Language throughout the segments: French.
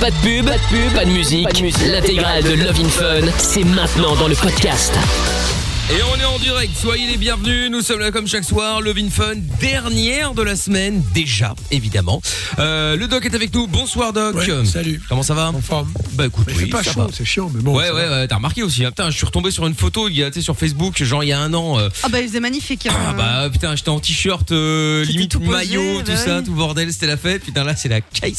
Pas de pub, pas de pub, pas de musique. L'intégrale de Love in Fun, c'est maintenant dans le podcast. Et on est en direct, soyez les bienvenus, nous sommes là comme chaque soir, Love in Fun, dernière de la semaine, déjà, évidemment. Euh, le doc est avec nous, bonsoir doc. Ouais, salut. Comment ça va En forme. Bah écoute, oui, pas ça chaud, c'est chiant, mais bon. Ouais, ouais, ouais, t'as remarqué aussi. hein. Putain, je suis retombé sur une photo, il y a, tu sais, sur Facebook, genre il y a un an. euh, Ah bah il faisait magnifique. Hein. ah bah putain, j'étais en t-shirt, euh, limite tout posé, maillot, bah tout ça, oui. tout bordel, c'était la fête. Putain, là c'est la caille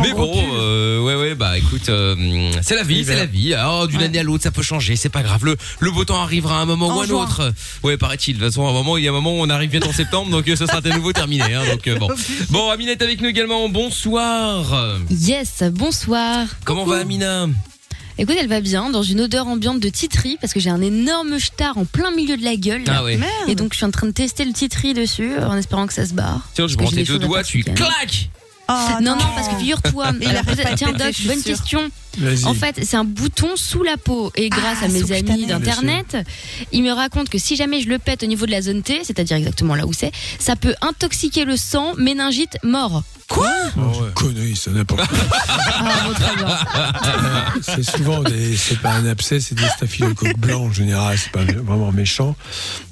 Mais bon, euh, ouais, ouais, bah écoute, euh, c'est la vie, c'est la vie. Alors d'une Ouais. année à l'autre, ça peut changer, c'est pas grave. Le, le beau temps arrivera à un moment En ou à un juin. autre. Ouais, paraît-il. De toute façon, à un moment, il y a un moment où on arrive bientôt en septembre, donc euh, ce sera à nouveau terminé. Hein, donc euh, bon. Bon, Amina est avec nous également. Bonsoir. Yes, bonsoir. Comment va Amina? Écoute, elle va bien, dans une odeur ambiante de titri, parce que j'ai un énorme star en plein milieu de la gueule. Ah ouais. Et donc je suis en train de tester le titri dessus, en espérant que ça se barre. Tiens, je prends tes deux doigts, tu claques. Ah, non, non, parce que figure-toi. Tiens, Doc, bonne question. En fait, c'est un bouton sous la peau. Et grâce Ah, à mes amis d'internet, ils me racontent que si jamais je le pète au niveau de la zone T, c'est-à-dire exactement là où c'est, ça peut intoxiquer le sang, méningite, mort. Quoi Oh, Connerie, c'est n'importe quoi. Ah, c'est souvent des, c'est pas un abcès, c'est des staphylocoques blancs en général, c'est pas vraiment méchant.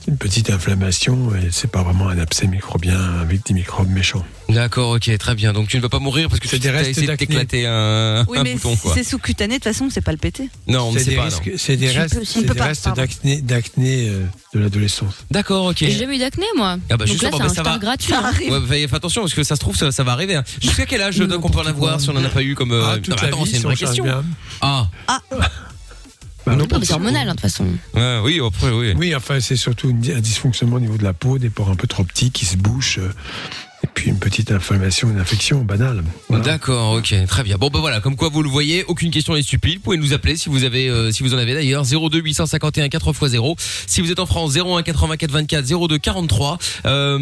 C'est une petite inflammation et c'est pas vraiment un abcès microbien avec des microbes méchants. D'accord, ok, très bien. Donc tu ne vas pas mourir parce que tu des as essayé de t'éclater un, Oui, un mais bouton, quoi. c'est sous-cutané, de toute façon, c'est pas le péter. Non, on ne C'est sait des, pas. c'est des restes, des restes d'acné, d'acné euh, de l'adolescence. D'accord, ok. J'ai jamais eu d'acné, moi. Ah bah, Donc là, c'est bah, un ça va. gratuit. Ça hein. arrive. Ouais, fais attention parce que ça se trouve ça, ça va arriver. hein. Jusqu'à quel âge donc on peut en avoir si on n'en a pas eu comme euh, ah, toute la attends, c'est une on vraie question. bien. Ah, Bah, Non, mais c'est hormonal, hein, de toute façon. oui, après oui. Oui, enfin, c'est surtout un dysfonctionnement au niveau de la peau, des pores un peu trop petits qui se bouchent, euh, puis une petite inflammation, une infection banale. Voilà. D'accord, ok, très bien. Bon bah voilà, comme quoi vous le voyez, aucune question n'est stupide. Vous pouvez nous appeler si vous avez, euh, si vous en avez d'ailleurs, 02 851 4x0. Si vous êtes en France, 01 84 24 02 43. Euh,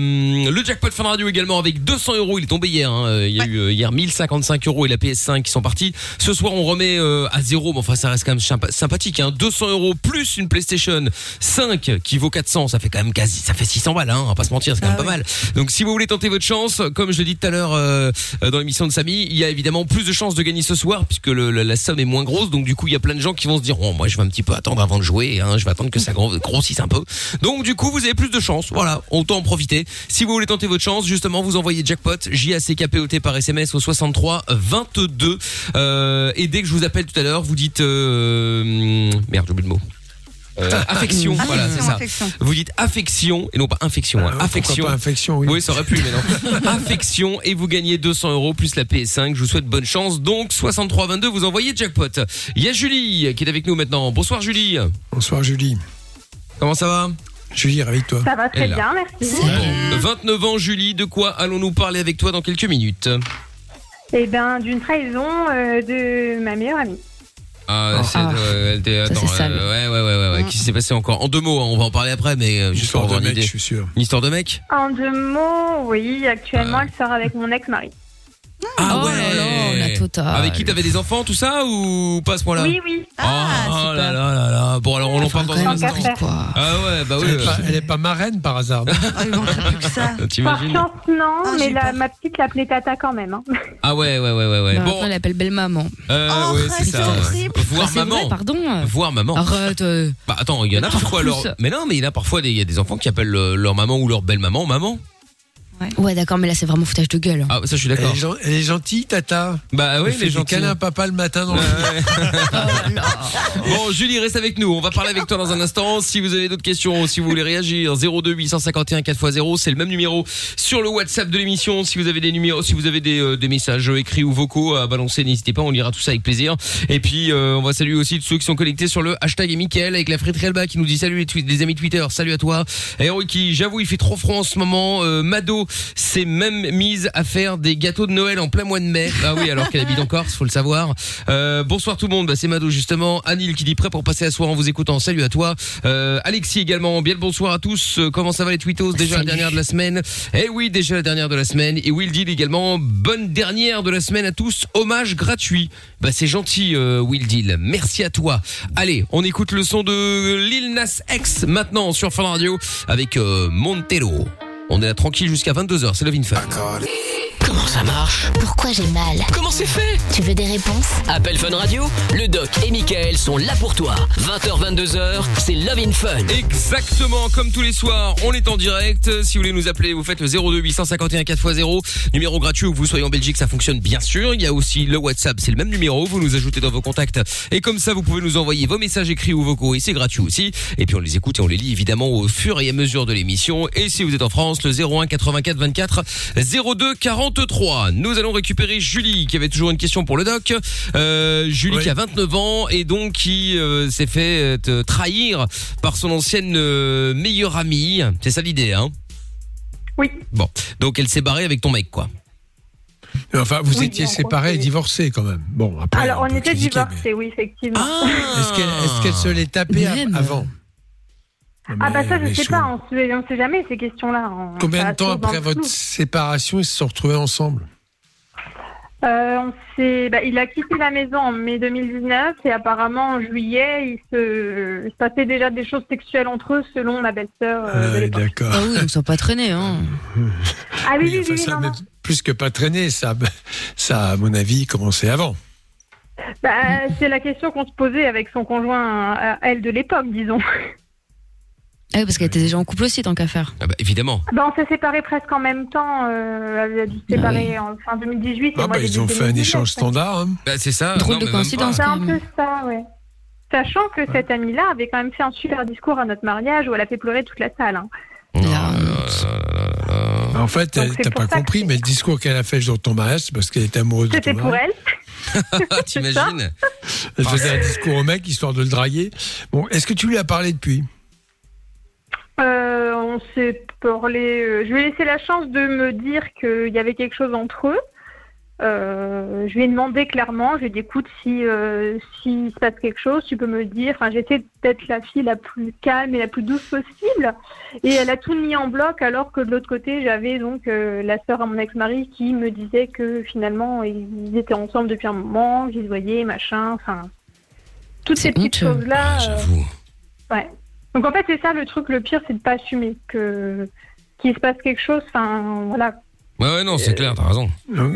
le jackpot fin de radio également avec 200 euros. Il est tombé hier. hein. Il y a eu euh, hier 1055 euros et la PS5 qui sont partis. Ce soir on remet euh, à zéro, mais enfin ça reste quand même sympa- sympathique. Hein. 200 euros plus une PlayStation 5 qui vaut 400, ça fait quand même quasi, ça fait 600 balles. Hein, on va pas se mentir, c'est quand même Ah pas oui. mal. Donc si vous voulez tenter votre chance, comme je l'ai dit tout à l'heure euh, dans l'émission de Samy, il y a évidemment plus de chances de gagner ce soir puisque la, somme est moins grosse. Donc du coup, il y a plein de gens qui vont se dire, oh, moi je vais un petit peu attendre avant de jouer, hein, je vais attendre que ça gro- grossisse un peu. Donc du coup, vous avez plus de chances. Voilà, autant en profiter. Si vous voulez tenter votre chance, justement, vous envoyez jackpot J A C K P O T par SMS au 63 22 euh, et dès que je vous appelle tout à l'heure, vous dites euh, merde, j'ai oublié le mot. Euh, affection, voilà, c'est ça. affection. Vous dites affection et non pas infection. hein. Ah, affection. pas infection, oui. Oui, ça aurait pu, mais non. Affection et vous gagnez 200 euros plus la PS5. Je vous souhaite bonne chance. Donc 6322, vous envoyez jackpot. Il y a Julie qui est avec nous maintenant. Bonsoir Julie. Bonsoir Julie. Comment ça va? Julie, avec toi. Ça va très bien, merci. Bon, 29 ans Julie. De quoi allons-nous parler avec toi dans quelques minutes? Eh bien, d'une trahison euh, de ma meilleure amie. Ah, Oh. c'est, Ah. euh, euh, ouais, ouais, ouais, ouais, ouais. Mm. Qu'est-ce qui s'est passé encore? En deux mots, hein, on va en parler après, mais euh, juste pour Histoire de avoir une mec, idée. je suis sûr. Une histoire de mec? En deux mots, oui, actuellement, Ah. elle sort avec mon ex-mari. Ah oh là Avec qui t'avais des enfants, tout ça, ou pas à ce point-là Oui, oui. Ah, oh, super. là là là là. Bon, alors on en parle dans un instant. Ah ouais, bah oui. Elle est, pas, elle est pas marraine par hasard. non Ah, il manquerait plus que ça. Par chance, non, Ah, mais la, ma petite l'appelait Tata quand même. hein. Ah ouais, ouais, ouais, ouais, ouais. Bah, bon, Après, elle appelle belle maman. euh, Oh, ouais, c'est ça. ouais. Voir Ah, c'est maman. vrai, pardon. Voir maman. Arrête. euh. Bah attends, il y en a parfois leur. Mais non, mais il y en a parfois des, il y a des enfants qui appellent euh, leur maman ou leur belle maman maman. Ouais, d'accord, mais là, c'est vraiment foutage de gueule. Ah ça, je suis Elle d'accord. est, gen- elle est gentille, Tata. Bah oui, elle les gens. câlins à papa le matin dans le Bon, Julie, reste avec nous. On va parler avec toi dans un instant. Si vous avez d'autres questions, si vous voulez réagir, 02 851 4x0, c'est le même numéro sur le WhatsApp de l'émission. Si vous avez des numéros, si vous avez des, euh, des messages écrits ou vocaux à balancer, n'hésitez pas, on lira tout ça avec plaisir. Et puis, euh, on va saluer aussi tous ceux qui sont connectés sur le hashtag et Mickaël avec la friterie qui nous dit salut les, twi- les amis Twitter, salut à toi. Et qui, j'avoue, il fait trop froid en ce moment. Euh, Mado s'est même mise à faire des gâteaux de Noël en plein mois de mai. Ah oui, alors qu'elle habite en Corse, faut le savoir. Euh, bonsoir tout le monde, bah, c'est Mado justement. Anil qui dit prêt pour passer la soirée en vous écoutant. Salut à toi. Euh, Alexis également. Bien le bonsoir à tous. Euh, comment ça va les tweetos? Déjà la dernière de la semaine. Eh oui, déjà la dernière de la semaine. Et Will Deal également. Bonne dernière de la semaine à tous. Hommage gratuit. Bah c'est gentil Will Deal. Merci à toi. Allez, on écoute le son de Lil Nas X maintenant sur Fun Radio avec Montero. On est là tranquille jusqu'à 22h, c'est Love in Fun. Comment ça marche Pourquoi j'ai mal Comment c'est fait Tu veux des réponses Appel Fun Radio, le doc et Michael sont là pour toi. 20h, 22h, c'est Love in Fun. Exactement, comme tous les soirs, on est en direct. Si vous voulez nous appeler, vous faites le 02 851 4x0, numéro gratuit où vous soyez en Belgique, ça fonctionne bien sûr. Il y a aussi le WhatsApp, c'est le même numéro, vous nous ajoutez dans vos contacts. Et comme ça, vous pouvez nous envoyer vos messages écrits ou vocaux et c'est gratuit aussi. Et puis on les écoute et on les lit évidemment au fur et à mesure de l'émission. Et si vous êtes en France, le 01 84 24 02 43. Nous allons récupérer Julie qui avait toujours une question pour le doc. Euh, Julie Oui. qui a 29 ans et donc qui euh, s'est fait euh, trahir par son ancienne euh, meilleure amie. C'est ça l'idée, hein? Oui. Bon, donc elle s'est barrée avec ton mec, quoi. Enfin, vous Oui, étiez séparés et divorcés quand même. Bon, après. Alors, on était critiquer, mais- divorcés, oui, effectivement. Ah Est-ce qu'elle se l'est tapée av- Même. Ah, bah ça, je sais pas, on sait, on sait jamais ces questions-là. On- Combien de temps après votre séparation ils se sont retrouvés ensemble? Euh, on bah, il a quitté la maison en mai 2019 et apparemment en juillet, il se, il se passait déjà des choses sexuelles entre eux selon ma belle-sœur euh, Euh, l'époque. D'accord. Ah oui, ils ne sont pas traînés. Hein. Ah oui, oui, oui, enfin, oui, ça, non, plus que pas traîné, ça, ça, à mon avis, commençait avant. Bah, c'est la question qu'on se posait avec son conjoint, à elle de l'époque, disons. Ah oui, parce qu'elle était déjà en couple aussi, tant qu'à faire. Ah bah, évidemment. Bah, on s'est séparés presque en même temps. Euh, elle a dû se séparer en fin 2018. et Ah, moi, bah, ils ont fait un 2019, échange standard. hein. Bah, c'est ça. Drôle Non, de coïncidence. C'est un peu ça, ouais. Sachant que cette amie-là avait quand même fait un super discours à notre mariage où elle a fait pleurer toute la salle. hein. Oh. En fait, t'as pas compris, mais le discours qu'elle a fait le jour de ton mariage, c'est parce qu'elle était amoureuse de ton C'était pour elle. Ah, T'imagines Elle faisait un discours au mec histoire de le draguer. Bon, est-ce que tu lui as parlé depuis? Euh, on s'est parlé. euh, je lui ai laissé la chance de me dire qu'il y avait quelque chose entre eux. Euh, je lui ai demandé clairement, je lui ai dit écoute, si euh, s'il se passe quelque chose, tu peux me le dire. Enfin, j'essaie d'être la fille la plus calme et la plus douce possible. Et elle a tout mis en bloc, alors que de l'autre côté, j'avais donc euh, la sœur à mon ex-mari qui me disait que finalement ils étaient ensemble depuis un moment, qu'ils se voyaient, machin. Enfin, toutes ces petites choses-là. Ah. Ouais. Donc en fait, c'est ça le truc, le pire, c'est de pas assumer que qu'il se passe quelque chose. Enfin, voilà. Ouais, ouais, non, c'est clair, t'as raison.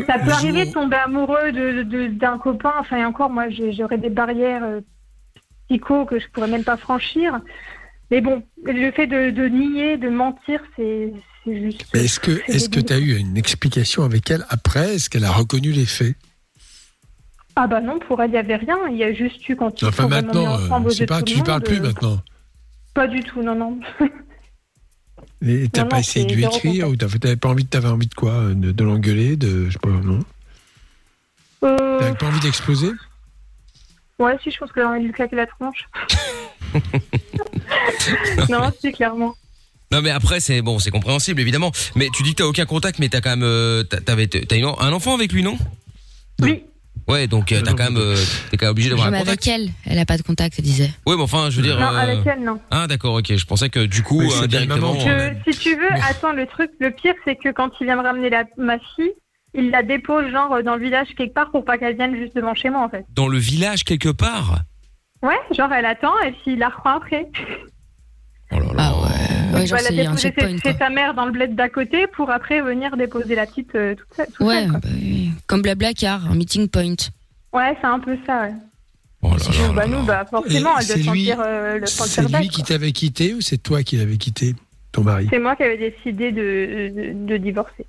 Ça peut arriver de tomber amoureux de de- d'un copain. Enfin, et encore, moi, j'aurais des barrières euh, psycho que je pourrais même pas franchir. Mais bon, le fait de, de nier, de mentir, c'est juste. Est-ce que est-ce que tu eu une explication avec elle après? Est-ce qu'elle a reconnu les faits? Ah bah non, pour elle, il y avait rien. Il y a juste eu quand ils Enfin sont maintenant, euh, ensemble c'est yeux pas, de tu lui parles monde, plus euh, maintenant. Pas du tout, non, non. Et t'as Non, pas non, essayé de lui écrire ou t'avais t'avais pas envie, t'avais envie de quoi De, de l'engueuler, de je sais pas non Euh, T'avais pas envie d'exploser Ouais, si, je pense que j'ai envie de lui claquer la tronche. non, c'est clairement. Non, mais après, c'est bon, c'est compréhensible, évidemment. Mais tu dis que t'as aucun contact, mais t'as quand même, euh, t'as- t'avais, t'as un enfant avec lui, non? Oui. Ouais, donc euh, t'as quand même, euh, t'es quand même obligé d'avoir un Même contact. avec elle, elle a pas de contact, elle disait. Ouais, mais enfin, je veux dire. Non, euh, avec elle, non. Ah, d'accord, ok. Je pensais que du coup, Oui, c'est bien indirectement. maman. euh, si tu veux, Mais- attends, le truc, le pire, c'est que quand il vient me ramener la, ma fille, il la dépose, genre, dans le village quelque part pour pas qu'elle vienne juste devant chez moi, en fait. Dans le village quelque part? Ouais, genre, elle attend et puis il la reprend après. Oh là là. Ah ouais, ouais genre Elle a c'est un déposé checkpoint chez, sa mère dans le bled d'à côté pour après venir déposer la petite euh, toute seule. toute Ouais, seule, bah comme Blablacar, un meeting point. Ouais, c'est un peu ça, ouais. Oh là là bah, nous, bah, forcément, Et elle doit c'est lui- sentir euh, le C'est lui qui t'avait quitté ou c'est toi qui l'avais quitté Ton mari C'est moi qui avais décidé de, de, de divorcer.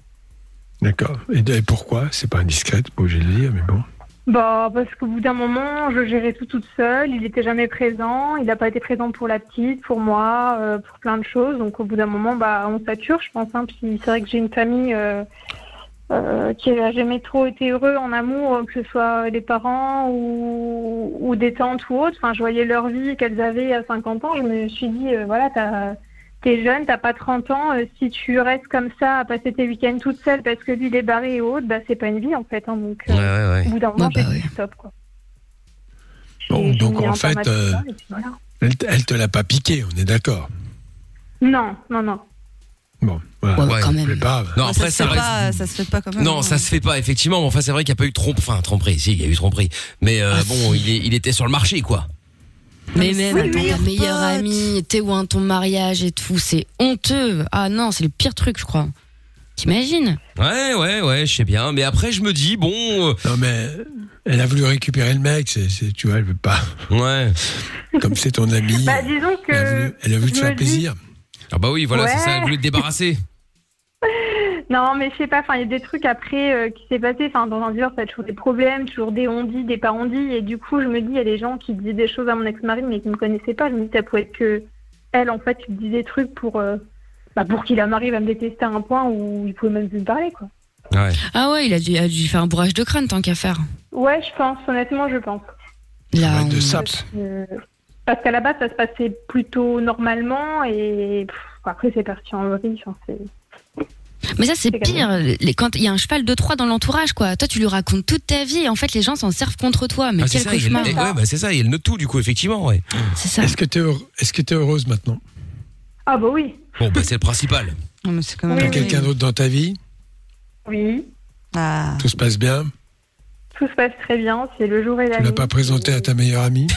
D'accord. Et, pourquoi? C'est pas indiscret, pas obligé de le dire, mais bon. Bah, parce qu'au bout d'un moment, je gérais tout toute seule. Il n'était jamais présent. Il n'a pas été présent pour la petite, pour moi, euh, pour plein de choses. Donc, au bout d'un moment, bah, on sature, je pense. Hein. Puis, c'est vrai que j'ai une famille euh, euh, qui n'a jamais trop été heureux en amour, que ce soit les parents ou, ou des tantes ou autres. Enfin, je voyais leur vie qu'elles avaient à 50 ans. Je me suis dit, euh, voilà, t'as. T'es jeune, t'as pas 30 ans, euh, si tu restes comme ça à passer tes week-ends toute seule parce que lui il est barré et autres, bah c'est pas une vie en fait. Hein, donc, euh, Ouais, ouais, ouais. au bout d'un moment, bah j'ai dit stop, quoi. Bon, donc en fait, euh, voilà. elle, te l'a pas piqué, on est d'accord. Non, non, non. Bon, voilà. Ouais, quand même. pas. Non, Ouais, après, ça, ça se fait reste. pas, ça se fait pas quand même. Non, hein. ça se fait pas, effectivement. Mais enfin, c'est vrai qu'il n'y a pas eu de trompe. Enfin, tromperie. Si, il y a eu tromperie. Mais euh, bon, il, est- il était sur le marché, quoi. Mais même, Oui, oui, ta pote. meilleure amie, t'es loin de ton mariage et tout, c'est honteux. Ah non, c'est le pire truc, je crois. T'imagines Ouais, ouais, ouais, je sais bien. Mais après, je me dis, bon, euh, Non, mais elle a voulu récupérer le mec, c'est, c'est- tu vois, elle veut pas. ouais. Comme c'est ton ami, Bah, disons que. elle a voulu, elle a voulu te je faire dis- plaisir. Ah bah oui, voilà, c'est ça. Elle voulait te débarrasser. Non, mais je sais pas, enfin, il y a des trucs après euh, qui s'est passé. Enfin, dans un divorce, il y a toujours des problèmes, toujours des on-dit, des pas on-dit. Et du coup, je me dis, il y a des gens qui disaient des choses à mon ex-mari, mais qui me connaissaient pas. Je me dis, ça pouvait être que elle, en fait, qui disait des trucs pour, euh, bah, pour qu'il en arrive à me détester à un point où il pouvait même plus me parler, quoi. Ouais. Ah ouais, il a dû, a dû faire un bourrage de crâne tant qu'à faire. Ouais, je pense, honnêtement, je pense. Là, Ouais, de on- saps. Euh, parce qu'à la base, ça se passait plutôt normalement, et pff, après, c'est parti en vrille. Enfin, c'est. Mais ça, c'est pire. Les, quand il y a un cheval de Troie dans l'entourage, quoi. Toi, tu lui racontes toute ta vie et en fait, les gens s'en servent contre toi. Mais Ah, c'est quel cauchemar. ouais, bah c'est ça, il y a le tout, du coup, effectivement, ouais. C'est ça. Est-ce que heure- que t'es heureuse maintenant? Ah, bah oui, Bon, bah c'est le principal. Non, mais c'est quand même. Oui, T'as oui. quelqu'un d'autre dans ta vie? Oui. Ah. Tout se passe bien? Tout se passe très bien, c'est le jour et la Tu nuit. l'as pas présenté à ta meilleure amie?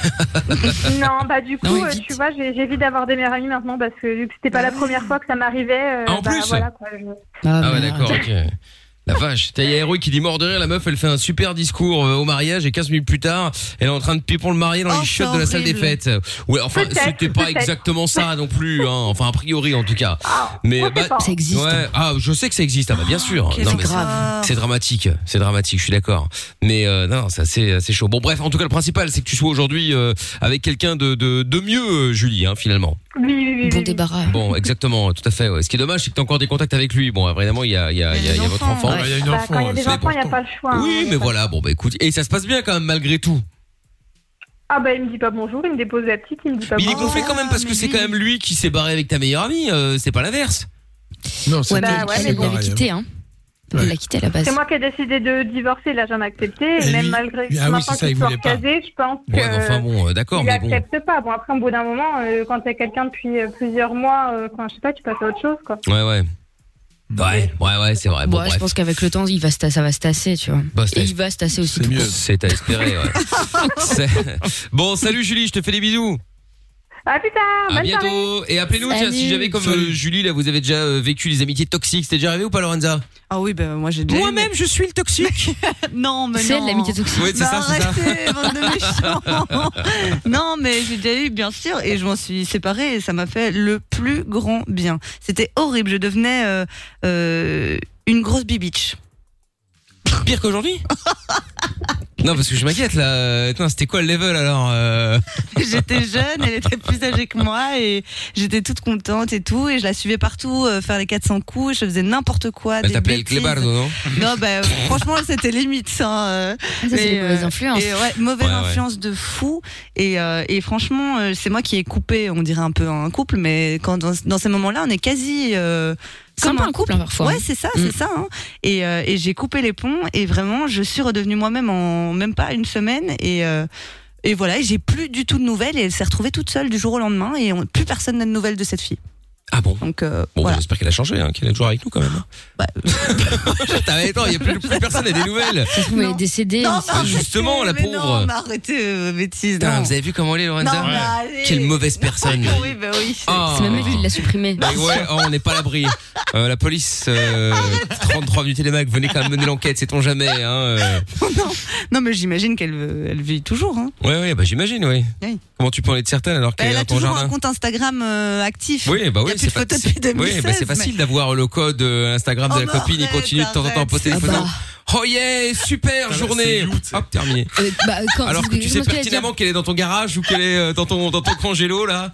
Non, bah du coup, Non, euh, tu vois, j'ai- j'évite d'avoir des meilleurs amis maintenant parce que vu que c'était pas la première fois que ça m'arrivait. euh, Ah, en bah, plus voilà, quoi, je- Ah ouais, d'accord, ok. La vache, t'as y a Héroï qui dit mort de rire, la meuf elle fait un super discours euh, au mariage et 15 minutes plus tard, elle est en train de pipon le marié dans Oh, les chiottes c'est de la salle des horrible. fêtes. Ouais, enfin Peut-être, c'était pas peut-être. exactement ça non plus, hein. enfin a priori en tout cas. Ah, Mais sait bah. Ça existe. ouais, ah je sais que ça existe, ah bah bien sûr. Quel mais grave. c'est dramatique, c'est dramatique, je suis d'accord. Mais euh, non, c'est assez, assez chaud. Bon bref, en tout cas le principal c'est que tu sois aujourd'hui euh, avec quelqu'un de, de, de mieux, euh, Julie, hein, finalement. Oui, oui, oui. Bon débarras. Bon, exactement, tout à fait. ouais. Ce qui est dommage, c'est que t'as encore des contacts avec lui. Bon, évidemment, il y a, il y a, il y a, il y a votre enfant. Ah, Il y a une Bah, enfant. quand il y a des enfants, il n'y a pas le choix. hein, Oui, il mais voilà, bon bah écoute, et ça se passe bien quand même malgré tout. Ah bah il me dit pas bonjour, il me dépose la petite, il me dit pas Mais il est bonjour. gonflé quand même parce que mais c'est quand même lui qui s'est barré avec ta meilleure amie, euh, c'est pas l'inverse. Non, c'est Ouais, mais Bah elle ouais, qui elle, s'est elle l'avait barrée, hein. quitté, hein. Elle Ouais. l'a quitté à la base. C'est moi qui ai décidé de divorcer, il a jamais accepté. Et, Et même lui- malgré Ah oui, ça, qu'il il soit recasé, je pense que Ouais, mais enfin bon, euh, d'accord, il mais bon. accepte pas. Bon après, au bout d'un moment, euh, quand t'as quelqu'un depuis euh, plusieurs mois, euh, quand je sais pas, tu passes à autre chose quoi. Ouais, ouais. Ouais, ouais, ouais, c'est vrai. Bon, Bon, je pense qu'avec le temps, il va se ça va se tasser, tu vois. Bah, Et il va se tasser aussi C'est mieux. C'est à espérer, ouais. Bon, salut Julie, je te fais des bisous. À plus tard, À bonne soirée. bientôt. Et appelez-nous, tiens, si j'avais comme euh, Julie, là, vous avez déjà euh, vécu des amitiés toxiques. C'était déjà arrivé ou pas, Lorenza? Ah oui, ben moi j'ai déjà. Moi-même, je suis le toxique. Non, mais C'est de l'amitié toxique. oui, c'est Bah, ça, c'est ça. arrêtez, bande de méchants. non, mais j'ai déjà eu, bien sûr, et je m'en suis séparée et ça m'a fait le plus grand bien. C'était horrible. Je devenais euh, euh, une grosse bibiche. Pire qu'aujourd'hui? Non, parce que je m'inquiète là. Attends, c'était quoi le level alors euh J'étais jeune, elle était plus âgée que moi et j'étais toute contente et tout. Et je la suivais partout euh, faire les 400 coups. Je faisais n'importe quoi. Elle des bêtises. Clébardo, non Non, bah, franchement, c'était limite ça. euh. Ah, ça, c'est Mais, les mauvaises euh, influences. Et ouais, mauvaise Ouais, ouais. influence de fou. Et, euh, et franchement, euh, c'est moi qui ai coupé, on dirait un peu un couple, mais quand dans, dans ces moments-là, on est quasi euh, C'est un couple, parfois. Ouais, c'est ça, Mm. c'est ça. hein. Et, euh, et j'ai coupé les ponts et vraiment, je suis redevenue moi-même en même pas une semaine. Et, euh, et voilà, j'ai plus du tout de nouvelles. Et elle s'est retrouvée toute seule du jour au lendemain. Et on, plus personne n'a de nouvelles de cette fille. Ah bon? Donc euh, Bon, voilà. j'espère qu'elle a changé, hein, qu'elle est toujours avec nous quand même. hein. Bah, attends, il y a plus, plus personne n'a des nouvelles. Elle Non. est décédée. Non, on sait mais pas. justement, la mais pauvre. Non, mais arrêtez, euh, bêtises. Putain, non. vous avez vu comment elle est, Non, Lorenza allez. Quelle mauvaise personne. oui, bah oui. Ah. C'est même elle qui l'a supprimée. Bah ouais, oh, on n'est pas à l'abri. Euh, la police, euh, 33 minutes télémac, venez quand même mener l'enquête, sait-on jamais. Hein, euh. non, non, mais j'imagine qu'elle veut- elle vit toujours. Hein. Ouais, ouais, bah j'imagine, oui. Oui. Comment tu peux en être certaine alors qu'elle Elle est a dans ton toujours jardin un compte Instagram euh, actif. Oui, bah Il y oui, a plus c'est de pas- photos c'est- depuis 2016. Oui, bah c'est facile d'avoir le code euh, Instagram de Oh, la copine, il continue de temps en temps à arrête, poster des c'est photos. ça. Oh yeah, super Ah, journée. c'est. Hop, terminé. Euh, bah, quand, Alors c'est que tu je sais pertinemment qu'elle est dans ton garage ou qu'elle est euh, dans ton dans ton congélo là.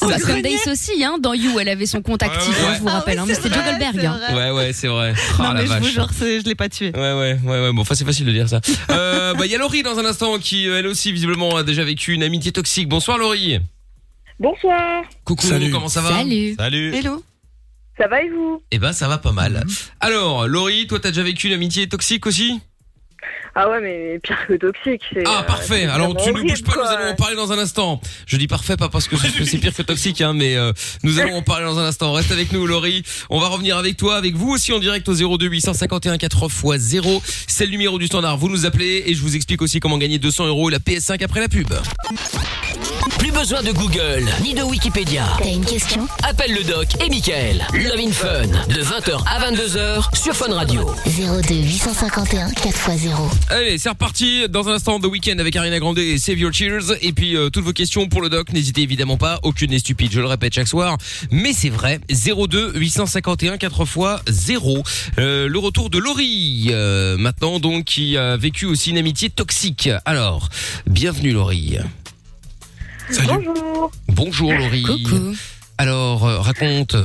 Bah, comme Days aussi, hein, dans You, elle avait son compte actif, ouais, hein, je vous rappelle. hein, mais c'était Joe Goldberg. hein. Ouais, ouais, c'est vrai. Ah Non, la mais je vous vache. jure, c'est- je l'ai pas tué. Ouais, ouais, ouais, ouais. Bon, enfin, c'est facile de dire ça. Euh, bah, il y a Laurie dans un instant qui, elle aussi, visiblement, a déjà vécu une amitié toxique. Bonsoir, Laurie. Bonsoir, Coucou, Salut. comment ça va? Salut. Salut. Hello. Ça va et vous? Eh ben, ça va pas mal. Alors, Laurie, toi, t'as déjà vécu une amitié toxique aussi? Ah ouais, mais pire que toxique. c'est, Ah, euh, parfait. Alors, tu ne bouges pas, quoi. nous allons en parler dans un instant. Je dis parfait, pas parce que c'est c'est pire que toxique, hein, mais euh, nous allons en parler dans un instant. Reste avec nous, Laurie. On va revenir avec toi, avec vous aussi en direct au 02 851 4 x 0. C'est le numéro du standard. Vous nous appelez et je vous explique aussi comment gagner 200 euros et la PS5 après la pub. Plus besoin de Google ni de Wikipédia. T'as une question? Appelle le doc et Michael. Love in Fun de 20h à 22h sur Fun Radio. 02 851 4x0. Allez, c'est reparti. Dans un instant, The Weekend avec Ariana Grande et Save Your Cheers. Et puis, euh, toutes vos questions pour le doc, n'hésitez évidemment pas. Aucune n'est stupide, je le répète chaque soir. Mais c'est vrai. 02 851 4 x 0. Euh, le retour de Laurie, euh, maintenant donc, qui a vécu aussi une amitié toxique. Alors, bienvenue Laurie. Salut. Bonjour. Bonjour Laurie. Coucou. Alors, euh, raconte.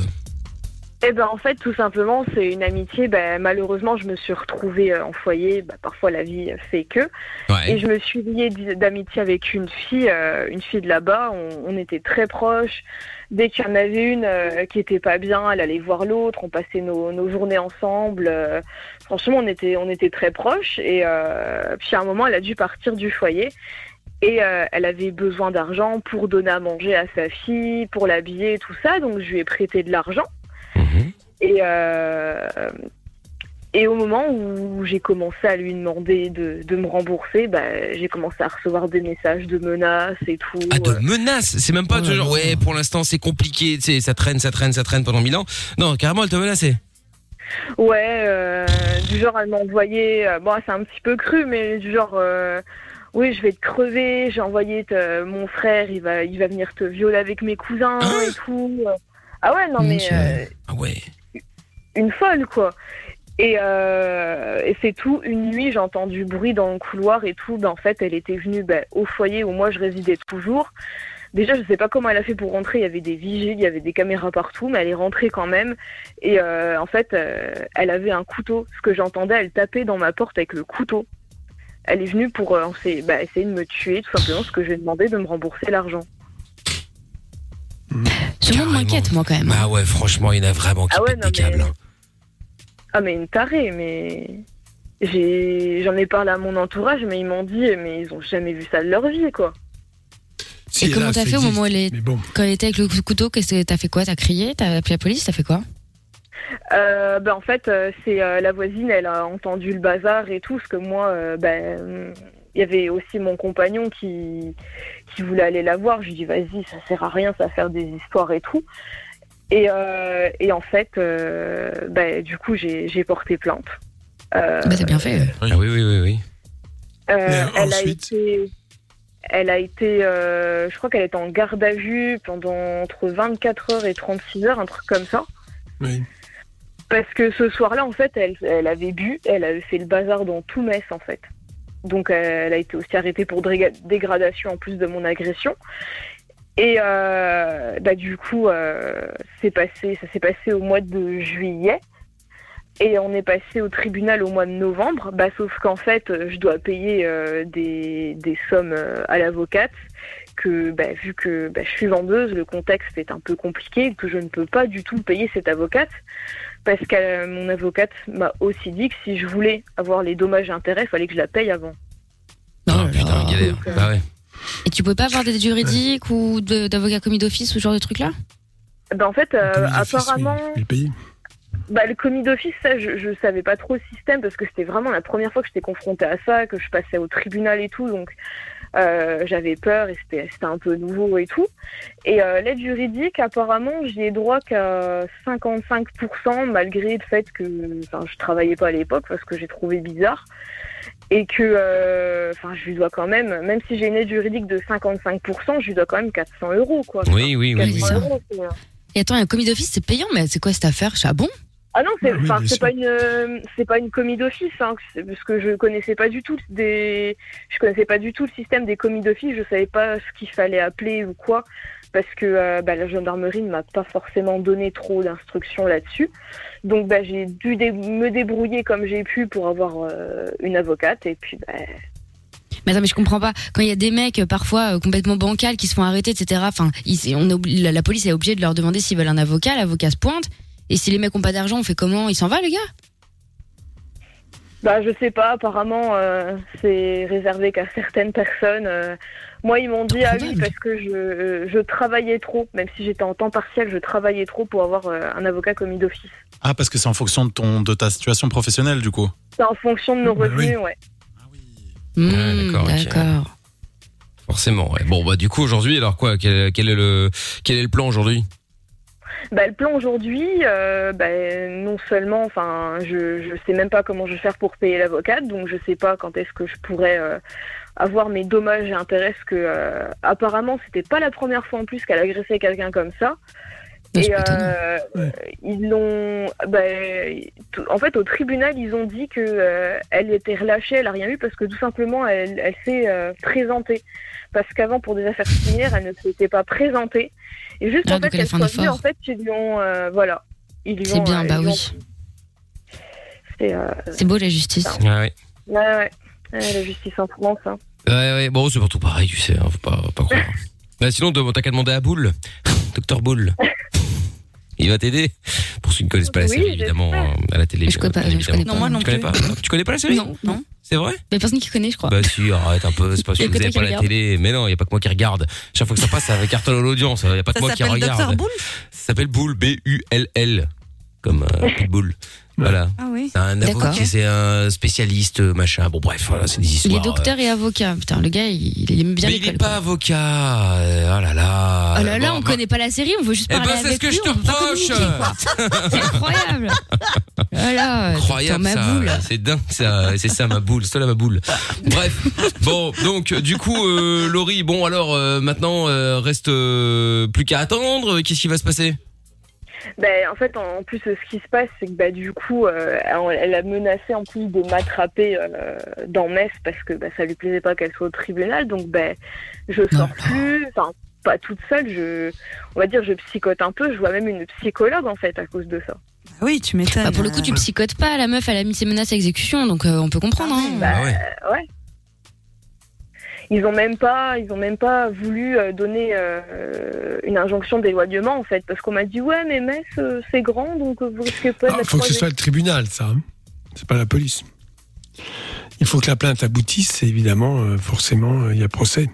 Eh ben en fait tout simplement c'est une amitié. Ben, malheureusement je me suis retrouvée euh, en foyer. Ben, parfois la vie fait que. Et Ouais. je me suis liée d'amitié avec une fille, euh, une fille de là-bas. On, on était très proches. Dès qu'il y en avait une euh, qui était pas bien, elle allait voir l'autre. On passait nos, nos journées ensemble. Euh, franchement, on était, on était très proches. Et euh, puis à un moment, elle a dû partir du foyer. Et euh, elle avait besoin d'argent pour donner à manger à sa fille, pour l'habiller, tout ça. Donc je lui ai prêté de l'argent. Mhm. Et, euh, et au moment où j'ai commencé à lui demander de, de me rembourser, bah, j'ai commencé à recevoir des messages de menaces et tout. Ah, de menaces? C'est même pas Oh de genre, ouais, pour l'instant c'est compliqué, tu sais, ça traîne, ça traîne, ça traîne pendant mille ans. Non, carrément, elle te menaçait. Ouais, euh, du genre elle m'a envoyé, euh, bon c'est un petit peu cru, mais du genre, euh, oui je vais te crever, j'ai envoyé te- mon frère, il va, il va venir te violer avec mes cousins Hein et tout. Ah ouais, non mais euh, Ah ouais. une folle quoi. Et, euh, et c'est tout. Une nuit, j'ai entendu du bruit dans le couloir et tout. Ben, en fait, elle était venue ben, au foyer où moi je résidais toujours. Déjà, je sais pas comment elle a fait pour rentrer. Il y avait des vigiles, il y avait des caméras partout, mais elle est rentrée quand même. Et euh, en fait, euh, elle avait un couteau. Ce que j'entendais, elle tapait dans ma porte avec le couteau. Elle est venue pour essayer, ben, essayer de me tuer, tout simplement, parce que je lui ai demandé de me rembourser l'argent. Ce monde m'inquiète, moi, quand même. Bah ouais, franchement, il y en a vraiment qui Ah ouais, pètent non, des mais- câbles. hein. Ah mais une tarée, mais j'ai j'en ai parlé à mon entourage, mais ils m'ont dit mais ils ont jamais vu ça de leur vie quoi. Si, Et comment t'as fait au moment où elle est- bon, Quand elle était avec le couteau, qu'est-ce que t'as fait quoi? T'as crié? T'as appelé la police? T'as fait quoi? Euh, ben en fait euh, c'est euh, la voisine, elle a entendu le bazar et tout, parce que moi euh, ben il y avait aussi mon compagnon qui qui voulait aller la voir. Je lui dis vas-y, ça sert à rien, ça va faire des histoires et tout. Et, euh, et en fait, euh, ben, du coup, j'ai porté plainte. Euh, Bah, t'as bien fait. Ah oui, oui, oui, oui. Euh, Mais elle a ensuite été, elle a été, euh, je crois qu'elle était en garde à vue pendant entre 24 heures et 36 heures, un truc comme ça. oui. Parce que ce soir-là, en fait, elle, elle avait bu, elle avait fait le bazar dans tout Metz, en fait. Donc, euh, elle a été aussi arrêtée pour dégradation en plus de mon agression. Et euh, bah, du coup, euh, passé, ça s'est passé au mois de juillet. Et on est passé au tribunal au mois de novembre. Bah, sauf qu'en fait, je dois payer des, sommes à l'avocate. Que bah, vu que bah, je suis vendeuse, le contexte est un peu compliqué, que je ne peux pas du tout payer cette avocate parce que euh, mon avocate m'a aussi dit que si je voulais avoir les dommages et intérêts, il fallait que je la paye avant. Ah là putain, là. galère. Donc, euh, Bah ouais. Et tu pouvais pas avoir d'aide juridique ou de- d'avocat commis d'office ou ce genre de truc-là Ben, en fait, euh, apparemment, oui, il bah, le commis d'office, ça, je, je savais pas trop le système parce que c'était vraiment la première fois que j'étais confrontée à ça, que je passais au tribunal et tout, donc euh, j'avais peur et c'était c'était un peu nouveau et tout. Et euh, l'aide juridique, apparemment, j'y ai droit qu'à 55% malgré le fait que, enfin, je travaillais pas à l'époque parce que j'ai trouvé bizarre. Et que, euh, enfin, je lui dois quand même, même si j'ai une aide juridique de 55%, je lui dois quand même 400 euros, quoi. Oui, oui, oui. oui. 400 ça. euros, Et attends, un commis d'office, c'est payant, mais c'est quoi cette affaire? Ah bon Ah non, c'est Oui, sûr. pas une euh, c'est pas une commis d'office hein, parce que je connaissais pas du tout des je connaissais pas du tout le système des commis d'office, je savais pas ce qu'il fallait appeler ou quoi parce que euh, bah, la gendarmerie ne m'a pas forcément donné trop d'instructions là-dessus. Donc bah, j'ai dû dé- me débrouiller comme j'ai pu pour avoir euh, une avocate et puis bah, Mais attends, mais je comprends pas. Quand il y a des mecs parfois euh, complètement bancals qui se font arrêter, etc. Enfin, ils- on est obli- la, la police est obligée de leur demander s'ils veulent un avocat. L'avocat se pointe. Et si les mecs ont pas d'argent, on fait comment? Ils s'en va, les gars? Bah, je sais pas, apparemment, euh, c'est réservé qu'à certaines personnes. euh. moi, ils m'ont dit, ah oui, parce que je, euh, je travaillais trop, même si j'étais en temps partiel, je travaillais trop pour avoir euh, un avocat commis d'office. Ah, parce que c'est en fonction de, ton, de ta situation professionnelle, du coup. C'est en fonction de nos Bah oui. revenus, ouais. Hmm, d'accord, ok. D'accord. Forcément. Ouais. Bon bah du coup aujourd'hui alors quoi? Quel, quel est le quel est le plan aujourd'hui? Bah, le plan aujourd'hui, euh, bah, non seulement, enfin, je je sais même pas comment je vais faire pour payer l'avocate, donc je sais pas quand est-ce que je pourrais euh, avoir mes dommages et intérêts, parce que euh, apparemment c'était pas la première fois en plus qu'elle agressait quelqu'un comme ça. C'est Et euh, Ouais. ils l'ont, bah, en fait, au tribunal, ils ont dit que euh, elle était relâchée, elle a rien eu parce que tout simplement, elle, elle s'est euh, présentée. Parce qu'avant, pour des affaires similaires, elle ne s'était pas présentée. Et juste Ah, en fait, elle soit venue, en fait, ils lui ont, euh, voilà, ils lui C'est bien, euh, bah ont- oui. C'est, euh, beau la justice. Ouais ouais. ouais, ouais. Ouais, la justice en France. Hein. Ouais ouais. Bon c'est pas tout pareil tu sais. Hein, faut pas faut pas croire. bah sinon t'as qu'à demander à Boule, Docteur Boule. Il va t'aider. Pour ceux qui ne connaissent pas la Oui, série évidemment euh, à la télé. Je connais pas, je connais pas. Non, moi non tu connais plus. pas Tu connais pas la série Non, non. C'est vrai Il y a personne qui connaît, je crois. Bah si, arrête un peu, c'est parce que vous que avez toi pas la regarde. télé. Mais non, il y a pas que moi qui regarde. Chaque fois que ça passe, ça cartonne à l'audience. Il y a pas que Ça moi qui s'appelle regarde. Dr Bull Ça s'appelle Bull, B-U-L-L. Comme euh, Pitbull. Voilà. Ah oui. C'est un avocat, c'est un spécialiste, euh, machin. Bon, bref, voilà, c'est des Il histoires. est docteur et avocat. Putain, le gars, il, il aime bien Mais il l'école. est pas avocat. euh, Oh là là. Oh là là, Bon, on bah, connaît pas la série, on veut juste Eh parler ben, c'est ce avec que lui, je te on peut pas reproche. communiquer, quoi. C'est incroyable. Voilà, Incroyable docteur ça, Maboul. c'est dingue ça, c'est ça ma boule, c'est là ma boule. Bref, bon donc du coup euh, Laurie, bon alors euh, maintenant euh, reste euh, plus qu'à attendre, qu'est-ce qui va se passer? Ben, en fait, en plus, ce qui se passe, c'est que bah, du coup, euh, elle- a menacé en plus de m'attraper euh, dans Metz parce que bah, ça lui plaisait pas qu'elle soit au tribunal. Donc, ben, je sors plus, enfin, pas toute seule. Je, on va dire, je psychote un peu. Je vois même une psychologue en fait à cause de ça. Oui, tu m'étonnes. Bah, pour le coup, tu psychotes pas. La meuf, elle a mis ses menaces à exécution, donc euh, on peut comprendre. hein. Bah, Ah ouais. euh, ouais. Ils ont même pas, ils ont même pas voulu euh, donner euh, une injonction d'éloignement en fait, parce qu'on m'a dit ouais mais Metz euh, c'est grand donc vous risquez pas Il faut que ce soit le tribunal, ça. hein. C'est pas la police. Il faut que la plainte aboutisse, et évidemment, euh, forcément, euh, il y a procès.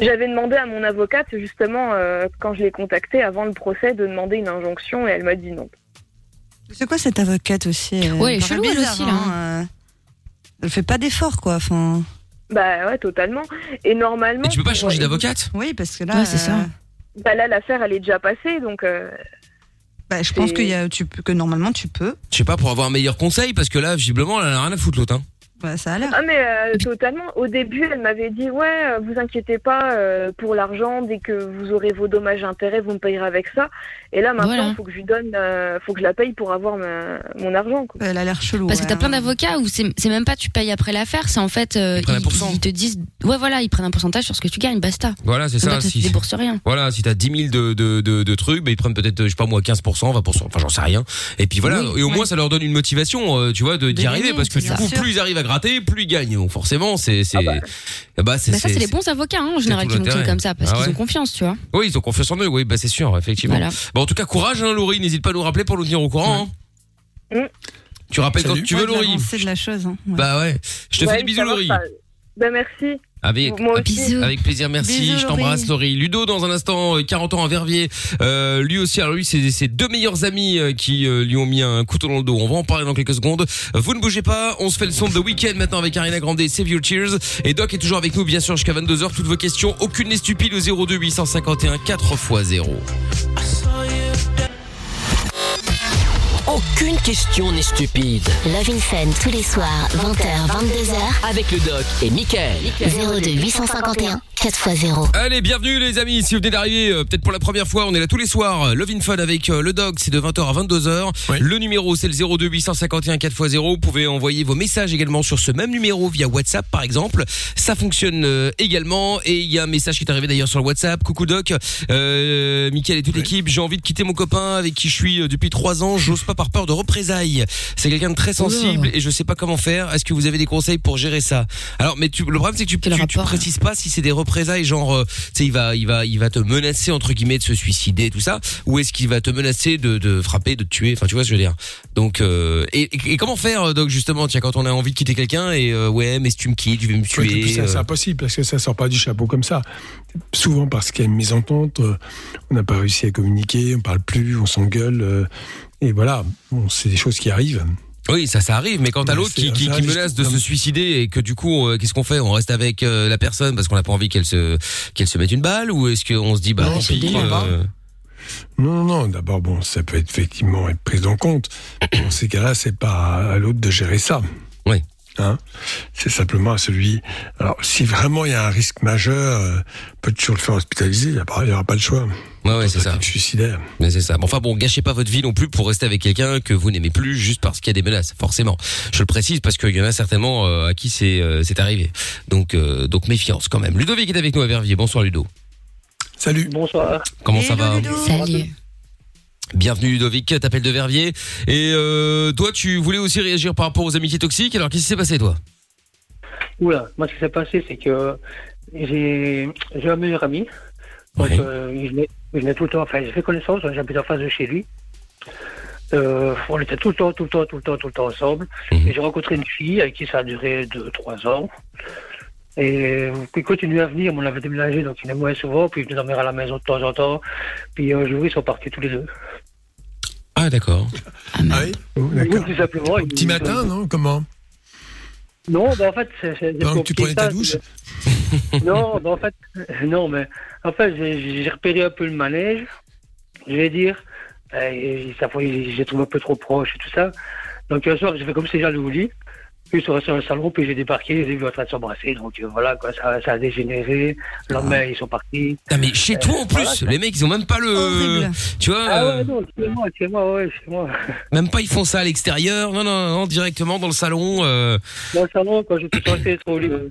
J'avais demandé à mon avocate justement euh, quand je l'ai contactée avant le procès de demander une injonction et elle m'a dit non. C'est quoi cette avocate aussi euh, Ouais, elle est chelou, elle aussi, là, hein, euh, Elle fait pas d'efforts, quoi. Enfin, Bah ouais totalement. Et normalement. Mais tu peux pas changer d'avocate oui, parce que là, Ouais, c'est ça. Bah là l'affaire elle est déjà passée donc. euh, bah, je pense qu'il y a, tu peux, que normalement tu peux. Je sais pas pour avoir un meilleur conseil parce que là visiblement elle en a rien à foutre l'autre hein. Bah, ça a l'air. Ah mais euh, totalement. Au début, elle m'avait dit ouais, euh, vous inquiétez pas euh, pour l'argent. Dès que vous aurez vos dommages et intérêts, vous me payerez avec ça. Et là maintenant, Voilà. faut que je lui donne, euh, faut que je la paye pour avoir ma- mon argent. Quoi. Elle a l'air chelou. Parce que ouais, t'as plein d'avocats où c'est même pas tu payes après l'affaire, c'est en fait euh, Ils prennent un ils, pourcent. ils te disent ouais voilà ils prennent un pourcentage sur ce que tu gagnes, basta. Voilà c'est ça. si- débourse rien. Voilà, si t'as 10 000 de, de, de, de trucs, bah, ils prennent peut-être, je sais pas moi, 15%, 20%, enfin j'en sais rien. Et puis voilà, Oui, et au moins ça leur donne une motivation, euh, tu vois, de d'y arriver, parce que du coup, plus ils arrivent à gratter, plus ils gagnent. Donc forcément, c'est, c'est, bah, c'est, Bah ça c'est les c'est- bons avocats hein, en général tout qui fonctionnent comme ça parce Ah qu'ils ont confiance, tu vois. Oui, ils ont confiance en eux, oui, bah c'est sûr, effectivement. Voilà. Bon, en tout cas, courage, hein, Laurie, n'hésite pas à nous rappeler pour nous tenir au courant. hein. Mm. Tu rappelles Salut. quand tu veux, Ouais, Laurie. l'avancée de la chose. hein. Ouais. Bah ouais. Je te Ouais, fais des bisous, Laurie. Bah merci. Avec, aussi. Avec plaisir, merci. Bisous, je t'embrasse, Laurie. Ludo, dans un instant, euh, 40 ans à Verviers. Euh, lui aussi, alors lui, c'est ses deux meilleurs amis euh, qui euh, lui ont mis un couteau dans le dos. On va en parler dans quelques secondes. Euh, Vous ne bougez pas. On se fait le son de week-end maintenant avec Ariana Grande Save Your Tears. Et Doc est toujours avec nous, bien sûr, jusqu'à 22h. Toutes vos questions. Aucune n'est stupide au 02 851 4x0. Aucune question n'est stupide. Love in Fun tous les soirs, 20h, 22h, Avec le doc et Michael. 02 851 4x0. Allez, bienvenue les amis. Si vous venez d'arriver, euh, peut-être pour la première fois, on est là tous les soirs. Love in Fun avec euh, le dog, c'est de 20h à 22h. Oui. Le numéro, c'est le 02 851 4x0. Vous pouvez envoyer vos messages également sur ce même numéro via WhatsApp, par exemple. Ça fonctionne euh, également. Et il y a un message qui est arrivé d'ailleurs sur le WhatsApp. Coucou Doc, euh, Mickaël et toute l'équipe. J'ai envie de quitter mon copain avec qui je suis euh, depuis trois ans. J'ose pas peur de représailles. C'est quelqu'un de très sensible et je sais pas comment faire. Est-ce que vous avez des conseils pour gérer ça? Alors, mais tu, le problème c'est que tu, tu, tu rapport précises pas si c'est des représailles, genre, euh, tu sais, il va, il va, il va te menacer entre guillemets de se suicider, tout ça, ou est-ce qu'il va te menacer de, de frapper, de te tuer, enfin, tu vois ce que je veux dire? Donc, euh, et, et- et comment faire, donc justement, tiens, quand on a envie de quitter quelqu'un et euh, ouais, mais si tu me quittes, tu vas me tuer. c'est euh, impossible parce que ça sort pas du chapeau comme ça. Souvent parce qu'il y a une mésentente, euh, on n'a pas réussi à communiquer, on parle plus, on s'engueule, euh, et voilà, bon, c'est des choses qui arrivent. Oui, ça, ça arrive, mais quand t'as Mais l'autre qui, menace de se suicider et que du coup, euh, qu'est-ce qu'on fait? On reste avec euh, la personne parce qu'on n'a pas envie qu'elle se qu'elle se mette une balle ou est-ce qu'on se dit bah Non, tant c'est pis, pas. euh, Non, non, non. D'abord, bon, ça peut être effectivement être pris en compte. Dans ces cas-là, c'est pas à l'autre de gérer ça. Hein? C'est simplement à celui. Alors, si vraiment il y a un risque majeur, euh, peut toujours le faire hospitaliser. Il n'y aura, il y aura pas le choix. Ouais, ouais, c'est ça. Suicidaire. Mais c'est ça. Bon, enfin bon, gâchez pas votre vie non plus pour rester avec quelqu'un que vous n'aimez plus juste parce qu'il y a des menaces. Forcément. Je le précise parce qu'il y en a certainement euh, à qui c'est euh, c'est arrivé. Donc euh, donc méfiance quand même. Ludovic est avec nous à Verviers. Bonsoir Ludo. Salut. Bonsoir. Comment ça va Salut. Bienvenue Ludovic, t'appelles de Verviers. Et euh, toi, tu voulais aussi réagir par rapport aux amitiés toxiques. Alors qu'est-ce qui s'est passé toi? Oula, moi ce qui s'est passé, c'est que j'ai un meilleur ami. Donc, Ouais. euh, il venait, il venait tout le temps, enfin, j'ai fait connaissance, j'habite en face de chez lui. Euh, on était tout le temps, tout le temps, tout le temps, tout le temps ensemble. Mhm. Et j'ai rencontré une fille avec qui ça a duré 2-3 ans. Et il continue à venir, mais on avait déménagé, donc il venait moins souvent, puis il venait dormir à la maison de temps en temps. Puis un jour, ils sont partis tous les deux. Ah d'accord. Ah oui Oh, Oui, tout simplement. Au petit matin, non Comment Non, bah en fait, c'est. tu prenais ta douche Non, bah en fait, non, mais en fait, j'ai repéré un peu le manège, je vais dire. Euh, Et ça j'ai trouvé un peu trop proche et tout ça. Donc un soir, j'ai fait comme si j'allais au lit. Puis sur sur le salon, puis j'ai débarqué, j'ai vu en train de s'embrasser. Donc euh, voilà, quoi, ça, ça a dégénéré. Le lendemain, ils sont partis. Ah mais chez toi en plus, voilà. les mecs ils ont même pas le, Horrible. tu vois, Ah euh, ouais, non, chez moi, chez moi, ouais, chez moi. même pas ils font ça à l'extérieur. Non non non, directement dans le salon. euh, Dans le salon, quand j'étais censé lit. euh,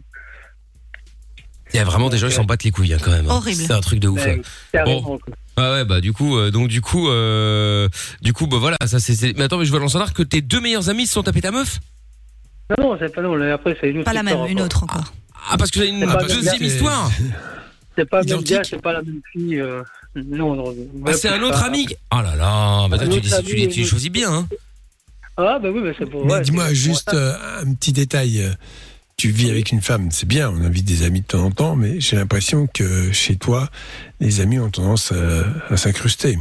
Il y a vraiment des gens qui s'en battent les couilles hein, quand même. hein. Horrible. C'est un truc de ouf. hein. Bon. quoi. Ah ouais bah du coup euh, donc du coup euh, du coup bah voilà ça c'est c'est- mais attends mais je vois dans le standard que tes deux meilleurs amis se sont tapés ta meuf? Non, non, c'est pas non. Après, c'est une autre Pas la même, histoire une encore. autre encore. ah parce que j'ai une pas deuxième bien. histoire C'est pas le même Identique. gars, c'est pas la même fille. euh, Non, non. ah, c'est un autre ami oh là là bah toi, Un tu, autre dis- ami, tu, les- tu les une- choisis bien hein Ah, bah oui, mais c'est pour. Mais ouais, dis-moi c'est- juste euh, un petit détail. euh, Tu vis avec une femme, c'est bien, on invite des amis de temps en temps, mais j'ai l'impression que chez toi, les amis ont tendance à, à s'incruster.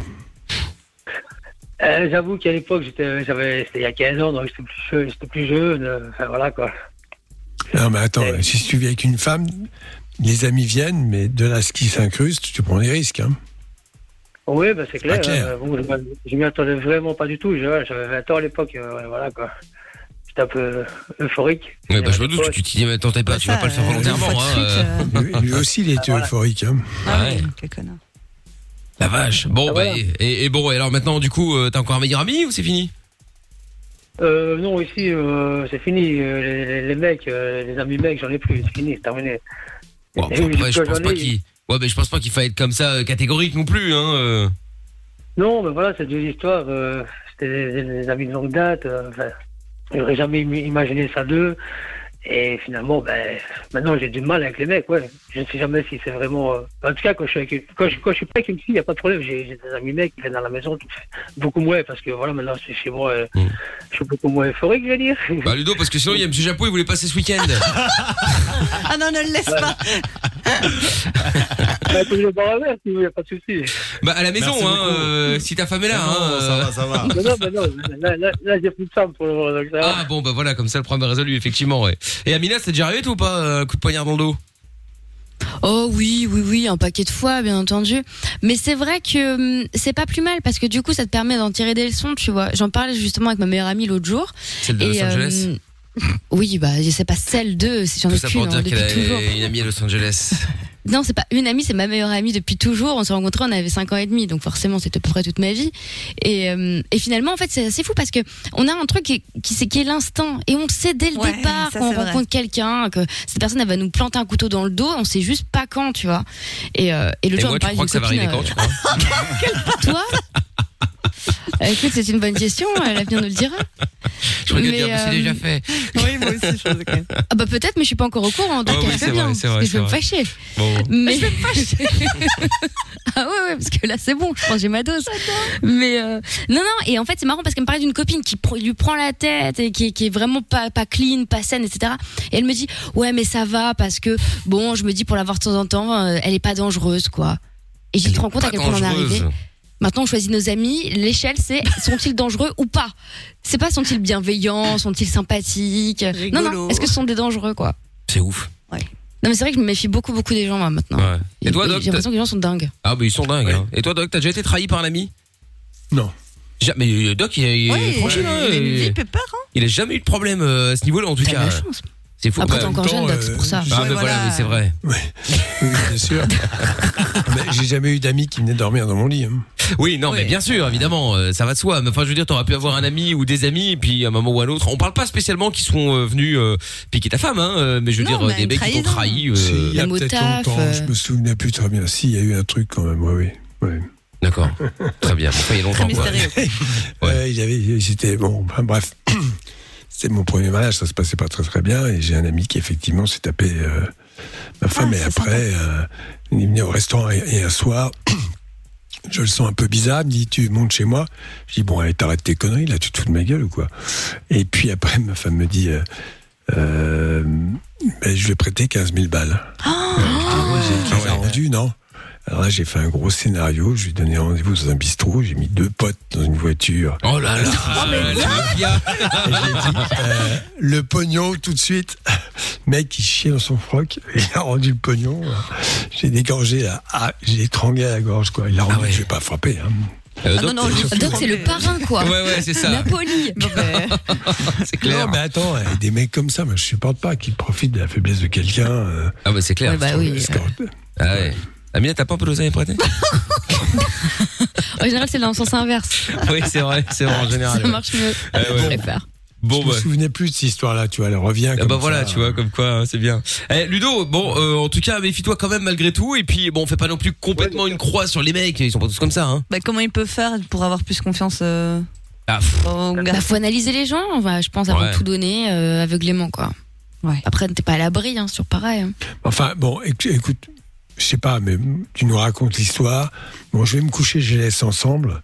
Euh, J'avoue qu'à l'époque, j'étais, j'avais, c'était il y a 15 ans, donc j'étais plus jeune, j'étais plus jeune. euh, Enfin, voilà, quoi. Non, mais attends, si tu vis avec une femme, les amis viennent, mais de là ce qui s'incruste, tu prends des risques. Hein. Oui, bah, c'est clair. pas clair. euh, bon, je, je m'y attendais vraiment pas du tout. J'avais 20 ans à l'époque, euh, voilà, quoi. J'étais un peu euphorique. ouais bah je me doute tu t'y dis mais attends t'es pas tu vas Ça, pas le faire euh, volontairement hein euh. euh, Lui, lui aussi, il était voilà. euphorique. Hein. Ah Ouais. ouais, quel connard. La vache bon Ah, bah voilà. et, et bon et alors maintenant du coup euh, t'as encore un meilleur ami ou c'est fini Euh, non, ici, euh, c'est fini. euh, les, les- les mecs, euh, les amis mecs, j'en ai plus. C'est fini, c'est terminé. Bon, Et après, je pense pas qu'il ouais mais je pense pas qu'il faille être comme ça euh, catégorique non plus hein euh. Non, mais voilà, c'est deux histoires. euh, C'était des, des- des amis de longue date. euh, enfin, J'aurais jamais im- imaginé ça d'eux. Et finalement, ben, maintenant j'ai du mal avec les mecs, ouais. Je ne sais jamais si c'est vraiment. euh, En tout cas, quand je suis, avec une... quand je, quand je suis pas avec une fille, il n'y a pas de problème. J'ai des amis mecs qui viennent à la maison, tout- beaucoup moins, parce que voilà, maintenant c'est chez moi, euh, Mm. je suis beaucoup moins euphorique, je veux dire. bah Ludo parce que sinon il y a Monsieur Japon il voulait passer ce week-end Ah non, ne le laisse pas. bah, tu le bar à verre, il n'y a pas de souci. bah à la maison Merci hein euh, si ta femme est là Non, hein ça euh. va, ça va. Mais non, mais non, là, là, là, j'ai plus de femme pour le moment, donc ça va. Ah bon bah voilà comme ça le problème est résolu effectivement ouais. Et Amina c'est déjà arrivé toi ou pas euh, coup de poignard dans le dos? Oh oui, oui, oui, un paquet de fois, bien entendu. Mais c'est vrai que hum, c'est pas plus mal parce que du coup, ça te permet d'en tirer des leçons, tu vois. J'en parlais justement avec ma meilleure amie l'autre jour. Celle de Los Angeles? euh, oui, bah c'est pas celle d'eux, j'en Tout ai ça qu'une pour hein, dire depuis qu'elle toujours. a une amie à Los Angeles. Non, c'est pas une amie, c'est ma meilleure amie depuis toujours. On s'est rencontrés, on avait 5 ans et demi, donc forcément c'était à peu près toute ma vie. Et, euh, et finalement, en fait, c'est assez fou parce que on a un truc qui, qui, c'est qui est l'instinct, et on sait dès le Ouais, départ ça, quand on c'est vrai. rencontre quelqu'un que cette personne elle va nous planter un couteau dans le dos, on sait juste pas quand, tu vois. Et, euh, et le Et jour, moi on tu crois que ça va d'une arriver copine, quand tu crois? Euh, Toi? Euh, Écoute, c'est une bonne question, euh, l'avenir nous le dira. Je regarde dire mais c'est euh, déjà fait. Oui, moi aussi, je même. Ah bah peut-être, mais je suis pas encore au courant, donc Ah oui, c'est bien, vrai, parce vrai, que je vais me fâcher. Bon. Mais je vais me fâcher. ah ouais, ouais, parce que là c'est bon, je pense j'ai ma dose. Mais euh, non, non, et en fait c'est marrant parce qu'elle me parlait d'une copine qui pr- lui prend la tête et qui, est- qui est vraiment pas, pas clean, pas saine, etc. Et elle me dit, ouais, mais ça va parce que, bon, je me dis pour la voir de temps en temps, euh, elle est pas dangereuse, quoi. Et j'y Elle te rends compte à quel point on en est arrivé. Maintenant, on choisit nos amis. L'échelle, c'est sont-ils dangereux ou pas? C'est pas sont-ils bienveillants, sont-ils sympathiques? Non, non. Rigolo. Est-ce que ce sont des dangereux, quoi? C'est ouf. Non, mais c'est vrai que je me méfie beaucoup, beaucoup des gens, moi, maintenant. Ouais. Et toi, Doc J'ai l'impression que les gens sont dingues. Ah, bah ils sont dingues. hein. Et toi, Doc, t'as déjà été trahi par un ami? Non. Ja- Mais euh, Doc, il, il est Ouais, tranquille. hein, il a une il- vie pépère, hein. Il a jamais eu de problème euh, à ce niveau-là, en tout cas. la chance. C'est fou. Après, Bah, t'es encore jeune, Doc, c'est pour ça. euh, Ah, mais voilà, oui, c'est vrai. Oui, oui, bien sûr. Mais j'ai jamais eu d'amis qui venaient dormir dans mon lit. hein. Oui, non, mais bien sûr, évidemment, euh, ça va de soi. Mais enfin, je veux dire, t'aurais pu avoir un ami ou des amis, et puis à un moment ou à un autre, on parle pas spécialement qui sont euh, venus euh, piquer ta femme, hein, euh, mais je veux Non, dire, euh, mais des une mecs qui t'ont trahi. euh, Si, il y a peut-être longtemps, euh. je me souvenais plus très bien. Si, il y a eu un truc quand même, oui, oui. D'accord, très bien. Enfin, il y a longtemps. Très quoi. mystérieux. Ouais, il y avait, c'était bon, enfin, bref. C'était mon premier mariage, ça se passait pas très très bien, et j'ai un ami qui effectivement s'est tapé euh, ma femme, Ah, et après, euh, il venait au restaurant et, et un soir, je le sens un peu bizarre, il me dit tu montes chez moi, je dis bon allez t'arrêtes tes conneries là, tu te fous de ma gueule ou quoi? Et puis après ma femme me dit euh, euh, ben, je lui ai prêté 15 000 balles. Oh, J'ai qu'il a rendu, non? Alors là, j'ai fait un gros scénario. Je lui ai donné rendez-vous dans un bistrot. J'ai mis deux potes dans une voiture. Oh là là, la. Et j'ai dit, euh, le pognon tout de suite. Mec, il chiait dans son froc. Il a rendu le pognon. J'ai dégorgé. Ah, j'ai étranglé à la gorge, quoi. Il a rendu. Ah ouais. Je vais pas frapper. Hein. Euh, Ah non, non, je- Doc, c'est le parrain, quoi. Ouais, ouais, c'est ça. Napoli. Bon, ben, C'est clair. Non, mais attends, euh, des mecs comme ça, moi, je supporte pas qu'ils profitent de la faiblesse de quelqu'un. euh, Ah, bah c'est clair. Ouais, bah oui. Ah ouais. Amina, t'as pas un peu l'oseille à prêter En général, c'est dans le sens inverse. Oui, c'est vrai, c'est vrai en général. Ça marche mieux. Ouais. Je préfère. Bon, je me bah. souvenais plus de cette histoire-là, tu vois, elle revient. Ah comme bah voilà, ça. tu vois, comme quoi, hein, c'est bien. Eh, Ludo, bon, euh, en tout cas, méfie-toi quand même malgré tout. Et puis, bon, on fait pas non plus complètement une croix sur les mecs. Ils sont pas tous comme ça, hein. bah, comment il peut faire pour avoir plus confiance euh, Ah, Bah, faut analyser les gens, je pense, avant Ouais. de tout donner euh, aveuglément, quoi. Ouais. Après, t'es pas à l'abri, hein, sur pareil. hein. Enfin, bon, éc- écoute, je sais pas, mais tu nous racontes l'histoire. Bon, je vais me coucher, je les laisse ensemble.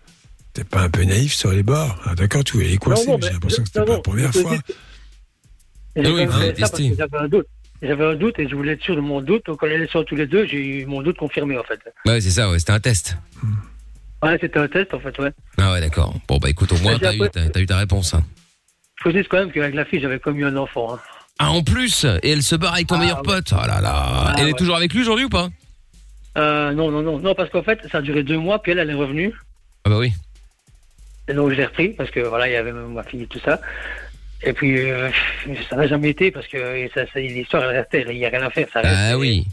T'es pas un peu naïf sur les bords ah, D'accord, tu voulais les coincer, Non, non, mais j'ai l'impression que c'était non, pas la première fois. J'avais un doute. J'avais un doute et je voulais être sûr de mon doute. Donc, quand on est sur tous les deux, j'ai eu mon doute confirmé, en fait. ouais, c'est ça, ouais, c'était un test. Ouais, c'était un test, en fait, ouais. Ah ouais, d'accord. Bon, bah écoute, au moins, t'as eu, après- t'as, t'as eu ta réponse. hein. Je précise quand même qu'avec la fille, j'avais comme eu un enfant. hein. Ah, en plus, et elle se barre avec ton Ah, meilleur pote. Oh là là. Ah, elle est ouais. toujours avec lui aujourd'hui ou pas? Euh, non, non, non, non, parce qu'en fait, ça a duré deux mois, puis elle, elle est revenue. Ah bah oui. Et donc, je l'ai repris, parce que voilà, il y avait même ma fille et tout ça. Et puis, euh, ça n'a jamais été, parce que ça, ça- l'histoire, elle restait, il n'y a rien à faire. Ça reste, Ah oui.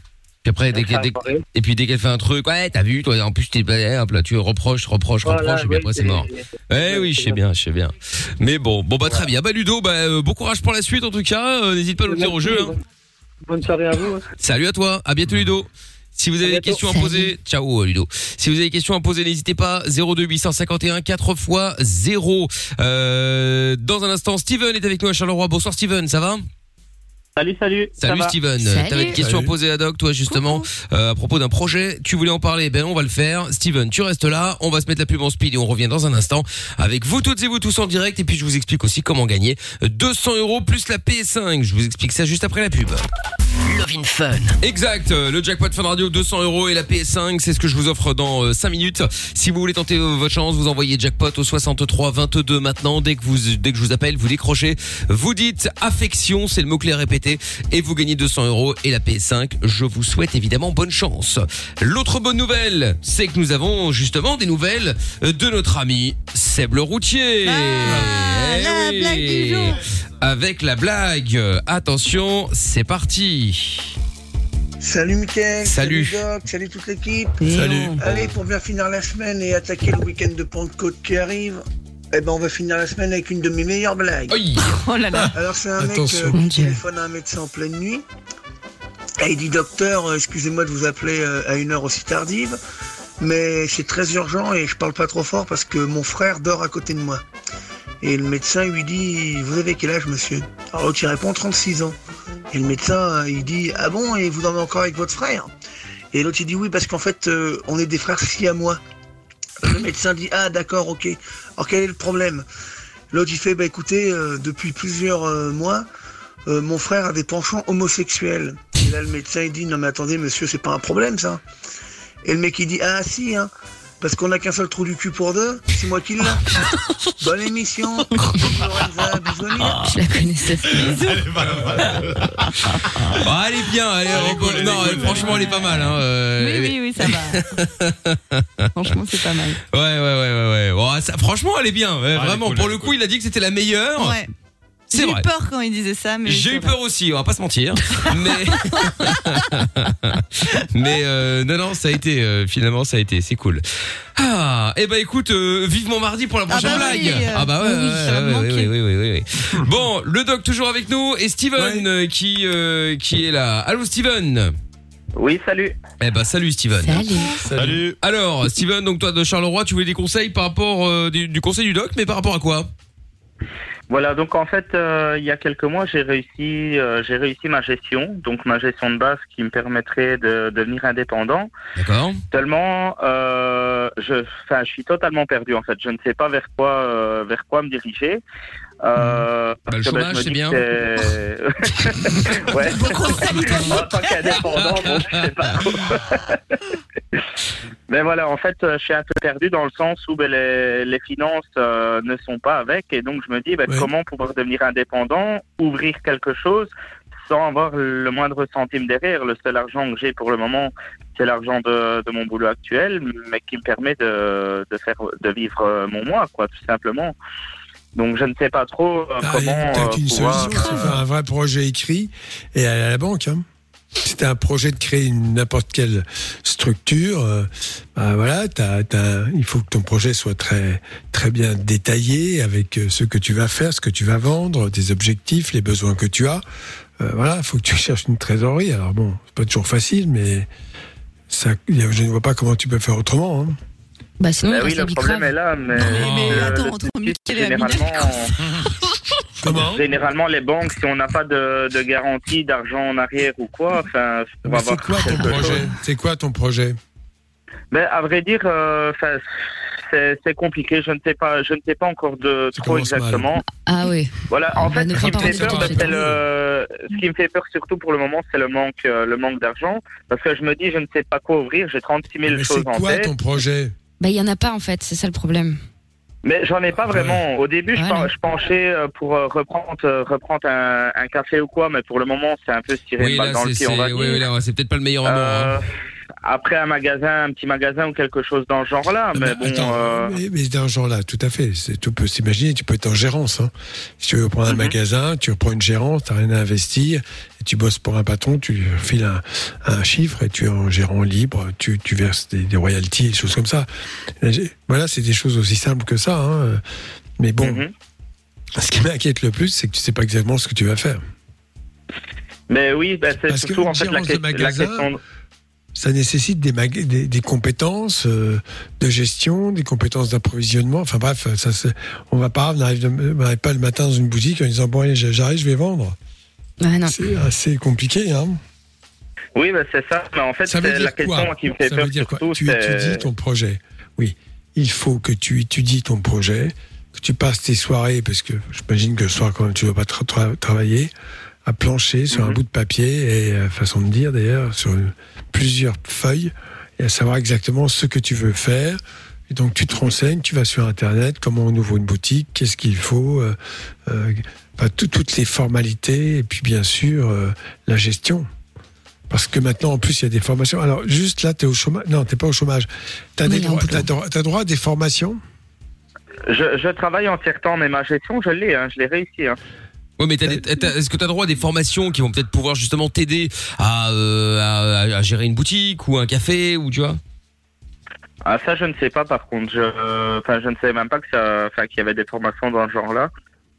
Puis après, dès, dès- et puis dès qu'elle fait un truc, ouais, t'as vu, toi, en plus, t'es, là, tu reproches, reproches, Voilà, reproches, et puis après, c'est mort. Eh oui, je sais bien, je sais bien. Mais bon, bon bah très bien. Bah Ludo, bah euh, bon courage pour la suite en tout cas. Euh, N'hésite pas à nous dire au jeu. hein. Bonne soirée à vous. hein. Salut à toi, à bientôt Ludo. Si vous avez des bientôt. questions à poser, ciao Ludo. Si vous avez des questions à poser, n'hésitez pas. 02 851 4 x 0. Euh, dans un instant, Steven est avec nous à Charleroi. Bonsoir Steven, ça va? Salut, salut. Salut Steven. T'avais une question Salut. à poser à Doc, toi justement, euh, à propos d'un projet. Tu voulais en parler, ben on va le faire. Steven, tu restes là. On va se mettre la pub en speed et on revient dans un instant avec vous toutes et vous tous en direct. Et puis je vous explique aussi comment gagner 200 euros plus la PS5. Je vous explique ça juste après la pub. Love in Fun. Exact, euh, le jackpot Fun Radio 200 euros et la PS5, c'est ce que je vous offre dans 5 minutes. Si vous voulez tenter euh, votre chance, vous envoyez jackpot au 63 22 maintenant. Dès que vous dès que je vous appelle, vous décrochez, vous dites affection, c'est le mot clé à et vous gagnez 200 euros et la PS5. Je vous souhaite évidemment bonne chance. L'autre bonne nouvelle, c'est que nous avons justement des nouvelles euh, de notre ami Seb le routier. Ah, Eh la oui. blague du jour. Avec la blague. Attention, c'est parti. Salut Mickaël, Salut. Doc, salut toute l'équipe. Salut. Allez, pour bien finir la semaine et attaquer le week-end de Pentecôte qui arrive, eh ben on va finir la semaine avec une de mes meilleures blagues. Oh là là. Alors c'est un Attention. mec euh, qui téléphone à un médecin en pleine nuit. Et il dit docteur, euh, excusez-moi de vous appeler euh, à une heure aussi tardive, mais c'est très urgent et je parle pas trop fort parce que mon frère dort à côté de moi. Et le médecin lui dit Vous avez quel âge monsieur? Alors l'autre il répond 36 ans. Et le médecin il dit Ah bon et vous dormez encore avec votre frère? Et l'autre il dit Oui parce qu'en fait euh, on est des frères si à moi. Le médecin dit Ah d'accord ok. Alors quel est le problème? L'autre il fait Bah écoutez euh, depuis plusieurs euh, mois euh, mon frère a des penchants homosexuels. Et là le médecin il dit Non mais attendez monsieur c'est pas un problème ça. Et le mec il dit Ah si hein Parce qu'on n'a qu'un seul trou du cul pour deux. C'est moi qui l'ai. Bonne émission. Lorenza, bisounis. Je la connaissais. Ah, elle est bien. Elle est- rigole, elle non, rigole, franchement, elle est pas mal. Hein. euh, Oui, elle est- oui, oui, ça va. Franchement, c'est pas mal. Ouais, ouais, ouais, ouais, ouais. Bon, ça- franchement, elle est bien. ouais, est vraiment, cool, pour le est coup, il a dit que c'était la meilleure. Ouais. J'ai eu vrai. peur quand il disait ça, mais. J'ai eu peur aussi, on va pas se mentir. Mais, mais euh, non, non, ça a été euh, finalement, ça a été, c'est cool. Ah, eh ben écoute, euh, vivement mardi pour la Ah prochaine bah oui, blague. euh, ah bah ouais, oui, ouais, ça va me ouais, ouais, manquer. Bon, le doc toujours avec nous et Steven euh, qui euh, qui est là. Allô Steven? Oui, salut. Eh ben salut Steven. Salut. Salut. Alors Steven, donc toi de Charleroi, tu voulais des conseils par rapport euh, du, du conseil du doc, mais par rapport à quoi? Voilà, donc en fait, euh, il y a quelques mois, j'ai réussi, euh, j'ai réussi ma gestion, donc ma gestion de base qui me permettrait de devenir indépendant. D'accord. Seulement, euh, je, enfin, je suis totalement perdu en fait. Je ne sais pas vers quoi, euh, vers quoi me diriger. Euh, Bah, le que, chômage, c'est bien. ouais. en tant qu'indépendant, bon, je sais pas trop. Mais voilà, en fait, euh, je suis un peu perdu dans le sens où ben, les, les finances euh, ne sont pas avec, et donc je me dis ben, Ouais. comment pouvoir devenir indépendant, ouvrir quelque chose sans avoir le moindre centime derrière. Le seul argent que j'ai pour le moment, c'est l'argent de, de mon boulot actuel, mais qui me permet de, de faire de vivre euh, mon mois, quoi, tout simplement. Donc je ne sais pas trop euh, Ah, comment T'as euh, qu'une solution, c'est faire un vrai projet écrit et aller à la banque. Hein. T'as un projet de créer n'importe quelle structure, euh, bah voilà, il faut que ton projet soit très très bien détaillé avec euh, ce que tu vas faire, ce que tu vas vendre, tes objectifs, les besoins que tu as. Euh, voilà, il faut que tu cherches une trésorerie. Alors bon, c'est pas toujours facile, mais ça, je ne vois pas comment tu peux faire autrement. Hein. Bah sinon, Ben il oui, le problème est là, mais, mais euh, attends, entre et généralement, Comment? généralement les banques, si on n'a pas de, de garantie d'argent en arrière ou quoi, enfin, on va Mais C'est quoi ton projet? C'est quoi ton projet? Mais à vrai dire, euh, c'est c'est compliqué. Je ne sais pas, je ne sais pas encore de trop mal. exactement. Ah oui. Voilà, en Bah, fait, ne ce qui me fait peur, tout de bah, suite. c'est le, ce qui me fait peur surtout pour le moment, c'est le manque, euh, le manque d'argent, parce que je me dis, je ne sais pas quoi ouvrir. J'ai 36 000 Mais choses c'est en quoi tête. ton projet? Bah il y en a pas en fait, c'est ça le problème. Mais j'en ai pas vraiment. Au début, je, Voilà. pen- je penchais euh, pour euh, reprendre, euh, reprendre un, un café ou quoi, mais pour le moment, c'est un peu se tirer Oui, là, dans le c'est pied, on va c'est- dire. oui, oui, là, c'est peut-être pas le meilleur moment. Euh, hein. Après un magasin, un petit magasin ou quelque chose dans ce genre-là, mais bon. Attends, euh, mais, mais d'un genre-là, tout à fait. Tout peut s'imaginer. Tu peux être en gérance. Hein. Si tu veux prendre un Mhm. magasin, tu reprends une gérance, t'as rien à investir, tu bosses pour un patron, tu files un, un chiffre et tu es en gérant libre, tu, tu verses des, des royalties, des choses comme ça. Voilà, c'est des choses aussi simples que ça. Hein. Mais bon, mhm. ce qui m'inquiète le plus, c'est que tu sais pas exactement ce que tu vas faire. Mais oui, ben, c'est Parce que surtout une en fait la, de que- la question. de- ça nécessite des, mag- des, des compétences euh, de gestion, des compétences d'approvisionnement. Enfin bref, ça, on va pas, on n'arrive pas le matin dans une boutique en disant bon j'arrive, je vais vendre. Ah. C'est assez compliqué. Hein. Oui, ben, c'est ça. Mais en fait, Ça veut c'est la dire question quoi? qui me fait Ça peur veut dire quoi? surtout. Tu étudies ton projet. Oui, il faut que tu étudies ton projet, que tu passes tes soirées, parce que j'imagine que le soir quand même tu ne vas pas tra- tra- travailler, à plancher sur un Mhm. bout de papier et euh, façon de dire d'ailleurs sur une- plusieurs feuilles et à savoir exactement ce que tu veux faire. Et donc tu te renseignes, tu vas sur internet, comment on ouvre une boutique, qu'est-ce qu'il faut, euh, euh, enfin, tout- toutes les formalités et puis bien sûr euh, la gestion. Parce que maintenant, en plus, il y a des formations. Alors, juste là, tu es au chômage. Non, tu pas au chômage. Tu as, droit, à des formations? Je, je travaille en tiers temps, mais ma gestion, je l'ai, hein, je l'ai réussi. Hein. Mais t'as des- t'as- est-ce que tu as droit à des formations qui vont peut-être pouvoir justement t'aider à, euh, à, à gérer une boutique ou un café ou tu vois? Ah, ça, je ne sais pas, par contre. Je, enfin, je ne savais même pas que ça, enfin, qu'il y avait des formations dans ce genre-là.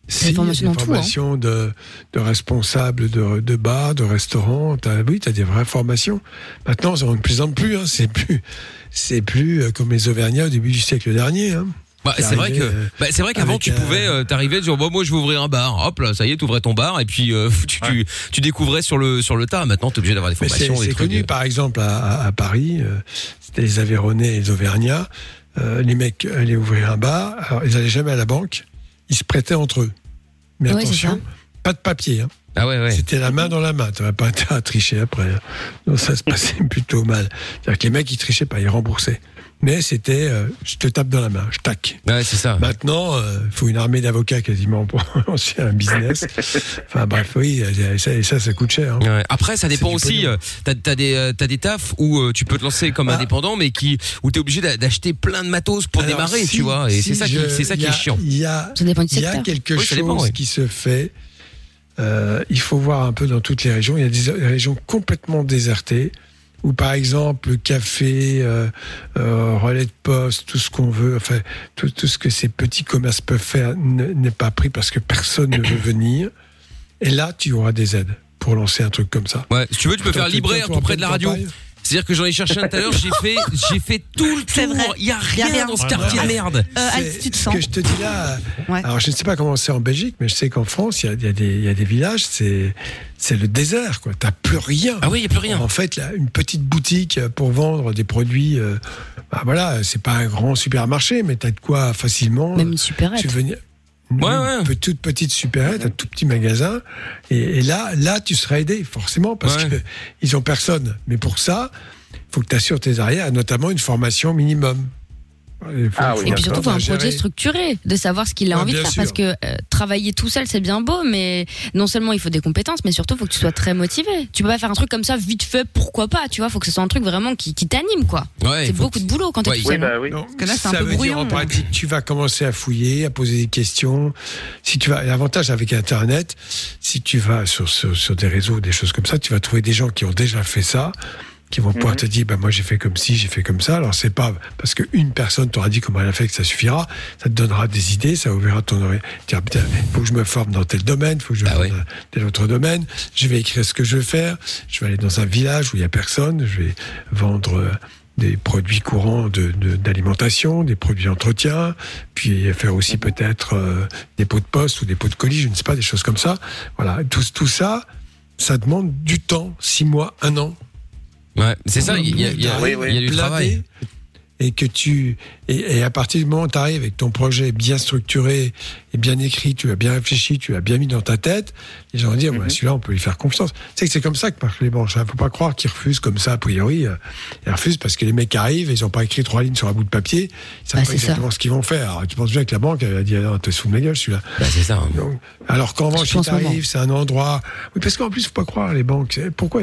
Si, formations des dans tout, hein. de, de responsables de, de bars, de restaurants. As, oui, tu as des vraies formations. Maintenant, on ne plaisante plus. Hein. C'est plus, c'est plus euh, comme les Auvergnats au début du siècle dernier. Hein. Bah, c'est vrai que euh, bah, c'est vrai qu'avant avec tu pouvais euh, t'arriver dire bon moi je vais ouvrir un bar hop là ça y est t'ouvrais ton bar et puis euh, tu, tu tu découvrais sur le sur le tas maintenant t'es obligé d'avoir des formations c'est connu, par exemple, à, Paris, euh, c'était les Aveyronais et les Auvergnats. Euh, les mecs allaient ouvrir un bar, alors ils allaient jamais à la banque, ils se prêtaient entre eux. Mais Ouais, attention, pas de papier. Hein. ah ouais ouais C'était la main dans la main, tu n'avais pas intérêt à tricher après. hein. Donc ça se passait plutôt mal. C'est-à-dire que les mecs, ils trichaient pas, ils remboursaient. Mais c'était, euh, je te tape dans la main, je tac. Ouais, c'est ça. Maintenant, euh, il faut une armée d'avocats quasiment pour lancer un business. enfin bref, oui, et ça, et ça, ça coûte cher. hein. Ouais. Après, ça dépend aussi. euh, T'as as des euh, t'as des tafs où euh, tu peux te lancer comme indépendant, mais qui où t'es obligé d'a- d'acheter plein de matos pour Alors, démarrer, si- tu vois. Et si c'est ça qui je- c'est ça qui est a- chiant. Il y a, y quelque Oui, chose dépend, qui se fait. Euh, il faut voir un peu dans toutes les régions. Il y a des régions complètement désertées où, par exemple, le café, euh, euh, relais de poste, tout ce qu'on veut, enfin, tout, tout ce que ces petits commerces peuvent faire n'est pas pris parce que personne ne veut venir. Et là, tu auras des aides pour lancer un truc comme ça. Ouais, si tu veux, tu peux faire libraire tout près de la radio. campagne C'est-à-dire que j'en ai cherché un tout à l'heure, j'ai fait, j'ai fait tout le tour. Il y a rien dans ce quartier de merde. C'est- Ce que je te dis là, alors je ne sais pas comment c'est en Belgique, mais je sais qu'en France, il y a, y des, il y a des villages, c'est c'est le désert, quoi. T'as plus rien. Ah oui, il y a plus rien. En fait, là, une petite boutique pour vendre des produits, euh, bah voilà, c'est pas un grand supermarché, mais t'as de quoi facilement. Même une supérette. Subvenir. Ouais, ouais. Une toute petite supérette, un tout petit magasin. Et, et là, là, tu seras aidé, forcément, parce que ils ont personne. Mais pour ça, faut que tu assures tes arrières, notamment une formation minimum. Il faut- faut Et puis surtout, il faut un gérer. projet structuré, de savoir ce qu'il a Ouais, envie de faire. sûr. Parce que euh, travailler tout seul, c'est bien beau, mais non seulement il faut des compétences, mais surtout, il faut que tu sois très motivé. Tu peux pas faire un truc comme ça vite fait, pourquoi pas, tu vois? faut que ce soit un truc vraiment qui, qui t'anime, quoi. Ouais, c'est beaucoup de boulot quand t'es tout seul. Non, Parce que là, c'est un ça peu veut dire en pratique, tu vas commencer à fouiller, à poser des questions. Si tu vas, l'avantage avec Internet, si tu vas sur, sur, sur des réseaux, des choses comme ça, tu vas trouver des gens qui ont déjà fait ça, qui vont pouvoir te dire, bah, moi j'ai fait comme ci, j'ai fait comme ça. Alors c'est pas parce qu'une personne t'aura dit comment elle a fait que ça suffira. Ça te donnera des idées, ça ouvrira ton oreille. Dire, putain, faut que je me forme dans tel domaine, faut que je me forme dans tel autre domaine. Je vais écrire ce que je veux faire. Je vais aller dans un village où il y a personne. Je vais vendre euh, des produits courants de- de- d'alimentation, des produits d'entretien, puis faire aussi peut-être euh, des pots de poste ou des pots de colis, je ne sais pas, des choses comme ça. Voilà, tout, tout ça, ça demande du temps, six mois, un an. Ouais, c'est ça, il y a, y a- il y a du travail. Et que tu et, et à partir du moment où tu arrives avec ton projet bien structuré et bien écrit, tu as bien réfléchi, tu l'as bien mis dans ta tête, les gens vont dire ouais, celui-là on peut lui faire confiance. Sais que c'est comme ça que marchent les banques. Il faut pas croire qu'ils refusent comme ça a priori. euh, Ils refusent parce que les mecs arrivent, ils ont pas écrit trois lignes sur un bout de papier, ils savent Bah, pas c'est ça. exactement ce qu'ils vont faire. Alors, tu penses bien que la banque elle a dit ah, t'es sous de ma gueule celui-là. Bah, c'est ça. Donc, alors qu'en revanche, si t'arrives, c'est un endroit. Oui, parce qu'en plus, faut pas croire les banques. c'est- Pourquoi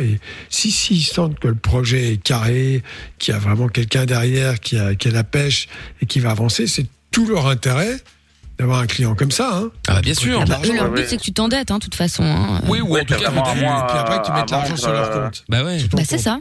Si si ils sentent que le projet est carré, qu'il y a vraiment quelqu'un derrière qui a, qui a la pêche et qui va avancer, c'est tout leur intérêt d'avoir un client comme ça. Hein. Ah bah, bien sûr. Ah bah, leur but, c'est que tu t'endettes, hein, de toute façon. hein. Oui, ou en tout cas, à moi, et puis après, tu mets l'argent sur leur compte. Bah ouais. Bah, c'est ça.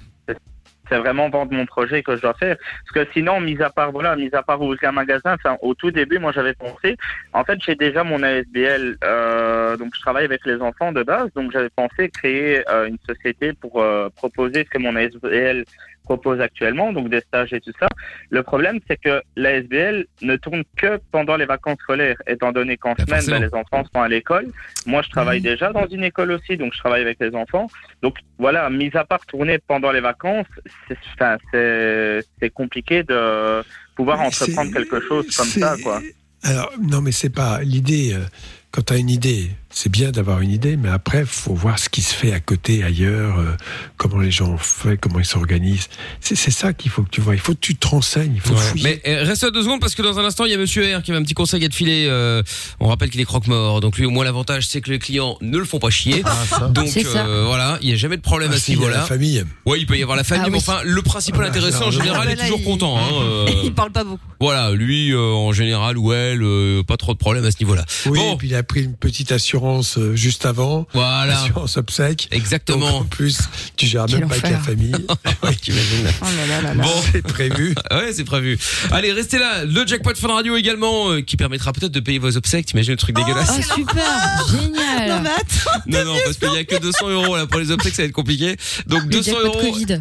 c'est vraiment vendre mon projet que je dois faire. Parce que sinon, mis à part, voilà, mis à part ouvrir un magasin, enfin, au tout début, moi, j'avais pensé, en fait, j'ai déjà mon ASBL, euh, donc je travaille avec les enfants de base, donc j'avais pensé créer euh, une société pour euh, proposer ce que mon ASBL propose actuellement, donc des stages et tout ça. Le problème, c'est que l'ASBL ne tourne que pendant les vacances scolaires, étant donné qu'en Bah, semaine, ben, les enfants sont à l'école. Moi, je travaille déjà dans une école aussi, donc je travaille avec les enfants. Donc voilà, mis à part tourner pendant les vacances, c'est enfin, c'est- c'est compliqué de pouvoir Mais entreprendre quelque chose comme ça, quoi. Alors, non, mais c'est pas l'idée. euh, Quand tu as une idée, c'est bien d'avoir une idée, mais après, faut voir ce qui se fait à côté, ailleurs, euh, comment les gens font, comment ils s'organisent. C'est c'est ça qu'il faut que tu vois. Il faut que tu te renseignes, il faut Ouais. fouiller. Mais euh, reste à deux secondes parce que dans un instant il y a Monsieur R qui avait un petit conseil à te filer. euh, on rappelle qu'il est croque-mort, donc lui au moins l'avantage c'est que les clients ne le font pas chier. donc ça. euh, voilà, il n'y a jamais de problème Ah, à ce si, il niveau-là. la famille. Ouais, il peut y avoir la famille, Ah mais enfin le principal intéressant en général est là, toujours il- content. Hein, euh, Il parle pas beaucoup. voilà, lui euh, en général ou elle, euh, pas trop de problème à ce niveau-là. Oui, Bon. et puis il a pris une petite assurance euh, juste avant. Voilà. Assurance obsèque. Donc, Exactement. en plus, tu gères même pas avec la famille. Ouais, t'imagines. Oh là là là là. Bon. C'est prévu. Ouais, c'est prévu. Allez, restez là. Le jackpot Fun Radio également, euh, qui permettra peut-être de payer vos obsèques. T'imagines le truc dégueulasse Ah, super, génial. Non, mais attends. Non, non, parce qu'il y a que 200 euros là pour les obsèques, ça va être compliqué. Donc Le 200 jackpot euros. Covid.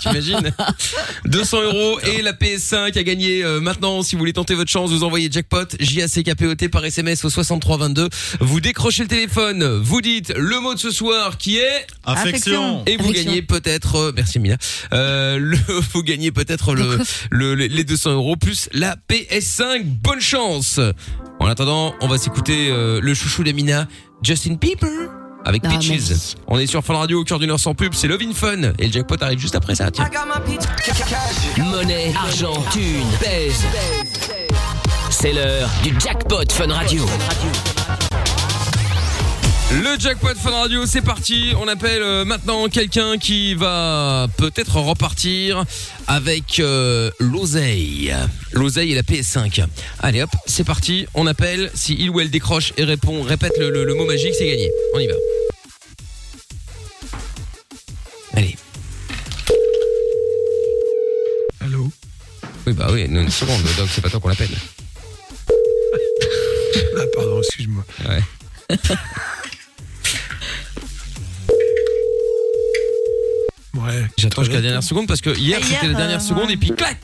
T'imagines 200 euros et la PS5 à gagner euh, maintenant. Si vous voulez tenter votre chance, vous envoyez jackpot J A C K P O T par SMS au 6322. Vous décrochez le téléphone, vous dites le mot de ce soir qui est Affection. et vous Affection. gagnez peut-être. euh, merci Mina. Euh, le, vous gagnez peut-être le, le, le- les 200 euros plus la PS5. Bonne chance. En attendant, on va s'écouter euh, le chouchou d'Amina, Justin Bieber. avec Ah, Peaches. On est sur Fun Radio au cœur d'une heure sans pub, c'est Love in Fun et le jackpot arrive juste après ça. Tiens. Monnaie, argent, thune, pèse. C'est l'heure du jackpot Fun Radio. Le jackpot Fun Radio, c'est parti. On appelle euh, maintenant quelqu'un qui va peut-être repartir avec euh, l'oseille. L'oseille et la PS5. Allez hop, c'est parti. On appelle. Si il ou elle décroche et répond, répète le, le- le mot magique, c'est gagné. On y va. Allez. Allô? Oui, bah oui, une seconde, donc c'est pas toi qu'on l'appelle. Ah, pardon, excuse-moi. Ouais. Ouais. J'attends jusqu'à la dernière seconde parce que hier Ah, c'était la dernière euh, seconde et puis clac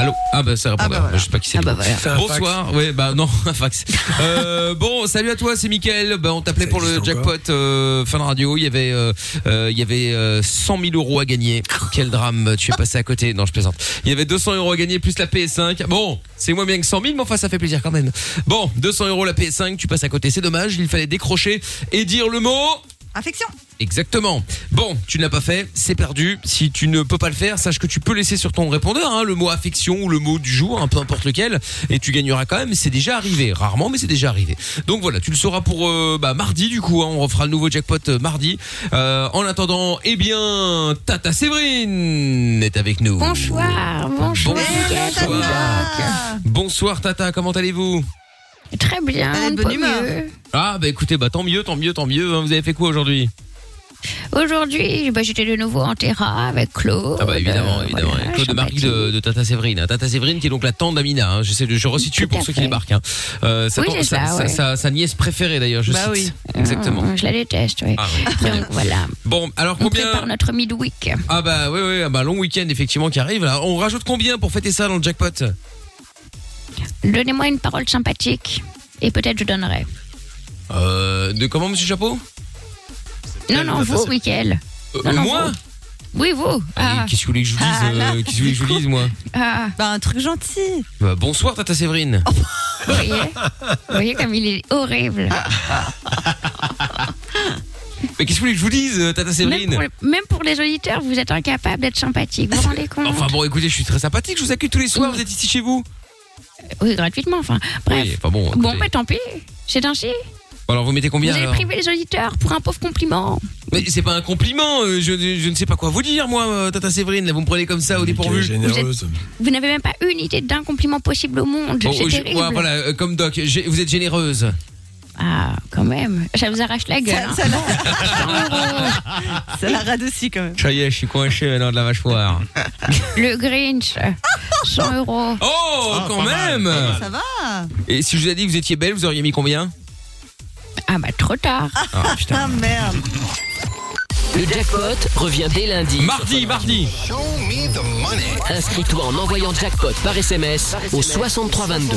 Allô Ah bah ça répond. Ah bah voilà. Je sais pas qui c'est. Ah bah voilà. Bonsoir. Ouais bah non un fax. Euh, bon salut à toi c'est Mickaël. Bah on t'appelait pour le jackpot euh, Fun Radio. Il y avait euh, euh, il y avait euh, 100 000 euros à gagner. Quel drame tu es passé à côté. Non je plaisante. Il y avait 200 euros à gagner plus la PS5. Bon c'est moins bien que 100 000 mais enfin ça fait plaisir quand même. Bon 200 euros la PS5 tu passes à côté. C'est dommage. Il fallait décrocher et dire le mot. Infection. Exactement. Bon, tu ne l'as pas fait, c'est perdu. Si tu ne peux pas le faire, sache que tu peux laisser sur ton répondeur hein, le mot affection ou le mot du jour, un peu importe lequel, et tu gagneras quand même. C'est déjà arrivé, rarement, mais c'est déjà arrivé. Donc voilà, tu le sauras pour euh, bah, mardi du coup. hein, on refera le nouveau jackpot euh, mardi. Euh, en attendant, eh bien, Tata Séverine est avec nous. Bonsoir, bonjour. Bonsoir. Bonsoir Tata, comment allez-vous? Très bien. Elle est de bonne humeur. mieux. Ah bah écoutez, bah tant mieux, tant mieux, tant mieux. hein. Vous avez fait quoi aujourd'hui? Aujourd'hui, bah, j'étais de nouveau en terrain avec Claude. Ah bah évidemment, Euh, évidemment. voilà, Claude de Marie sympathique. de, de Tata Séverine. hein. Tata Séverine qui est donc la tante d'Amina. Hein. J'essaie de, je resitue pour ceux qui débarquent. Hein. Euh, sa, Oui, tante- c'est sa, ça, sa- ouais. sa- sa nièce préférée d'ailleurs, je Bah cite. oui. Exactement. Ah, je la déteste, oui. Ah, oui, très bien. Donc voilà. Bon, alors On combien prépare notre midweek. Ah bah oui, oui, ah bah long week-end effectivement qui arrive. Là, on rajoute combien pour fêter ça dans le jackpot? Donnez-moi une parole sympathique et peut-être je donnerai. euh, De comment, Monsieur Chapeau? Non, non, vous, Mickaël. Euh, Non, non, Moi? vous. Oui, vous. Ah, Qu'est-ce que vous voulez que je vous dise Ah, euh, Qu'est-ce que vous voulez que je vous dise moi? ah, Bah, un truc gentil. Bah, Bonsoir Tata Séverine. vous voyez? Vous voyez comme il est horrible. Mais qu'est-ce que vous voulez que je vous dise, euh, Tata Même Séverine? pour, même pour les auditeurs, vous êtes incapable d'être sympathique. Vous vous rendez compte? Enfin bon, écoutez, je suis très sympathique. Je vous accueille tous les soirs. Mm. Vous êtes ici chez vous Oui, gratuitement, enfin. Bref. Oui, enfin bon. Bon, écoutez. bah tant pis. C'est ainsi. Bon, alors vous mettez Vous combien avez alors privé les auditeurs pour un pauvre compliment. Mais c'est pas un compliment, euh, je, je ne sais pas quoi vous dire moi, euh, Tata Séverine, là vous me prenez comme ça au dépourvu. Vous n'avez même pas une idée d'un compliment possible au monde. Oh, C'est oh, je- terrible. ouais, voilà, euh, comme Doc, j'ai- vous êtes généreuse. Ah, quand même. Ça vous arrache la gueule. Ça, hein. ça la... ça la radoucit quand même. Ça y est, je suis coincé maintenant de la mâchoire. Le Grinch. 100 euros. Oh, Ah, quand pas mal, même pas mal. Ça va Et si je vous ai dit que vous étiez belle, vous auriez mis combien? Ah bah trop tard. Ah putain. Ah merde. Le jackpot revient dès lundi. Mardi, mardi Inscris-toi en envoyant jackpot par SMS au 6322.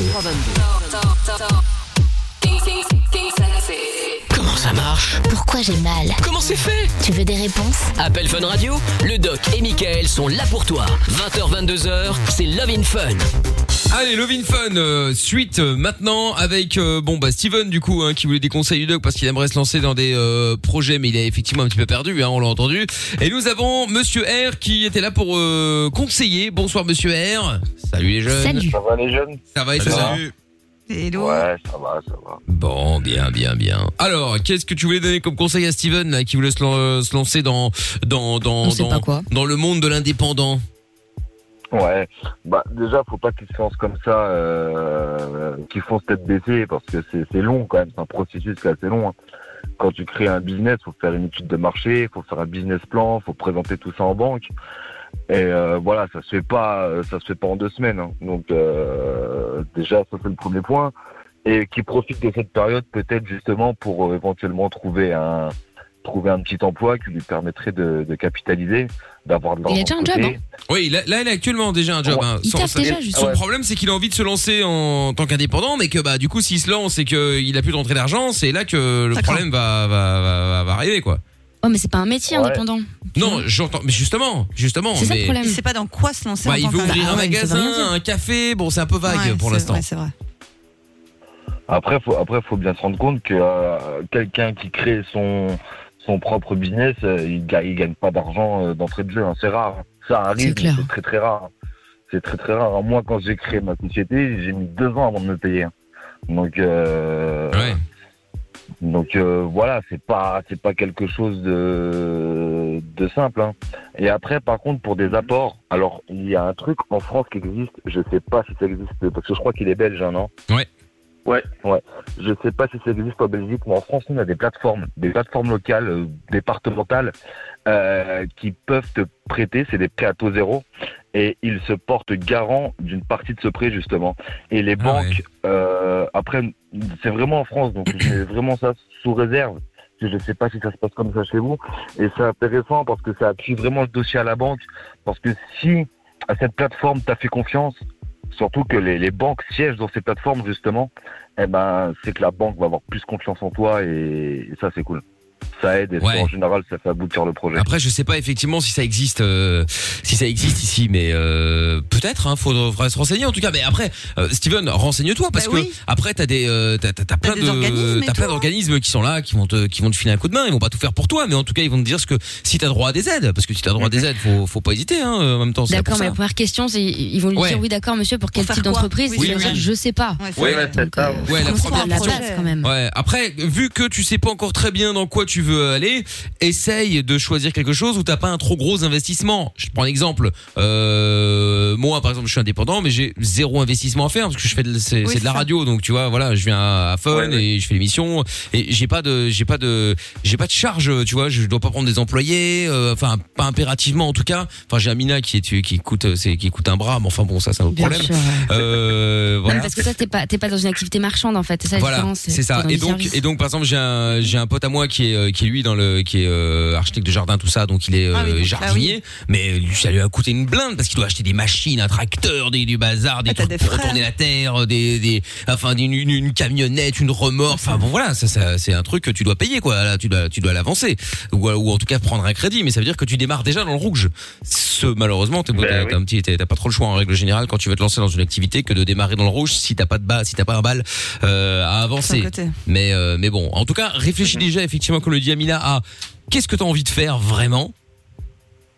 Ça marche Pourquoi j'ai mal Comment c'est fait Tu veux des réponses Appel Fun Radio, le doc et Michael sont là pour toi. 20h, 22h, c'est Love in Fun. Allez, Love in Fun, euh, suite euh, maintenant avec euh, bon bah Steven du coup hein, qui voulait des conseils du doc parce qu'il aimerait se lancer dans des euh, projets mais il est effectivement un petit peu perdu, hein, on l'a entendu. Et nous avons Monsieur R qui était là pour euh, conseiller. Bonsoir Monsieur R. Salut les jeunes. Salut. Ça va les jeunes? Ça va et Ouais, ça va, ça va. Bon, bien, bien, bien. Alors, qu'est-ce que tu voulais donner comme conseil à Steven là, qui voulait se, lan- se lancer dans dans dans On sait dans, quoi. dans le monde de l'indépendant? Ouais, bah déjà, faut pas qu'ils se lancent comme ça, euh, qu'ils font tête baissée, parce que c'est c'est long quand même, c'est un processus qui est assez long. hein. Quand tu crées un business, faut faire une étude de marché, faut faire un business plan, faut présenter tout ça en banque. Et euh, voilà, ça se fait pas, euh, ça se fait pas en deux semaines. hein. Donc euh, déjà, ça c'est le premier point. Et qui profite de cette période peut-être justement pour euh, éventuellement trouver un trouver un petit emploi qui lui permettrait de, de capitaliser, d'avoir de Il a l'argent. déjà un job, côté. Oui, là, là, il a actuellement déjà un job. Hein. Il Son- taffe son- déjà, justement. Son Ouais. problème, c'est qu'il a envie de se lancer en tant qu'indépendant, mais que bah du coup, s'il se lance et qu'il a plus de rentrée d'argent, c'est là que le problème va, va, va, va- va arriver, quoi. Oh, mais c'est pas un métier Ouais. indépendant. Non, j'entends, mais justement, justement, C'est ça le mais problème. Il sait pas dans quoi se lancer bah, en il veut ouvrir un ouais, magasin, un café, bon, c'est un peu vague Ouais, pour c'est l'instant. vrai, c'est vrai. Après, faut, après, faut bien se rendre compte que euh, quelqu'un qui crée son son propre business, euh, il, gagne, il gagne pas d'argent euh, d'entrée de jeu. hein. C'est rare. Ça arrive, c'est très très rare. C'est très très rare. Moi, quand j'ai créé ma société, j'ai mis deux ans avant de me payer. hein. Donc, euh, donc euh, voilà, c'est pas c'est pas quelque chose de de simple. hein. Et après, par contre, pour des apports, alors il y a un truc en France qui existe. Je sais pas si ça existe parce que je crois qu'il est belge, hein, non? Ouais. Ouais, ouais. Je sais pas si ça existe en Belgique, mais en France, on a des plateformes, des plateformes locales, euh, départementales, euh, qui peuvent te prêter, c'est des prêts à taux zéro, et ils se portent garant d'une partie de ce prêt, justement. Et les banques, euh, après, c'est vraiment en France, donc mets vraiment ça sous réserve. Je ne sais pas si ça se passe comme ça chez vous. Et c'est intéressant parce que ça appuie vraiment le dossier à la banque. Parce que si à cette plateforme t'as fait confiance, surtout que les, les banques siègent dans ces plateformes justement, eh ben c'est que la banque va avoir plus confiance en toi et, et ça c'est cool. Ça aide et ça, Ouais. en général ça fait aboutir le projet. Après, je sais pas effectivement si ça existe, euh, si ça existe ici, mais euh, peut-être. Hein, faudrait se renseigner en tout cas. Mais après, euh, Steven, renseigne-toi parce Bah que après t'as des, euh, t'as, t'as- plein de, t'as plein hein. d'organismes qui sont là, qui vont te, qui vont te filer un coup de main. Ils vont pas tout faire pour toi, mais en tout cas ils vont te dire ce que si t'as droit à des aides, parce que si t'as droit à des aides, faut, faut pas hésiter. Hein, en même temps, D'accord, mais la première question, c'est ils vont lui Ouais. dire oui, d'accord, monsieur, pour quel type d'entreprise? Oui, oui, dire oui. je sais pas. Ouais, la première la base quand même. Ouais. Après, vu que tu sais pas encore très bien dans quoi tu veux aller, essaye de choisir quelque chose où t'as pas un trop gros investissement. Je prends un exemple. Euh, moi, par exemple, je suis indépendant, mais j'ai zéro investissement à faire parce que je fais de, c'est, Oui, c'est de la ça. radio, donc tu vois, voilà, je viens à Fun Ouais, ouais. et je fais l'émission et j'ai pas de, j'ai pas de, j'ai pas de charge, tu vois, je dois pas prendre des employés, euh, enfin pas impérativement en tout cas. Enfin, j'ai Amina qui est, qui coûte, c'est qui coûte un bras, mais enfin bon, ça c'est un autre Bien problème. sûr. ouais. Euh, voilà. parce que toi, t'es pas, t'es pas dans une activité marchande en fait. C'est ça la Voilà, différence. c'est ça. t'es dans Et du donc, service. et donc, par exemple, j'ai un, j'ai un pote à moi qui est, euh, qui est lui dans le, qui est euh, architecte de jardin, tout ça, donc il est euh, Ah oui, donc, jardinier. Mais lui, ça lui a coûté une blinde parce qu'il doit acheter des machines, un tracteur, des, du bazar, des Ah, trucs des pour retourner la terre, des, des, enfin, une, une, une camionnette, une remorque. Enfin bon, voilà, ça, ça c'est un truc que tu dois payer, quoi. Là, tu dois, tu dois l'avancer, ou, ou en tout cas prendre un crédit. Mais ça veut dire que tu démarres déjà dans le rouge. Ce, malheureusement, t'es, Ben t'as, oui. t'as un petit, t'as pas trop le choix en règle générale quand tu veux te lancer dans une activité que de démarrer dans le rouge si t'as pas de bas, si t'as pas un bal euh, à avancer. Mais euh, mais bon, en tout cas, réfléchis déjà effectivement comme le dit Amina à qu'est-ce que tu as envie de faire vraiment?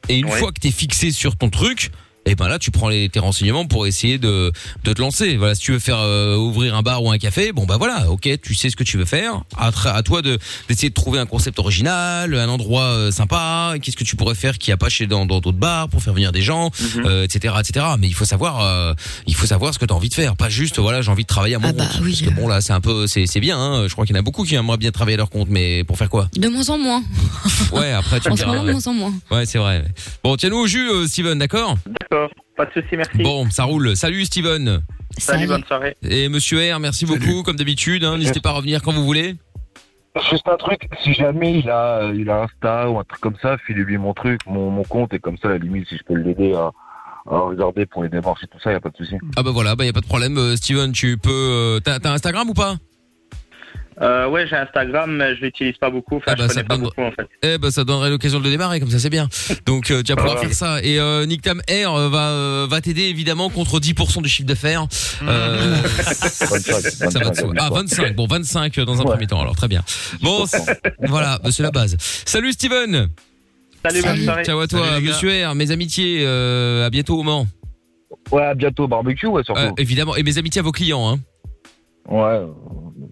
Et une fois que tu es fixé sur ton truc, et ben là tu prends les, tes renseignements pour essayer de, de te lancer. Voilà, si tu veux faire euh, ouvrir un bar ou un café, bon bah voilà, OK, tu sais ce que tu veux faire. À, toi de d'essayer de trouver un concept original, un endroit euh, sympa, qu'est-ce que tu pourrais faire qui a pas chez dans dans d'autres bars pour faire venir des gens, Mhm. euh, etc., etc. Mais il faut savoir euh, il faut savoir ce que tu as envie de faire, pas juste voilà, j'ai envie de travailler à mon Ah bah compte. oui. Parce que bon là, c'est un peu c'est c'est bien hein. je crois qu'il y en a beaucoup qui aimeraient bien travailler à leur compte mais pour faire quoi? De moins en moins. Ouais, après tu me En ce diras. moment, de moins en moins. Ouais, c'est vrai. Bon, tiens-nous au jus, euh, Steven, d'accord? D'accord, pas de souci, merci. Bon, ça roule. Salut, Steven. Salut, bonne soirée. Et Monsieur R, merci beaucoup, comme d'habitude. hein. N'hésitez pas à revenir quand vous voulez. Juste un truc, si jamais il a, il a Insta ou un truc comme ça, filez-lui mon truc, mon, mon compte, et comme ça, à la limite, si je peux l'aider à, à regarder pour les démarches et tout ça, y a pas de souci. Ah bah voilà, bah y a pas de problème. Euh, Steven, tu peux. euh, T'as t'as Instagram ou pas? Euh, ouais, j'ai Instagram, mais je l'utilise pas beaucoup. Enfin, Ah bah, je ça connais pas donne- beaucoup en fait. Eh ben ça donnerait l'occasion de le démarrer, comme ça c'est bien. Donc euh, tu vas pouvoir Ah ouais. faire ça. Et euh, Nick Tam Air euh, va euh, va t'aider évidemment contre 10% du chiffre d'affaires. Euh, 25, ça va de 25, soi. Ah 25, bon 25 dans un Ouais. premier temps. Alors très bien. Bon, c'est- voilà, bah, c'est la base. Salut Steven. Salut, bonne soirée. Ciao à toi, Salut, les gars. Monsieur R. Mes amitiés, euh, à bientôt au Mans. Ouais, à bientôt barbecue, ouais, surtout. Euh, évidemment, et mes amitiés à vos clients. Hein. Ouais, euh,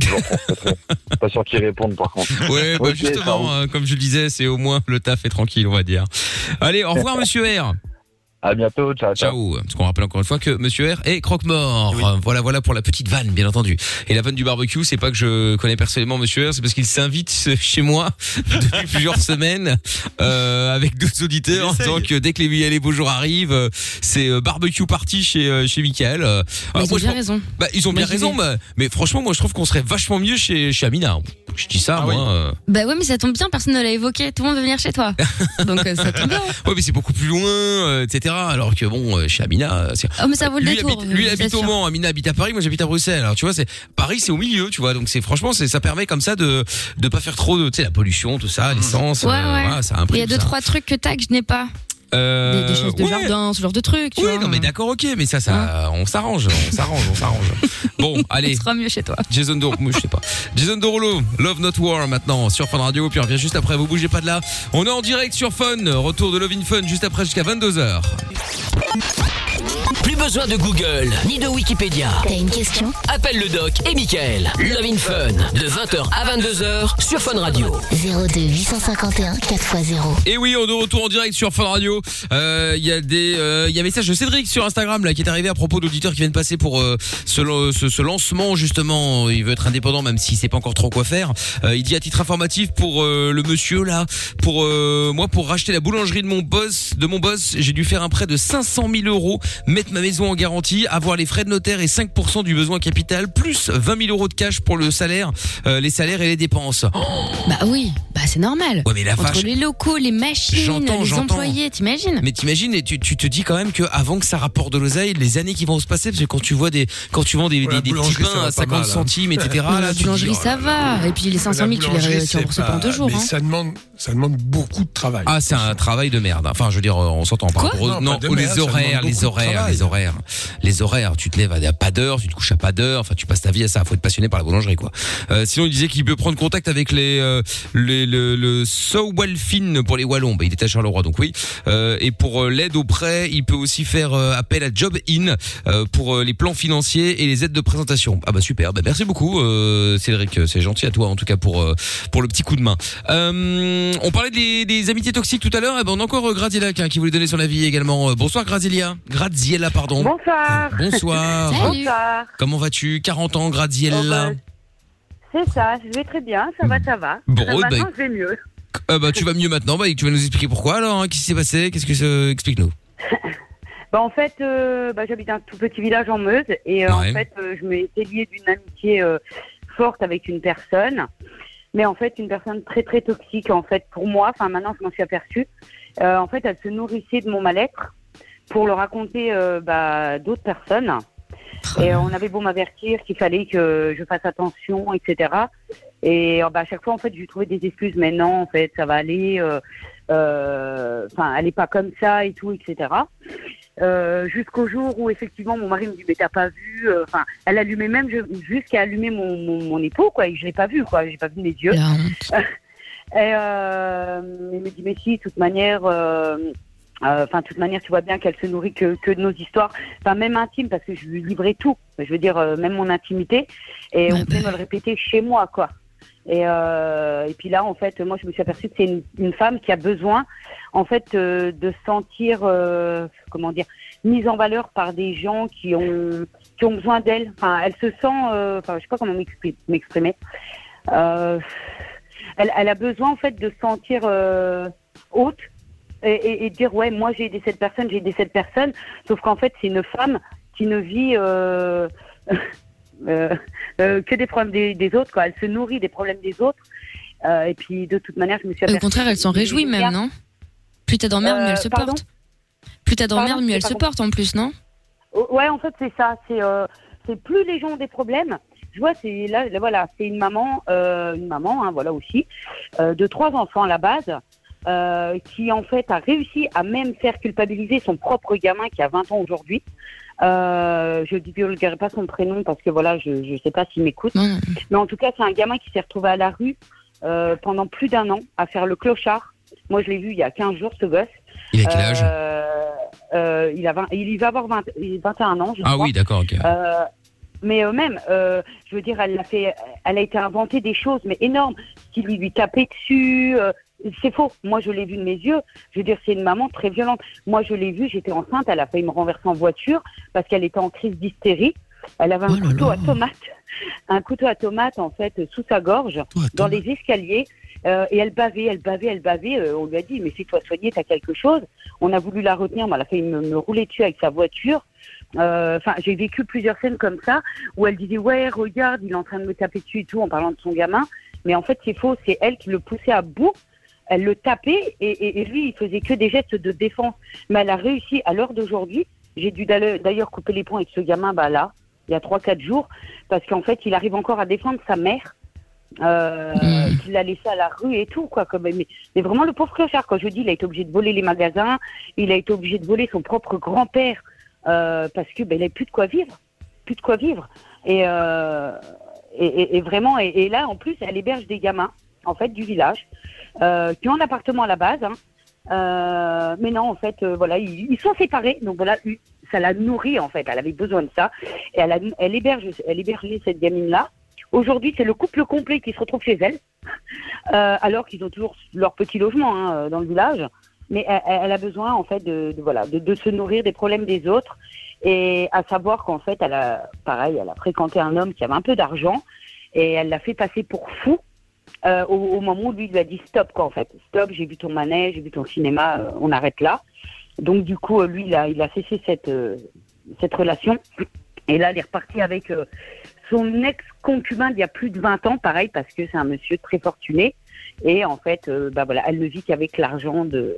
je pas sûr qu'ils répondent par contre. Ouais, bah justement, hein, comme je le disais, c'est au moins le taf est tranquille, on va dire. Allez, au revoir Monsieur R. À bientôt, ciao, ciao. Parce qu'on rappelle encore une fois que Monsieur R est croque-mort. Voilà, voilà pour la petite vanne, bien entendu. Et la vanne du barbecue, c'est pas que je connais personnellement Monsieur R, c'est parce qu'il s'invite chez moi depuis plusieurs semaines euh, avec d'autres auditeurs en disant que dès que les, les beaux jours arrivent, euh, c'est euh, barbecue party chez euh, chez Michael. Alors ils moi, ont bien raison. Bah, ils ont Moi, bien raison, mais, mais franchement, moi je trouve qu'on serait vachement mieux chez chez Amina. Je dis ça, Ah moi. oui. euh. Bah ouais, mais ça tombe bien, personne ne l'a évoqué. Tout le monde veut venir chez toi. Donc euh, ça tombe bien. Ouais, mais c'est beaucoup plus loin, euh, etc. Alors que bon, euh, chez Amina, euh, c'est- Oh, mais ça vaut le lui détour. habite, lui il habite au. Mans, Amina habite à Paris, moi j'habite à Bruxelles. Alors tu vois, c'est Paris, c'est au milieu, tu vois. Donc c'est franchement, c'est ça permet comme ça de de pas faire trop de, tu sais, la pollution, tout ça, l'essence. Ouais, euh, ouais. voilà, ça a un prix. Il y a tout deux, ça. trois trucs que que je n'ai pas. Euh, Des, des choses de ouais. jardin, ce genre de trucs, tu Oui, vois. non mais d'accord, ok, mais ça, ça, on s'arrange, on s'arrange, on s'arrange. Bon, allez. Ce sera mieux chez toi. Jason Derulo, je sais pas. Jason Derulo, Love Not War maintenant sur Fun Radio, puis on revient juste après. Vous bougez pas de là. On est en direct sur Fun, retour de Love in Fun juste après jusqu'à 22h. Plus besoin de Google ni de Wikipédia. T'as une question? Appelle le doc et Michael. Love in Fun de 20h à 22h sur Fun Radio. 02 851 4x0. Et oui, on est de retour en direct sur Fun Radio. Euh, Il y a des, euh, il y a un message de Cédric sur Instagram là qui est arrivé à propos d'auditeurs qui viennent passer pour euh, ce, ce, ce lancement justement. Il veut être indépendant même s'il sait pas encore trop quoi faire. Euh, il dit à titre informatif pour euh, le monsieur là, pour euh, moi pour racheter la boulangerie de mon boss, de mon boss, j'ai dû faire un prêt de 500 000 euros, ma maison en garantie, avoir les frais de notaire et 5% du besoin capital, plus 20 000 euros de cash pour le salaire, euh, les salaires et les dépenses. Bah oui, bah c'est normal. Ouais, mais la Entre vache. les locaux, les machines, J'entends, les j'entends. employés, t'imagines Mais t'imagines et tu, tu te dis quand même que avant que ça rapporte de l'oseille, les années qui vont se passer, parce que quand tu vois des quand tu vends des, des, des petits boulangerie, ça pains va à pas 50 mal, hein. centimes, etc. Là, la tu te dis, boulangerie, oh ça là là. va. Et puis les 500 000, La tu les, boulangerie, tu rembourses pas en deux jours. Mais hein. ça demande, ça demande beaucoup de travail. Ah, c'est un travail de merde. Enfin, je veux dire, on s'entend par Quoi rapport aux- Non, non, pas de aux- merde, les ça horaires, les de horaires, travail. les horaires, les horaires. Tu te lèves à pas d'heure, tu te couches à pas d'heure. Enfin, tu passes ta vie à ça. Faut être passionné par la boulangerie, quoi. Euh, sinon, il disait qu'il peut prendre contact avec les, euh, les le, le Sowalfin pour les Wallons. Bah, il était à Charleroi, donc oui. Euh, et pour euh, l'aide au prêt, il peut aussi faire euh, appel à Job In euh, pour les plans financiers et les aides de présentation. Ah bah super. Bah, merci beaucoup, Cédric. C'est gentil à toi, en tout cas pour pour le petit coup de main. On parlait des, des amitiés toxiques tout à l'heure. Et ben on a encore Graziella hein, qui voulait donner son avis également. Bonsoir. Graziella, pardon. Bonsoir. Bonsoir. Bonsoir. Comment vas-tu? 40 ans, Graziella. Oh, bah, C'est ça, je vais très bien, ça va, ça va. Bon, Euh, bah, Maintenant, je vais mieux. Euh, bah, tu vas mieux maintenant. Bah, tu vas nous expliquer pourquoi alors. hein, Qu'est-ce qui s'est passé? Qu'est-ce que ça... explique-nous? Bah, en fait, euh, bah, j'habite un tout petit village en Meuse et euh, Ouais. en fait, euh, je m'étais liée d'une amitié euh, forte avec une personne, mais en fait, une personne très très toxique en fait pour moi. Enfin, maintenant, je m'en suis aperçue. Euh, en fait, elle se nourrissait de mon mal-être pour le raconter euh, bah, d'autres personnes. Et on avait beau m'avertir qu'il fallait que je fasse attention, etc. Et euh, bah, à chaque fois, en fait, je lui trouvais des excuses. Mais non, en fait, ça va aller. euh, euh, Enfin, elle est pas comme ça et tout, etc. Euh, jusqu'au jour où effectivement mon mari me dit mais t'as pas vu euh, enfin elle allumait même jusqu'à allumer mon, mon, mon épaule quoi et je l'ai pas vu quoi j'ai pas vu mes yeux et euh, il me dit mais si de toute manière euh, euh, Enfin, de toute manière, tu vois bien qu'elle se nourrit que, que de nos histoires, enfin même intimes, parce que je lui livrais tout. Je veux dire, euh, même mon intimité, et on peut me le répéter chez moi, quoi. Et, euh, et puis là, en fait, moi, je me suis aperçue que c'est une, une femme qui a besoin, en fait, euh, de se sentir, euh, comment dire, mise en valeur par des gens qui ont, qui ont besoin d'elle. Enfin, elle se sent, euh, enfin, je sais pas comment m'expri- m'exprimer. Euh, elle, elle a besoin, en fait, de se sentir euh, haute et, et, et dire, ouais, moi, j'ai aidé cette personne, j'ai aidé cette personne. Sauf qu'en fait, c'est une femme qui ne vit euh, euh, euh, que des problèmes des, des autres, quoi. Elle se nourrit des problèmes des autres. Et puis, de toute manière, je me suis Au contraire, elle s'en réjouit même, non? Plus t'as d'emmerde, mieux elle se porte. Plus t'as d'emmerde, Pardon, mieux elle se porte en plus, non? Oh, Ouais, en fait, c'est ça. C'est c'est plus les gens ont des problèmes. Je vois, c'est là, là, voilà, c'est une maman, une maman, hein, voilà aussi, de trois enfants à la base, euh, qui en fait a réussi à même faire culpabiliser son propre gamin qui a 20 ans aujourd'hui. Euh, je ne divulguerai pas son prénom parce que voilà, je ne sais pas s'il m'écoute. Mais en tout cas, c'est un gamin qui s'est retrouvé à la rue euh, pendant plus d'un an à faire le clochard. Moi, je l'ai vu il y a 15 jours, ce gosse. Il a quel âge? Euh, euh, il, a 20 il y va avoir 20 il- 21 ans, je Ah crois. oui, d'accord, ok. Euh, mais euh, même, je veux dire, elle a fait, elle a été inventée des choses, mais énormes, qui lui lui tapait dessus. C'est faux. Moi, je l'ai vu de mes yeux. Je veux dire, c'est une maman très violente. Moi, je l'ai vue. J'étais enceinte. Elle a failli me renverser en voiture parce qu'elle était en crise d'hystérie. Elle avait un couteau à tomate, un couteau à tomate en fait sous sa gorge, dans les escaliers. Euh, et elle bavait, elle bavait, elle bavait. Euh, on lui a dit, mais fais-toi soigner, t'as quelque chose. On a voulu la retenir, mais elle a failli me, me rouler dessus avec sa voiture. Euh, Enfin, j'ai vécu plusieurs scènes comme ça où elle disait, ouais, regarde, il est en train de me taper dessus et tout en parlant de son gamin. Mais en fait, c'est faux. C'est elle qui le poussait à bout. Elle le tapait et, et- et lui, il faisait que des gestes de défense. Mais elle a réussi à l'heure d'aujourd'hui. J'ai dû d'ailleurs couper les ponts avec ce gamin, bah là, il y a trois, quatre jours, parce qu'en fait, il arrive encore à défendre sa mère euh, Hmm. qu'il l'a laissé à la rue et tout, quoi. Comme, mais, mais vraiment le pauvre clochard, quand je dis, il a été obligé de voler les magasins, il a été obligé de voler son propre grand-père euh, parce que ben, il avait plus de quoi vivre, plus de quoi vivre. Et, euh, et, et- et vraiment, et, et là en plus, elle héberge des gamins, en fait, du village, euh, qui ont un appartement à la base. Hein, Euh, mais non, en fait, euh, voilà, ils, sont séparés. Donc voilà, ça l'a nourrie en fait. Elle avait besoin de ça et elle, a, elle héberge, hébergeait cette gamine là. Aujourd'hui, c'est le couple complet qui se retrouve chez elle, alors qu'ils ont toujours leur petit logement hein, dans le village. Mais elle, a besoin en fait de, voilà de se nourrir des problèmes des autres et à savoir qu'en fait, elle a pareil, elle a fréquenté un homme qui avait un peu d'argent et elle l'a fait passer pour fou euh, au, au moment où lui lui a dit stop quoi en fait. Stop j'ai vu ton manège j'ai vu ton cinéma euh, on arrête là. Donc du coup euh, lui il a il a cessé cette euh, cette relation. Et là il est reparti avec son ex concubin d'il y a plus de 20 ans pareil parce que c'est un monsieur très fortuné. Et en fait bah voilà elle ne vit qu'avec l'argent de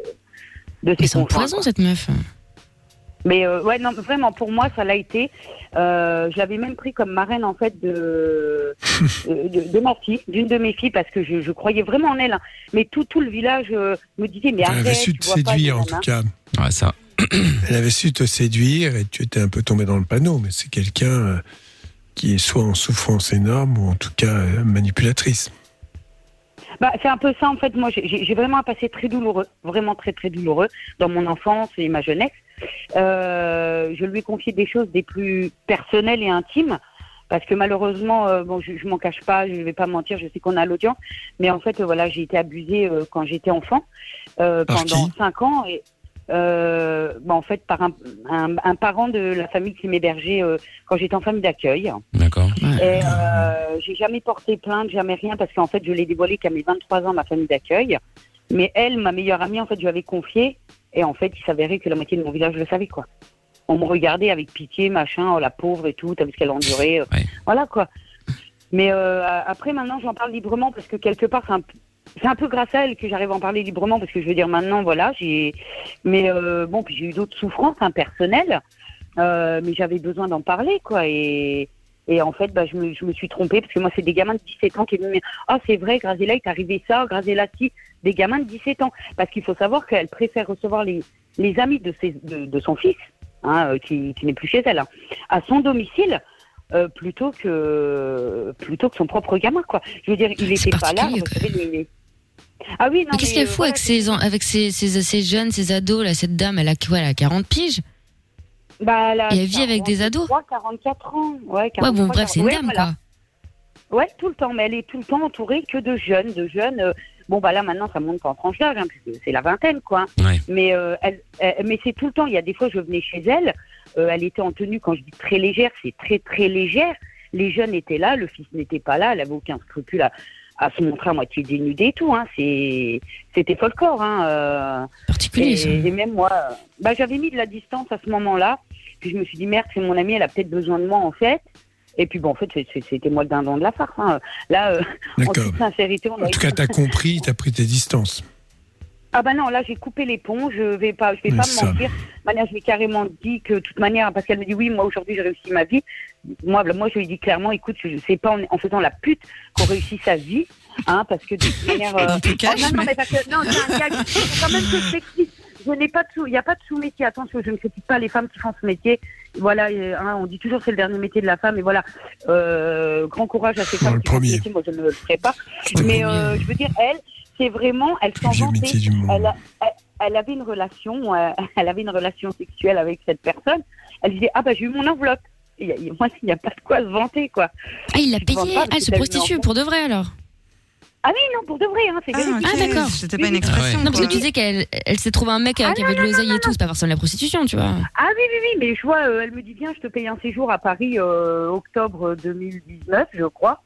de ses Mais c'est un poison cette meuf. Mais euh, ouais, non, vraiment, pour moi, ça l'a été. Euh, je l'avais même pris comme marraine, en fait, de, euh, de, de ma fille, d'une de mes filles, parce que je, je croyais vraiment en elle. hein. Mais tout, tout le village euh, me disait, mais Elle arrête, avait su te séduire, en tout cas. Ouais, ça. Elle avait su te séduire et tu étais un peu tombé dans le panneau, mais c'est quelqu'un qui est soit en souffrance énorme ou en tout cas euh, manipulatrice. Bah, c'est un peu ça, en fait. Moi, j'ai vraiment un passé très douloureux, vraiment très, très douloureux dans mon enfance et ma jeunesse. Euh, je lui ai confié des choses des plus personnelles et intimes. Parce que malheureusement, euh, bon, je, je m'en cache pas, je vais pas mentir, je sais qu'on a l'audience, mais en fait, euh, voilà, j'ai été abusée quand j'étais enfant pendant cinq ans, et euh, bah, en fait par un, un, un parent de la famille qui m'hébergeait euh, quand j'étais en famille d'accueil. D'accord. Et euh, j'ai jamais porté plainte, jamais rien, parce qu'en fait, je l'ai dévoilé qu'à mes 23 ans, ma famille d'accueil. Mais elle, ma meilleure amie, en fait, je lui avais confié. Et en fait, il s'avérait que la moitié de mon village le savait, quoi. On me regardait avec pitié, machin, oh la pauvre et tout, t'as vu ce qu'elle a enduré. euh, Voilà, quoi. Mais euh, après, maintenant, j'en parle librement parce que quelque part, c'est un, p- c'est un peu grâce à elle que j'arrive à en parler librement parce que je veux dire, maintenant, voilà, j'ai. Mais euh, bon, puis j'ai eu d'autres souffrances hein, personnelles, euh, mais j'avais besoin d'en parler, quoi. Et, et en fait, bah, je, me, je me suis trompée parce que moi, c'est des gamins de 17 ans qui me disent Ah, c'est vrai, Grazella, il t'est arrivé ça, Grazella, si. Des gamins de 17 ans. Parce qu'il faut savoir qu'elle préfère recevoir les, les amis de, ses, de, de son fils, hein, euh, qui, qui n'est plus chez elle, hein, à son domicile. euh, plutôt que plutôt que son propre gamin quoi. Je veux dire, il était pas là. les- Ah oui, non. Mais qu'est-ce qu'elle euh, fout voilà, avec, en- avec ses, ses jeunes, ses ados, là, cette dame, elle a quoi, elle a 40 piges? Bah, elle a Et elle vit avec des ados? 43, 44 ans. Ouais, Ouais, 43, bon, bref, c'est une 40. dame, Ouais, voilà. quoi. Ouais, tout le temps, mais elle est tout le temps entourée que de jeunes, de jeunes. euh, bon, bah là, maintenant, ça monte en tranche d'âge, hein, puisque c'est la vingtaine, quoi. Mais, euh, elle, elle- mais c'est tout le temps. Il y a des fois, je venais chez elle, euh, elle était en tenue, quand je dis très légère, c'est très, très légère. Les jeunes étaient là, le fils n'était pas là, elle avait aucun scrupule à, à se montrer à moitié dénudée et tout. Hein. C'est- C'était folklore. Hein, euh. Particulier, et, ça. et même moi, bah, j'avais mis de la distance à ce moment-là. Puis je me suis dit, merde, c'est mon amie, elle a peut-être besoin de moi, en fait. Et puis bon, en fait, c'était moi le dindon de la farce. hein. Là, euh, en toute sincérité, on a En tout cas, t'as compris, t'as pris tes distances. ah bah non, là j'ai coupé les ponts, je vais pas, je vais pas ça. me mentir. Manière, je lui ai carrément dit que de toute manière, parce qu'elle me dit oui, moi aujourd'hui j'ai réussi ma vie. Moi, bah, moi je lui ai dit clairement, écoute, je sais pas en, en faisant la pute qu'on réussit sa vie, hein, parce que de toute manière. Un peu oh, non, non, mais- mais parce que non, c'est un gag. Quand même que je n'ai pas de sous, il n'y a pas de sous-métier. Attention, je ne critique pas les femmes qui font ce métier. Voilà, hein, on dit toujours c'est le dernier métier de la femme, et voilà. Euh, grand courage à ces femmes qui ce métier. Moi, je ne le ferai pas. Mais euh, je veux dire, elle, c'est vraiment, elle s'en vantait. métier du monde. Elle, elle, elle avait une relation, euh, elle avait une relation sexuelle avec cette personne. Elle disait ah bah j'ai eu mon enveloppe. Et, et moi, il n'y a pas de quoi se vanter quoi. Ah, il l'a payé Ah, elle se prostitue pour de vrai alors Ah oui, non, pour de vrai, hein, c'est véridique. Ah, d'accord. C'était pas une expression. Non, parce que tu disais qu'elle elle s'est trouvée un mec euh, qui avait de l'oseille et tout, c'est pas forcément la prostitution, tu vois. Ah oui, oui, oui, mais je vois, euh, elle me dit bien, je te paye un séjour à Paris euh, octobre 2019, je crois.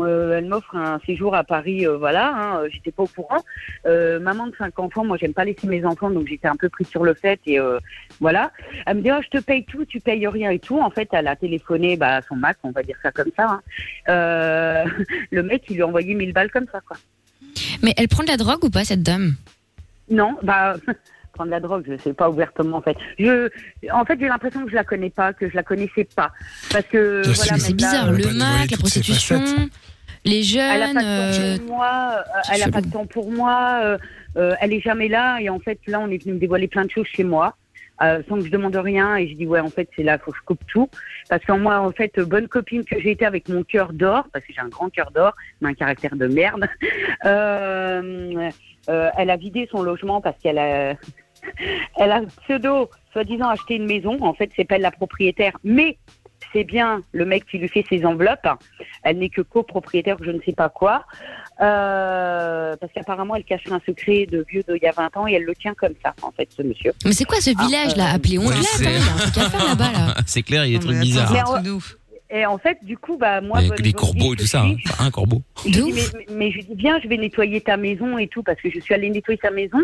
Euh, elle m'offre un séjour à Paris, euh, voilà, hein, euh, j'étais pas au courant. Euh, maman de cinq enfants, moi j'aime pas laisser mes enfants, donc j'étais un peu prise sur le fait et euh, voilà. Elle me dit, oh, je te paye tout, tu payes rien et tout. En fait, elle a téléphoné bah, à son Mac, on va dire ça comme ça. hein. Euh, le mec, il lui a envoyé 1000 balles comme ça, quoi. Mais elle prend de la drogue ou pas, cette dame? Non, bah prendre de la drogue, je sais pas ouvertement en fait. Je, en fait, j'ai l'impression que je la connais pas, que je la connaissais pas, parce que voilà. C'est là, bizarre, le Mac, la prostitution, Les Elle a jeunes. pas de temps euh, pour moi, euh, elle a pas de temps pour moi, euh, euh, elle est jamais là et en fait là on est venu me dévoiler plein de choses chez moi. euh, sans que je demande rien et je dis ouais en fait c'est là faut que je coupe tout parce qu'en moi en fait bonne copine que j'ai été avec mon cœur d'or parce que j'ai un grand cœur d'or mais un caractère de merde euh, euh, elle a vidé son logement parce qu'elle a elle a pseudo soi-disant acheté une maison en fait c'est pas elle la propriétaire mais c'est bien le mec qui lui fait ses enveloppes. Elle n'est que copropriétaire, je ne sais pas quoi. Euh, parce qu'apparemment, elle cacherait un secret de vieux d'il y a 20 ans et elle le tient comme ça, en fait, ce monsieur. Mais c'est quoi ce village là appelé Ondelat Ouais, hein, là-bas là. C'est clair, il y a des trucs bizarres. Et en fait, du coup, bah, moi, les volonté corbeaux et tout ça. hein. Enfin, un corbeau. je dis, mais, mais je dis bien, je vais nettoyer ta maison et tout, parce que je suis allée nettoyer sa maison.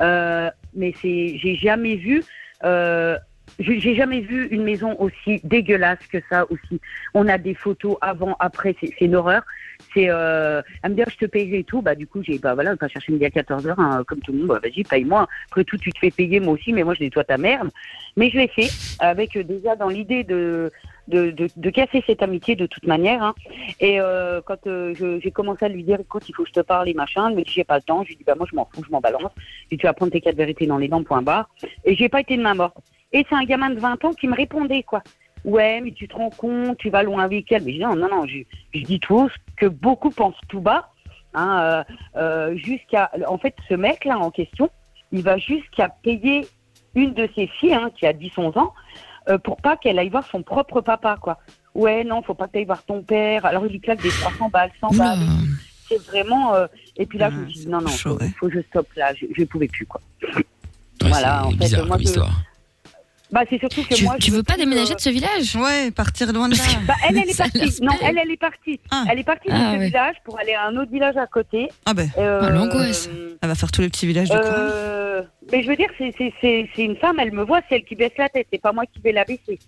Euh, mais c'est, j'ai jamais vu, euh, j'ai jamais vu une maison aussi dégueulasse que ça aussi. On a des photos avant, après, c'est une horreur. C'est, euh, elle me dit, ah, je te payerai et tout. Bah, du coup, j'ai, bah voilà, pas chercher midi à 14h, hein, comme tout le monde. Bah, vas-y, paye-moi. Après tout, tu te fais payer, moi aussi, mais moi, je nettoie ta merde. Mais je l'ai fait, avec euh, déjà dans l'idée de, de, de, casser cette amitié de toute manière. hein. Et euh, quand euh, j'ai commencé à lui dire, écoute, il faut que je te parle et machin, elle me dit, j'ai pas le temps. Je lui dis, bah moi, je m'en fous, je m'en balance. Je tu vas prendre tes quatre vérités dans les dents, point barre. Et j'ai pas été de main morte. Et c'est un gamin de 20 ans qui me répondait, quoi. Ouais, mais tu te rends compte, tu vas loin avec elle. Mais je dis, non, non, non, je, je dis tout ce que beaucoup pensent tout bas. Hein, euh, euh, jusqu'à, en fait, ce mec-là en question, il va jusqu'à payer une de ses filles, hein, qui a 10-11 ans, euh, pour pas qu'elle aille voir son propre papa, quoi. Ouais, non, faut pas que tu ailles voir ton père. Alors, il lui claque des 300 balles, 100 balles. C'est vraiment... Et puis là, je me dis, non, non, faut, faut que je stoppe là. Je, je pouvais plus, quoi. voilà, en fait, bizarre moi, je- histoire. Bah, c'est surtout que Tu, moi... tu veux pas déménager euh, de ce village? Ouais, partir loin de là. bah, elle, elle est partie. Non, elle, elle est partie. Elle est partie de Ah, ce ouais. village pour aller à un autre village à côté. Ah ben, Euh, l'angoisse. Elle va faire tous les petits villages du coin. Euh, mais je veux dire, c'est- c'est c'est- c'est une femme, elle me voit, c'est elle qui baisse la tête, c'est pas moi qui vais la baisser.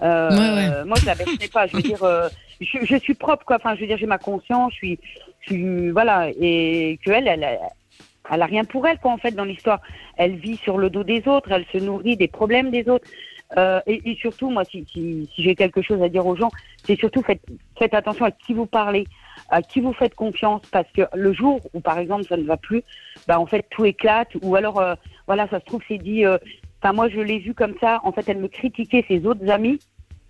Euh, Ouais, Moi, je la baisserai pas. Je veux dire, euh, je, je suis propre, quoi. Enfin, je veux dire, j'ai ma conscience, je suis, je suis, voilà, et que elle, elle, elle a rien pour elle, quoi, en fait, dans l'histoire. Elle vit sur le dos des autres, elle se nourrit des problèmes des autres. Euh, et, et surtout, moi, si, si, si j'ai quelque chose à dire aux gens, c'est surtout faites, faites attention à qui vous parlez, à qui vous faites confiance, parce que le jour où, par exemple, ça ne va plus, bah, en fait, tout éclate, ou alors, euh, voilà, ça se trouve, c'est dit, euh, enfin, moi, je l'ai vu comme ça, en fait, elle me critiquait ses autres amis,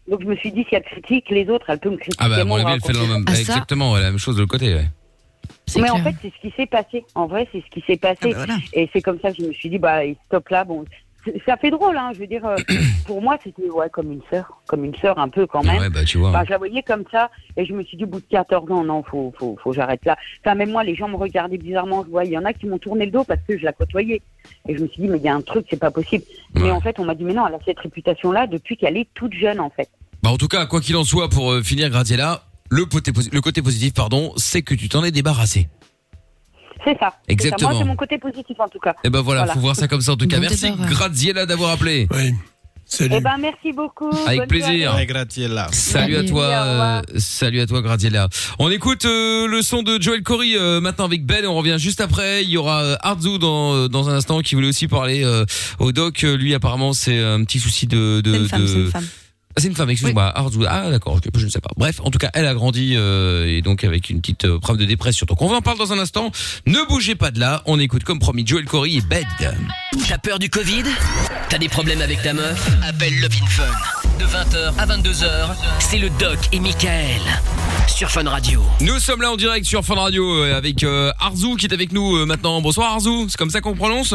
donc je me suis dit, si elle critique les autres, elle peut me critiquer. Ah bah, à mon moi, avis, elle fait le raconter. même. Exactement, ouais, la même chose de l'autre côté, ouais. Mais en fait, c'est ce qui s'est passé. En vrai, c'est ce qui s'est passé. Ah bah Et c'est comme ça que je me suis dit, bah, stop là. Bon, ça fait drôle, hein. Je veux dire, euh, pour moi, c'était ouais, comme une sœur, comme une sœur un peu quand même. Ouais, bah, tu vois. Enfin, je la voyais comme ça, et je me suis dit, au bout de 14 ans, non, faut, faut, faut que j'arrête là. Enfin, même moi, les gens me regardaient bizarrement. Je vois, il y en a qui m'ont tourné le dos parce que je la côtoyais. Et je me suis dit, mais il y a un truc, c'est pas possible. Mais en fait, on m'a dit, mais non, elle a cette réputation-là depuis qu'elle est toute jeune, en fait. Bah, en tout cas, quoi qu'il en soit, pour euh, finir, Graziella, le côté, posi- le côté positif, pardon, c'est que tu t'en es débarrassé. C'est ça. C'est ça. Exactement. Moi, c'est mon côté positif, en tout cas. Et ben voilà, faut voir ça comme ça en tout cas. Bon Merci débarras. Graziella d'avoir appelé. Oui. Eh ben, merci beaucoup. Avec Bonne plaisir. Graziella. Salut à toi, euh, salut à toi Graziella. On écoute euh, le son de Joel Corey euh, maintenant avec Ben et on revient juste après. Il y aura euh, Arzu dans euh, dans un instant qui voulait aussi parler euh, au doc. Lui apparemment c'est un petit souci de de. C'est une femme, de- c'est une femme. Ah, c'est une femme, excuse-moi. Arzu. Ah d'accord, ok, je ne sais pas. Bref, en tout cas, elle a grandi euh, et donc avec une petite euh, preuve de dépression. Donc on va en parler dans un instant. Ne bougez pas de là. On écoute comme promis Joel Corey et Bed. T'as peur du Covid? T'as des problèmes avec ta meuf? Appelle Love in Fun. De 20h à 22h, c'est le Doc et Michael. Sur Fun Radio. Nous sommes là en direct sur Fun Radio euh, avec euh, Arzu qui est avec nous euh, maintenant. Bonsoir Arzu, c'est comme ça qu'on prononce?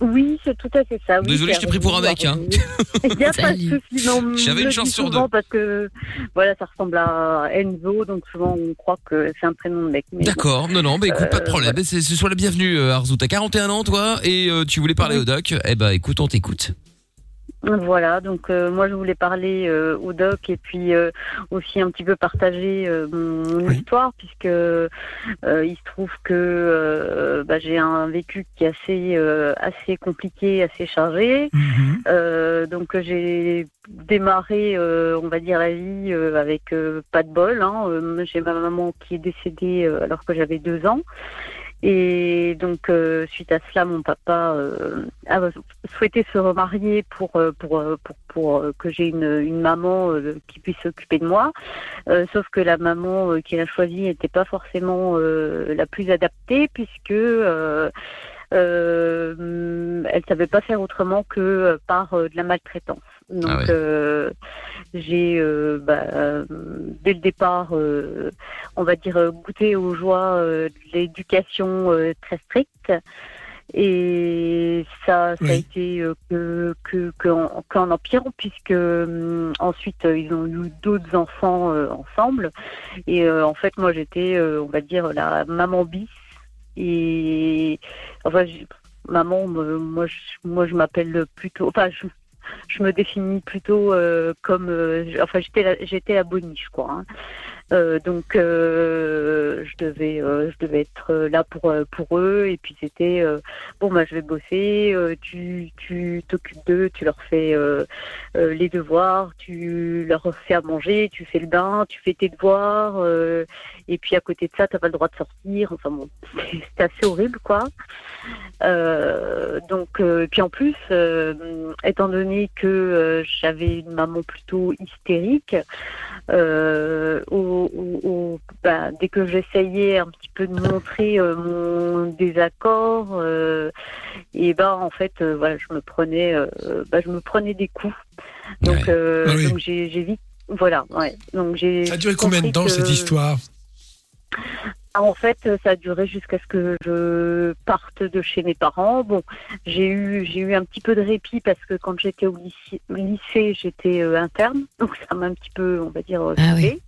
Oui, c'est tout à fait ça. oui, Désolé, je t'ai pris pour un mec. Hein. Il n'y a pas de souci. non, on J'avais une chance sur deux. Parce que voilà, ça ressemble à Enzo, donc souvent on croit que c'est un prénom de mec. mais D'accord, non, non, bah écoute, pas de Euh, problème. C'est, c'est soit la bienvenue, Arzu. T'as 41 ans, toi, et euh, tu voulais parler au doc. Eh ben, écoute, on t'écoute. Voilà, donc euh, moi je voulais parler euh, au doc et puis euh, aussi un petit peu partager euh, mon, histoire puisque euh, il se trouve que euh, bah, j'ai un vécu qui est assez euh, assez compliqué, assez chargé. Euh, donc j'ai démarré, euh, on va dire la vie euh, avec euh, pas de bol. Hein. J'ai ma maman qui est décédée euh, alors que j'avais deux ans. Et donc, euh, suite à cela, mon papa euh, a souhaité se remarier pour, euh, pour, euh, pour, pour, euh, que j'ai une, une maman qui puisse s'occuper de moi. Sauf que la maman qu'il a choisie n'était pas forcément la plus adaptée, puisque elle savait pas faire autrement que par de la maltraitance. Donc, Ah ouais. euh, j'ai, euh, bah, euh, dès le départ, euh, on va dire, euh, goûté aux joies euh, de l'éducation euh, très stricte. Et ça, ça a été euh, que, que, que en, qu'en empirant, puisque ensuite euh, ils ont eu d'autres enfants euh, ensemble. Et euh, en fait, moi, j'étais, euh, on va dire, la maman bis. Et enfin, j'ai- maman, me- moi, je, moi, je m'appelle plutôt. Enfin, je, je me définis plutôt euh, comme. euh, enfin, j'étais j'étais la boniche, quoi. hein. Euh, donc, euh, je devais, euh, je devais être là pour pour eux. Et puis c'était bon, bah, je vais bosser. tu tu t'occupes d'eux, tu leur fais les devoirs, tu leur fais à manger, tu fais le bain, tu fais tes devoirs. et puis à côté de ça, t'as pas le droit de sortir. Enfin bon, c'était assez horrible, quoi. Donc, puis en plus, étant donné que j'avais une maman plutôt hystérique, euh, bah, dès que j'essayais un petit peu de montrer euh, mon désaccord, euh, et ben en fait, euh, voilà, je me prenais, bah, je me prenais des coups. Donc, Ah oui. donc j'ai vite, voilà, ouais. Donc j'ai. Ça a duré combien de temps que- cette histoire? En fait, ça a duré jusqu'à ce que je parte de chez mes parents. Bon, j'ai eu j'ai eu un petit peu de répit parce que quand j'étais au lycée, lycée, j'étais euh, interne, donc ça m'a un petit peu, on va dire, euh, Ah.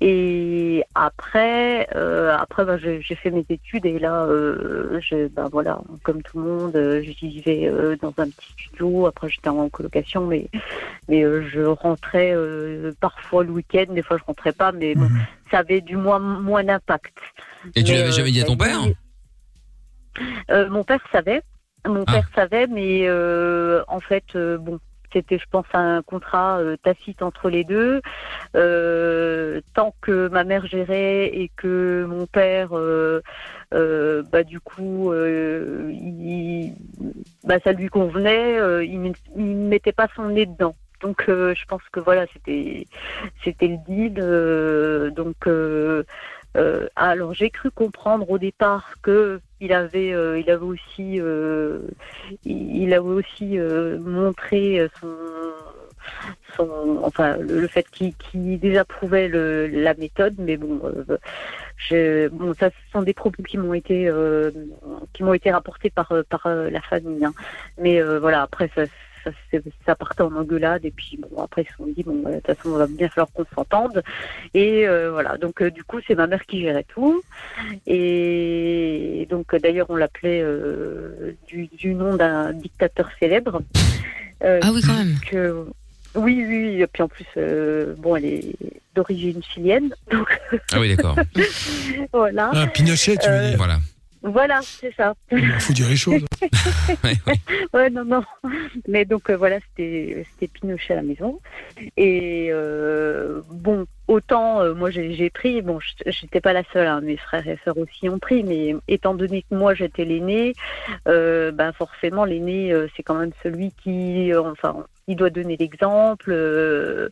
Et après, euh, après, bah, j'ai j'ai fait mes études et là, euh, je, ben voilà, comme tout le monde, euh, je vivais euh, dans un petit studio. Après, j'étais en colocation, mais mais euh, je rentrais euh, parfois le week-end. Des fois, je rentrais pas, mais bon, ça avait du moins moins d'impact. Et tu Mais, l'avais euh, jamais dit à ton père Euh, Mon père savait. Mon Ah. père savait, mais euh, en fait, euh, bon, c'était, je pense, un contrat tacite entre les deux. Tant que ma mère gérait et que mon père, bah, du coup, il, bah, ça lui convenait, il ne mettait pas son nez dedans. Donc, euh, je pense que voilà, c'était, c'était le deal. euh, donc, euh, alors j'ai cru comprendre au départ que il avait, il avait aussi, il avait aussi montré son, enfin le, fait qu'il désapprouvait le, la méthode, mais bon, je, bon, ça ce sont des propos qui m'ont été, qui m'ont été rapportés par par la famille. hein. Mais voilà, après ça. Ça, ça partait en engueulade et puis bon après ils se sont dit bon de toute façon on va bien falloir qu'on s'entende et euh, voilà donc euh, du coup c'est ma mère qui gérait tout et donc d'ailleurs on l'appelait euh, du, du nom d'un dictateur célèbre. Euh, Ah oui, quand même. que- oui, oui, oui, et puis en plus, euh, bon, elle est d'origine chilienne, donc Ah oui, d'accord. voilà. Ah, Pinochet, tu veux Euh, dire Voilà. Voilà, c'est ça. Il faut dire les choses. ouais, non, non. Mais donc euh, voilà, c'était c'était Pinochet à la maison. Et euh, bon, autant euh, moi j'ai j'ai pris, bon, je- j'étais pas la seule, hein, mes frères et sœurs aussi ont pris, mais étant donné que moi j'étais l'aînée, euh, ben forcément l'aîné euh, c'est quand même celui qui, euh, enfin, il doit donner l'exemple. euh,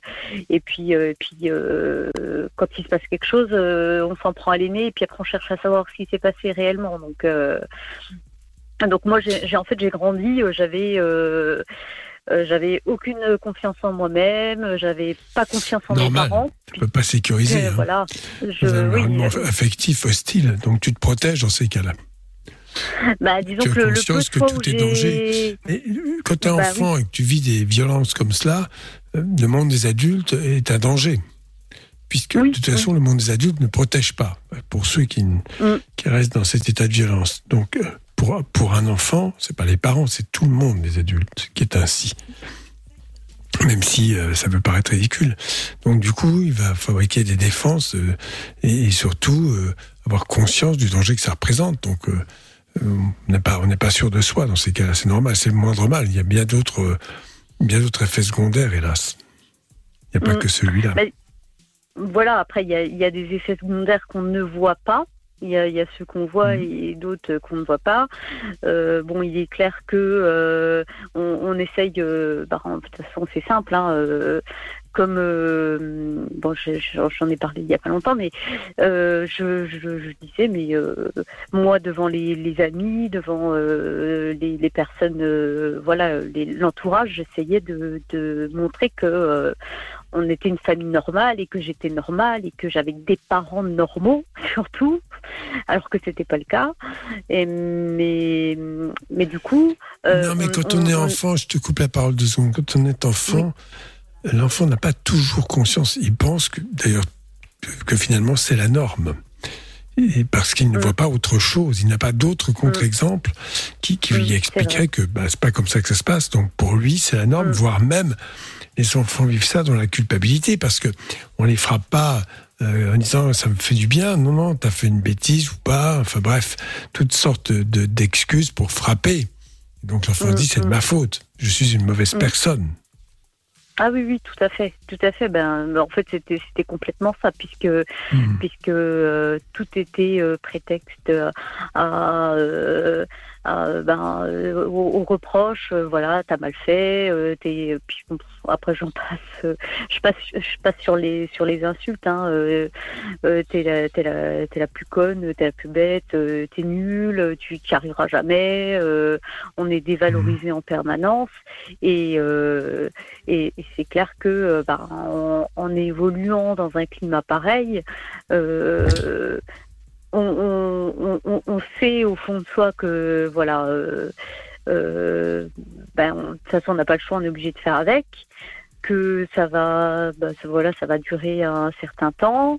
et puis, euh, et puis euh, quand il se passe quelque chose, on s'en prend à l'aîné, et puis après on cherche à savoir ce qui s'est passé réellement. Donc donc moi, j'ai en fait, j'ai grandi, j'avais j'avais aucune confiance en moi-même, j'avais pas confiance en Normal. mes parents. Tu peux pas sécuriser. Hein. Voilà, je, oui, affectif hostile, donc tu te protèges dans ces cas-là. Bah, disons tu as que le, que tout est danger. Quand tu es Bah enfant et que tu vis des violences comme cela, euh, le monde des adultes est un danger. Puisque de toute façon, le monde des adultes ne protège pas euh, pour ceux qui, Mm. qui restent dans cet état de violence. Donc, euh, pour, pour un enfant, c'est pas les parents, c'est tout le monde des adultes qui est ainsi. Même si euh, ça peut paraître ridicule. Donc, du coup, il va fabriquer des défenses euh, et, et surtout euh, avoir conscience du danger que ça représente. Donc, euh, euh, on n'est pas, on pas sûr de soi dans ces cas-là. C'est normal, c'est le moindre mal. Il y a bien d'autres, euh, bien d'autres effets secondaires, hélas. Il n'y a pas Mm. que celui-là. Mais voilà, après, il y a, il y a des effets secondaires qu'on ne voit pas. Il y a, il y a ceux qu'on voit et d'autres qu'on ne voit pas. Euh, bon, il est clair que euh, on, on essaye. euh, bah, de toute façon, c'est simple. Hein, euh, comme euh, bon, je- je- j'en ai parlé il y a pas longtemps, mais euh, je, je, je disais, mais euh, moi devant les, les amis, devant les, les personnes, voilà, l'entourage, j'essayais de, de montrer que on était une famille normale et que j'étais normale et que j'avais des parents normaux surtout, alors que c'était pas le cas. Et, mais mais du coup, non, mais quand on, est enfant, je te coupe la parole deux secondes. Quand on est enfant, l'enfant n'a pas toujours conscience. Il pense que, d'ailleurs, que, finalement c'est la norme. Et parce qu'il ne voit pas autre chose, il n'a pas d'autres contre-exemples qui, qui lui expliqueraient que bah, c'est pas comme ça que ça se passe. Donc pour lui, c'est la norme, voire même les enfants vivent ça dans la culpabilité parce que on les frappe pas euh, en disant ça me fait du bien. Non, non, t'as fait une bêtise ou pas. Enfin bref, toutes sortes de d'excuses pour frapper. Donc l'enfant dit c'est de ma faute. Je suis une mauvaise Mm. personne. Ah oui, oui, tout à fait, tout à fait. Ben, en fait, c'était c'était complètement ça, puisque puisque euh, tout était euh, prétexte à, euh, à, ben, euh, euh, voilà, t'as mal fait. euh, t'es, puis après, j'en passe. euh, je passe, je passe sur les sur les insultes. Hein, euh, euh, t'es la, t'es la, t'es la plus conne, t'es la plus bête, euh, t'es nulle, tu n'y arriveras jamais. euh, on est dévalorisé en permanence et euh, et, et c'est clair que euh, bah, en, en évoluant dans un climat pareil, euh, on, on, on- sait au fond de soi que voilà, euh, euh, ben, on- de toute façon on n'a pas le choix, on est obligé de faire avec que ça va ça- voilà ça va durer un certain temps.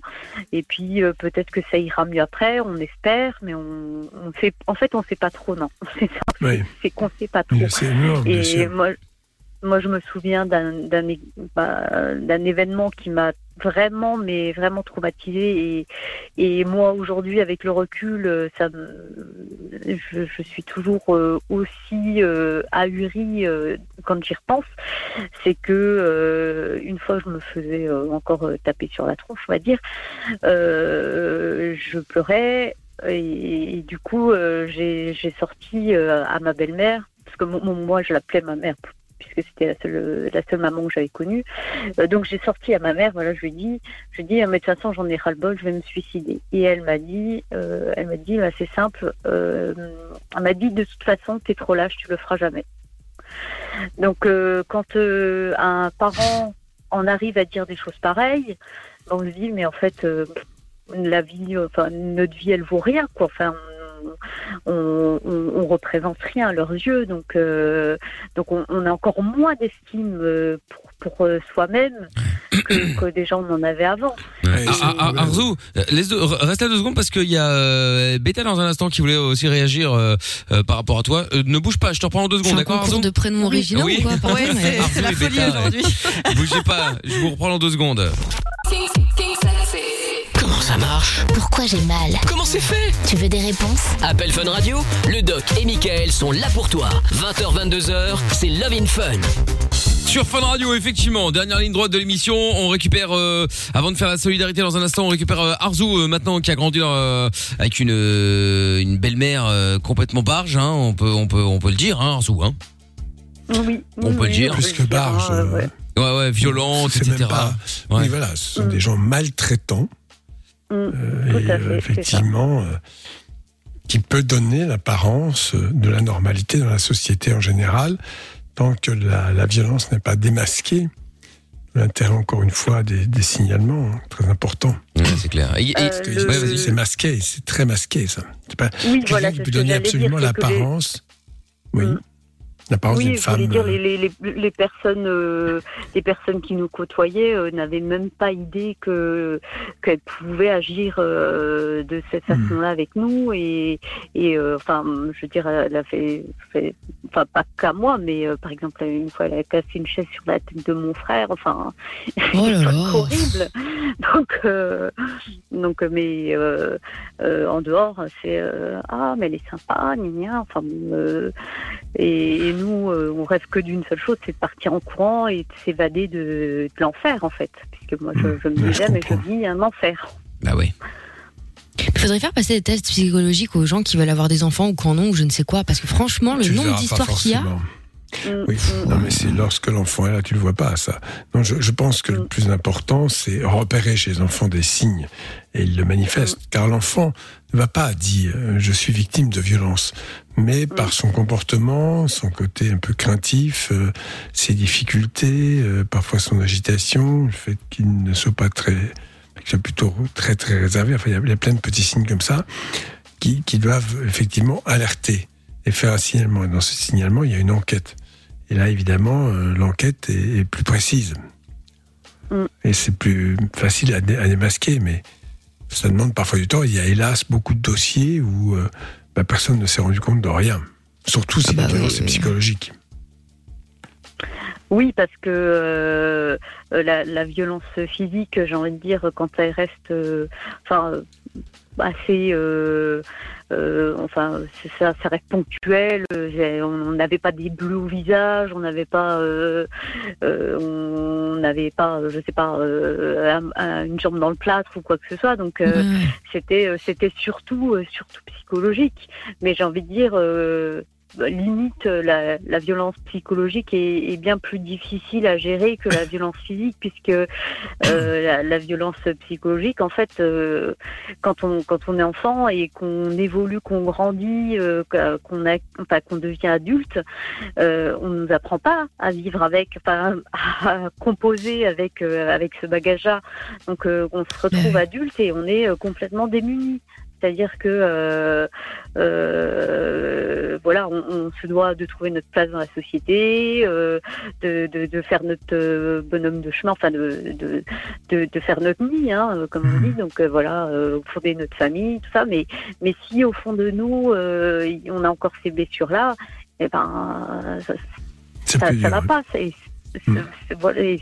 Et puis euh, peut-être que ça ira mieux après on espère mais on, on sait en fait on sait pas trop non. C'est ça. Oui. c'est qu'on sait pas trop. Et moi moi, je me souviens bah, d'un événement qui m'a vraiment, mais vraiment traumatisée. Et, moi, aujourd'hui, avec le recul, ça, je, suis toujours euh, aussi euh, ahurie euh, quand j'y repense. C'est que une fois, je me faisais encore taper sur la tronche, on va dire. Je pleurais. Et, du coup, j'ai sorti à ma belle-mère, parce que moi, je l'appelais ma mère, puisque c'était la seule, maman que j'avais connue. Euh, donc j'ai sorti à ma mère, voilà, je lui ai dit, je lui ai dit, Ah, mais de toute façon, j'en ai ras-le-bol, je vais me suicider. Et elle m'a dit, euh, elle m'a dit, bah, c'est simple, euh, elle m'a dit, de toute façon, t'es trop lâche, tu le feras jamais. Donc quand un parent en arrive à dire des choses pareilles, on se dit, mais en fait, la vie, enfin, notre vie, elle vaut rien, quoi. Enfin, on, on, représente rien à leurs yeux, donc, euh, donc on, on a encore moins d'estime euh, pour, pour euh, soi-même que, que déjà on en avait avant. Ah, ah, ah, Arzu, laisse deux- re- reste là deux secondes parce qu'il y a euh, Beta dans un instant qui voulait aussi réagir euh, euh, par rapport à toi. Euh, ne bouge pas, je te reprends en deux secondes, d'accord de prénoms originaux Oui. ou quoi Ouais, c'est- la folie aujourd'hui. Bougez pas, je vous reprends en deux secondes. Marche Pourquoi j'ai mal Comment c'est fait Tu veux des réponses Appel Fun Radio, le doc et Michael sont là pour toi. 20h, 22h, c'est Love in Fun. Sur Fun Radio, effectivement, dernière ligne droite de l'émission, on récupère, euh, avant de faire la solidarité dans un instant, on récupère euh, Arzu euh, maintenant qui a grandi euh, avec une euh, une belle-mère euh, complètement barge, hein, on peut on peut on peut le dire, hein, Arzu, hein. Oui, On peut le dire. Plus que barge. euh, Ouais ouais, violente, etc. même pas- Ouais. Oui, voilà, ce sont des gens maltraitants. Euh, et à fait, euh, effectivement, euh, qui peut donner l'apparence de la normalité dans la société en général, tant que la, la violence n'est pas démasquée. L'intérêt, encore une fois, des, des signalements, hein, très important. c'est clair. Et- et- Parce que Euh, le- C'est masqué, c'est très masqué, ça. C'est pas Oui, voilà, qui c'est peut ce que donner j'allais dire, absolument les- l'apparence. Oui. L'apparence Oui, d'une je femme. voulais dire, euh, les, les, les, les personnes, euh, les personnes qui nous côtoyaient euh, n'avaient même pas idée que qu'elles pouvaient agir euh, de cette Hmm. façon-là avec nous. Et, et euh, enfin, je veux dire, elle a fait, fait- enfin pas qu'à moi, mais euh, par exemple une fois, elle a cassé une chaise sur la tête de mon frère. Enfin, Oh là c'est là. horrible. Donc, euh, donc, mais euh, euh, en dehors, c'est euh, ah, mais elle est sympa, gna gna. Enfin, bon, euh, et, et nous, euh, on rêve que d'une seule chose, c'est de partir en courant et de s'évader de, de l'enfer, en fait. Puisque moi, je, je me ouais, je disais, mais je vis un enfer. Bah oui. Il faudrait faire passer des tests psychologiques aux gens qui veulent avoir des enfants ou qui en ont ou je ne sais quoi. Parce que franchement, le nombre d'histoires qu'il y a. forcément. Oui, non, mais c'est lorsque l'enfant est là, tu le vois pas, ça. Non, je, je pense que le plus important, c'est repérer chez les enfants des signes et ils le manifestent. Car l'enfant ne va pas dire euh, je suis victime de violence, mais par son comportement, son côté un peu craintif, euh, ses difficultés, euh, parfois son agitation, le fait qu'il ne soit pas très, qu'il soit plutôt très très réservé. Enfin, il y a- il y a plein de petits signes comme ça qui, qui doivent effectivement alerter et faire un signalement. Et dans ce signalement, il y a une enquête. Et là, évidemment, euh, l'enquête est, est plus précise. Mm. Et c'est plus facile à, dé- à démasquer, mais ça demande parfois du temps. Il y a hélas beaucoup de dossiers où euh, bah, personne ne s'est rendu compte de rien. Surtout si la violence est psychologique. Oui, parce que euh, la, la violence physique, j'ai envie de dire, quand elle reste, enfin, euh, assez, euh, euh, enfin, ça, ça reste ponctuel. On n'avait pas des bleus au visage, on n'avait pas, euh, euh, on n'avait pas, euh, je sais pas, euh, un- un- une jambe dans le plâtre ou quoi que ce soit. Donc, euh, c'était, c'était surtout, euh, surtout psychologique. Mais j'ai envie de dire. Limite euh, la, la violence psychologique est, est bien plus difficile à gérer que la violence physique puisque euh, la, la violence psychologique en fait euh, quand on quand on est enfant et qu'on évolue qu'on grandit euh, qu'on a enfin qu'on devient adulte euh, on nous apprend pas à vivre avec enfin à composer avec euh, avec ce bagage là donc euh, on se retrouve adulte et on est complètement démuni c'est-à-dire que euh, euh, voilà, on, on se doit de trouver notre place dans la société, euh, de, de, de faire notre bonhomme de chemin, enfin de, de, de, de faire notre nid, hein, comme on dit. Donc voilà, fonder notre famille, tout ça. Mais mais si au fond de nous, on a encore ces blessures-là, eh ben ça, ça, ça va pas. C'est- voilà, et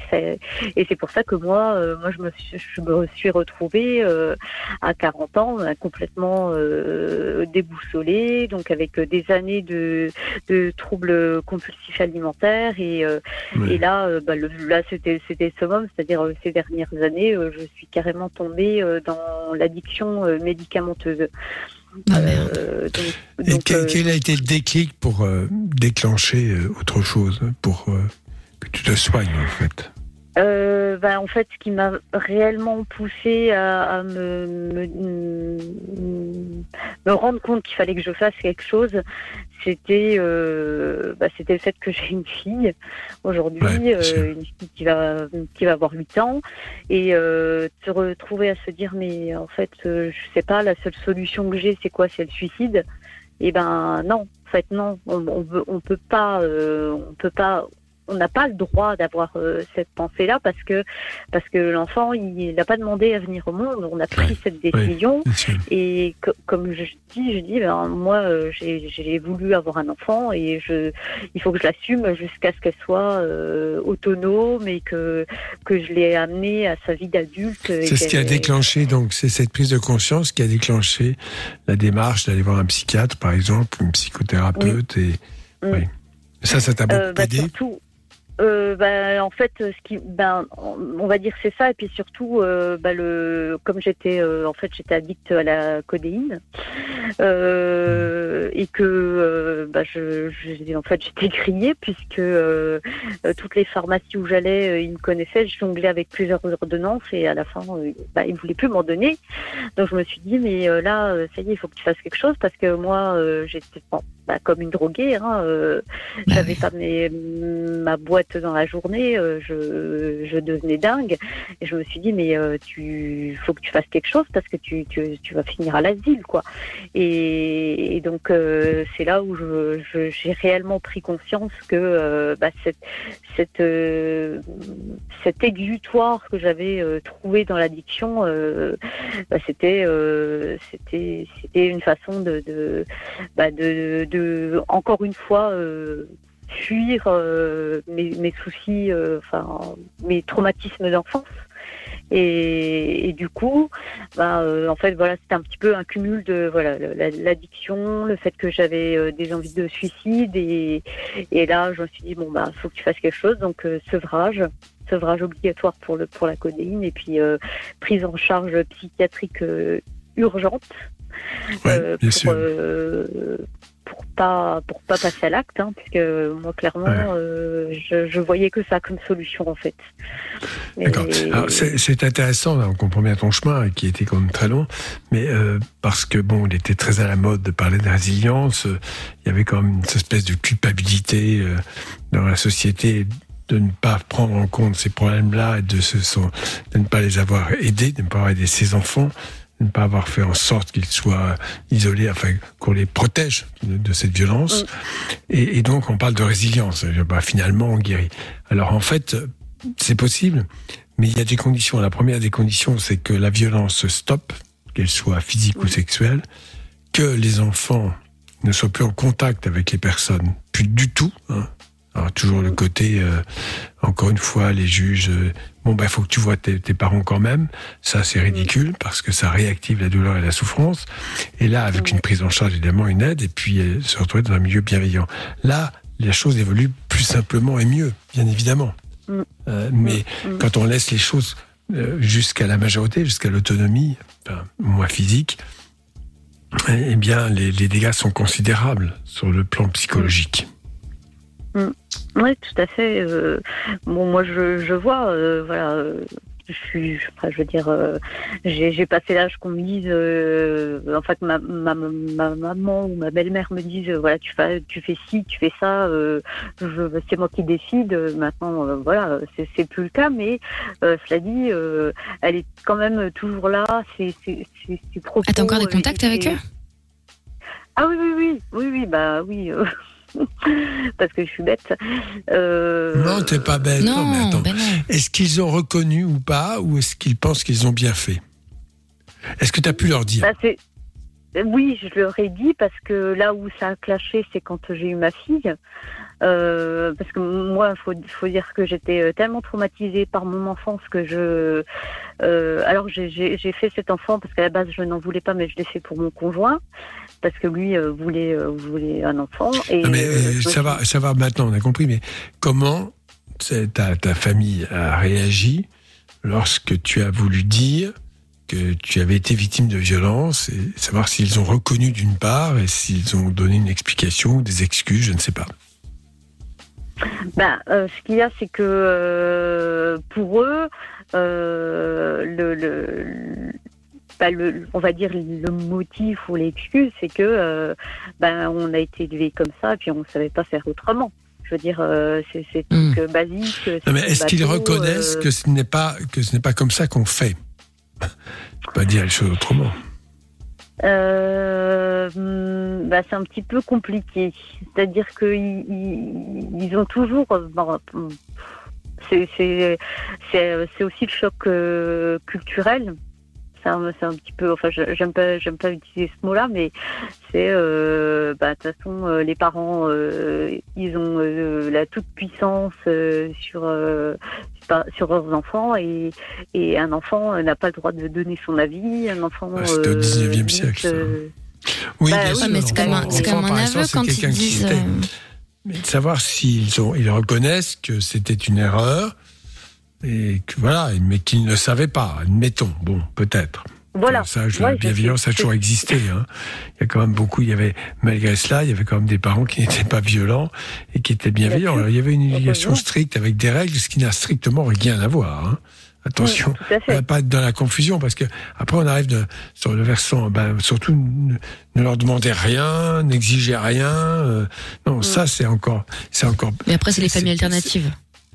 c'est pour ça que moi, euh, moi je me suis, je me suis retrouvée euh, à 40 ans euh, complètement euh, déboussolée, donc avec des années de, de troubles compulsifs alimentaires et, euh, et là, euh, bah, le, là c'était c'était le summum, c'est-à-dire euh, ces dernières années, euh, je suis carrément tombée euh, dans l'addiction euh, médicamenteuse. Euh, donc- Et donc, quel, euh, quel a été le déclic pour euh, déclencher euh, autre chose, pour euh, tu te soignes en fait. Euh, bah, en fait, ce qui m'a réellement poussé à, à me, me, me rendre compte qu'il fallait que je fasse quelque chose, c'était euh, bah, c'était le fait que j'ai une fille aujourd'hui, Ouais, euh, une fille qui va qui va avoir 8 ans, et se retrouver à se dire mais en fait je sais pas, la seule solution que j'ai c'est quoi, c'est le suicide. Et ben non, en fait non, on, on, on peut pas, on peut pas on n'a pas le droit d'avoir euh, cette pensée-là parce que parce que l'enfant il n'a pas demandé à venir au monde. On a pris cette décision et co- comme je dis, je dis ben, moi euh, j'ai voulu avoir un enfant et je il faut que je l'assume jusqu'à ce qu'elle soit euh, autonome et que que je l'ai amenée à sa vie d'adulte. C'est ce qui a déclenché, donc, c'est cette prise de conscience qui a déclenché la démarche d'aller voir un psychiatre, par exemple, une psychothérapeute, et Mm. oui. Ça, ça t'a beaucoup Euh, bah, aidé? surtout, euh, bah, en fait, ce qui, ben, on va dire c'est ça, et puis surtout, euh, bah, le, comme j'étais, euh, en fait, j'étais addict à la codéine, euh, et que, euh, bah, je, je- en fait, j'étais grillée puisque toutes les pharmacies où j'allais, ils me connaissaient, je jonglais avec plusieurs ordonnances, et à la fin, bah, ils voulaient plus m'en donner. Donc je me suis dit, mais là, ça y est, il faut que tu fasses quelque chose parce que moi, j'étais bon, bah, comme une droguée. Hein, euh, J'avais pas mes, ma boîte dans la journée, euh, je, je devenais dingue. Et je me suis dit, mais euh, tu faut que tu fasses quelque chose parce que tu, tu, tu vas finir à l'asile, quoi. Et, et donc euh, c'est là où je- je- j'ai réellement pris conscience que euh, bah, cette, cette, euh, cet exutoire que j'avais euh, trouvé dans l'addiction, euh, bah, c'était euh, c'était une façon de de, bah, de de encore une fois euh, fuir euh, mes, mes soucis, euh, enfin mes traumatismes d'enfance. Et, et du coup, bah, euh, en fait, voilà, c'était un petit peu un cumul de voilà l'addiction, le fait que j'avais euh, des envies de suicide, et, et là, je me suis dit bon bah, faut que tu fasses quelque chose, donc euh, sevrage, sevrage obligatoire pour le pour la codéine, et puis euh, prise en charge psychiatrique euh, urgente euh, bien pour, sûr. euh, pour pas pour pas passer à l'acte, hein, puisque moi clairement Ouais. euh, je, je voyais que ça comme solution en fait. D'accord. C'est intéressant, on comprend bien ton chemin, qui était quand même très long, mais euh, parce que, bon, il était très à la mode de parler de résilience, euh, il y avait quand même une espèce de culpabilité euh, dans la société de ne pas prendre en compte ces problèmes-là et de, se, de ne pas les avoir aidés, de ne pas avoir aidé ses enfants, ne pas avoir fait en sorte qu'ils soient isolés, enfin qu'on les protège de, de cette violence. Et, et donc on parle de résilience. Bah, finalement, on guérit. Alors en fait, c'est possible, mais il y a des conditions. La première des conditions, c'est que la violence stoppe, qu'elle soit physique ou sexuelle, que les enfants ne soient plus en contact avec les personnes, plus du tout. hein. Alors toujours le côté, euh, encore une fois, les juges, euh, bon il faut que tu vois tes, tes parents quand même. Ça c'est ridicule parce que ça réactive la douleur et la souffrance. Et là, avec une prise en charge évidemment, une aide, et puis euh, se retrouver dans un milieu bienveillant. Là, les choses évoluent plus simplement et mieux, bien évidemment. Mm. Euh, mais Mm. quand on laisse les choses jusqu'à la majorité, jusqu'à l'autonomie, enfin, moins physique, eh bien, les, les dégâts sont considérables sur le plan psychologique. Oui, tout à fait. euh, bon, moi, je, je vois, euh, voilà, euh, je suis, enfin, je veux dire, euh, j'ai j'ai passé l'âge qu'on me dise, euh, en fait, ma, ma, ma maman ou ma belle-mère me dise, euh, voilà, tu fais, tu fais ci, tu fais ça, euh, je- c'est moi qui décide. Maintenant, voilà, c'est c'est plus le cas, mais euh, cela dit, euh, elle est quand même toujours là. C'est propos. Ah, t'as encore des contacts avec eux? Ah oui, oui, oui, oui, oui, bah oui. Parce que je suis bête. Euh, Non, t'es pas bête. Non, mais attends. ben. Est-ce qu'ils ont reconnu ou pas, ou est-ce qu'ils pensent qu'ils ont bien fait? Est-ce que tu as pu leur dire? Bah, Oui, je leur ai dit parce que là où ça a clashé, c'est quand j'ai eu ma fille. Euh, parce que moi, faut faut dire que j'étais euh, tellement traumatisée par mon enfance que je. euh, alors j'ai fait cet enfant parce qu'à la base je n'en voulais pas, mais je l'ai fait pour mon conjoint parce que lui euh, voulait euh, voulait un enfant. Et Non, mais euh, ça va, ça va maintenant, on a compris. Mais comment ta, ta famille a réagi lorsque tu as voulu dire que tu avais été victime de violence et savoir s'ils ont reconnu d'une part et s'ils ont donné une explication ou des excuses, je ne sais pas. Ben, euh, ce qu'il y a, c'est que euh, pour eux, euh, le, le, bah, le- on va dire le motif ou l'excuse, c'est que euh, ben, on a été élevé comme ça, et puis on ne savait pas faire autrement. Je veux dire, euh, c'est Hmm. truc basique. tout est-ce qu'ils reconnaissent euh, que ce n'est pas que ce n'est pas comme ça qu'on fait? Je peux pas dire les choses autrement. Euh, hum, bah, c'est un petit peu compliqué. C'est-à-dire qu'ils ils, ont toujours. bon, hum, c'est aussi le choc euh, culturel. C'est un, c'est un petit peu. Enfin, j'aime pas, j'aime pas utiliser ce mot-là, mais c'est. euh, bah, De toute façon, euh, les parents, euh, ils ont euh, la toute puissance euh, sur euh, sur leurs enfants et, et un enfant n'a pas le droit de donner son avis. Un enfant. Ouais, c'était au euh, 19e limite, siècle, ça. Oui, Bah oui, mais c'est comme un- c'est comme un aveu c'est quand ils disent, Mais de savoir s'ils ils reconnaissent que c'était une erreur et que voilà, mais qu'ils ne le savaient pas. Admettons, bon, peut-être. Voilà. Ça, je- Ouais, la bienveillance a toujours existé. Hein. Il y a quand même beaucoup. Il y avait, malgré cela, il y avait quand même des parents qui n'étaient pas violents et qui étaient bienveillants. Alors, il y avait une éducation stricte avec des règles, ce qui n'a strictement rien à voir. Hein. Attention, tout à fait. on va pas être dans la confusion parce que après on arrive de, sur le versant, ben, surtout ne, ne leur demandez rien, n'exigez rien. euh, non, Mm. ça c'est encore, c'est encore. Mais après, c'est les familles alternatives.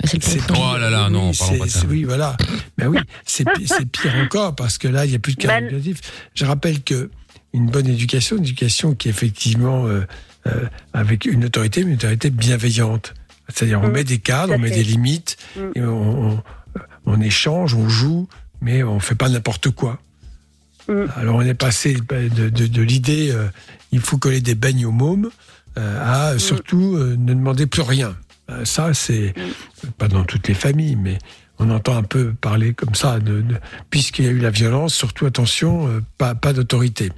C'est. Oh là là, non, oui, parlons pas de ça. Oui, voilà. Ben oui, c'est pi- c'est pire encore parce que là, il n'y a plus de cadre Ben- éducatif. Je rappelle que une bonne éducation, une éducation qui est effectivement euh, euh, avec une autorité, mais une autorité bienveillante. C'est-à-dire, on Mm, met des cadres, on met des limites, Mm. et on, on- on échange, on joue, mais on fait pas n'importe quoi. Mm. Alors, on est passé de, de- de l'idée, euh, il faut coller des beignes aux mômes, euh, à surtout euh, ne demander plus rien. Euh, ça, c'est pas dans toutes les familles, mais on entend un peu parler comme ça. De, Puisqu'il y a eu la violence, surtout attention, euh, pas d'autorité.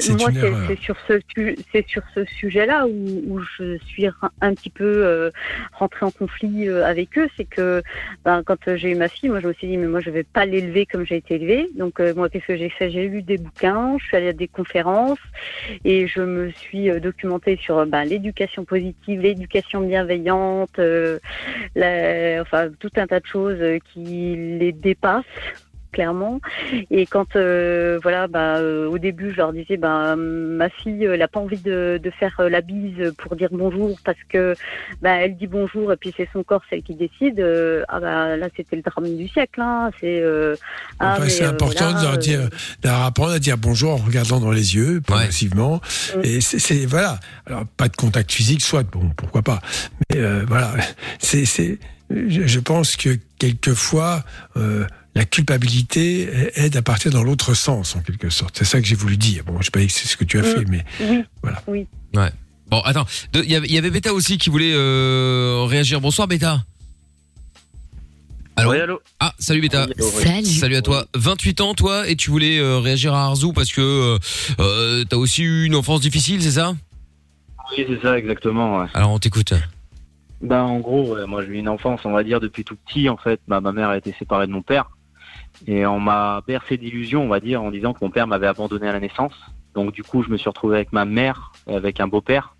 C'est moi, c'est sur ce c'est sur ce sujet-là où, où je suis un- petit peu euh, rentrée en conflit euh, avec eux. C'est que ben, quand euh, j'ai eu ma fille, moi, je me suis dit mais moi, je vais pas l'élever comme j'ai été élevée. Donc euh, moi, qu'est-ce que j'ai fait? J'ai lu des bouquins, je suis allée à des conférences et je me suis euh, documentée sur ben, l'éducation positive, l'éducation bienveillante, euh, la- enfin tout un tas de choses qui les dépassent clairement. Et quand euh, voilà, bah, euh, au début, je leur disais, bah, ma fille, elle a pas envie de, de faire euh, la bise pour dire bonjour parce que bah, elle dit bonjour et puis c'est son corps celle qui décide. euh, ah bah là, c'était le drame du siècle. Hein. C'est euh, ah, Enfin, mais, c'est euh, important voilà, de leur euh, dire, de leur apprendre à dire bonjour en regardant dans les yeux, progressivement. Et c'est- c'est, voilà. Alors, pas de contact physique, soit, bon, pourquoi pas. Mais euh, voilà. C'est, c'est, je, je pense que quelquefois, euh, la culpabilité aide à partir dans l'autre sens, en quelque sorte. C'est ça que j'ai voulu dire. Bon, je sais pas si c'est ce que tu as fait, mais Oui. voilà. Oui. Ouais. Bon, attends. Il y avait- Beta aussi qui voulait euh, réagir. Bonsoir, Beta. Allô Ah, salut Beta. Oui, allô, oui. Salut à toi. 28 ans, toi, et tu voulais euh, réagir à Arzou parce que euh, t'as aussi eu une enfance difficile, c'est ça? Oui, c'est ça, exactement. ouais. Alors, on t'écoute. Ben, en gros, ouais, moi j'ai eu une enfance, on va dire, depuis tout petit. En fait, Bah, ma mère a été séparée de mon père. Et on m'a bercé d'illusions, on va dire, en disant que mon père m'avait abandonné à la naissance. Donc, du coup, je me suis retrouvé avec ma mère et avec un beau-père.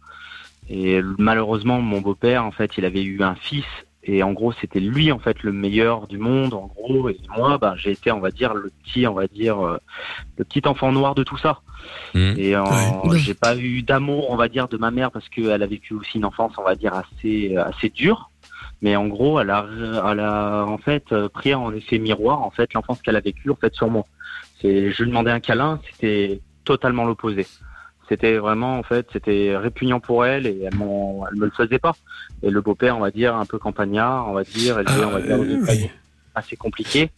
Et malheureusement, mon beau-père, en fait, il avait eu un fils. Et en gros, c'était lui, en fait, le meilleur du monde, en gros. Et moi, ben, j'ai été, on va dire, le petit, on va dire, euh, le petit enfant noir de tout ça. Et euh, j'ai pas eu d'amour, on va dire, de ma mère parce qu'elle a vécu aussi une enfance, on va dire, assez, assez dure. Mais en gros, elle a, elle a en fait euh, pris en effet miroir, en fait, l'enfance qu'elle a vécue, en fait, sur moi. C'est, je lui demandais un câlin, c'était totalement l'opposé. C'était vraiment, en fait, c'était répugnant pour elle et elle, m'en- elle me le faisait pas. Et le beau-père, on va dire, un peu campagnard, on va dire, élevé, on va dire, une famille assez compliqué.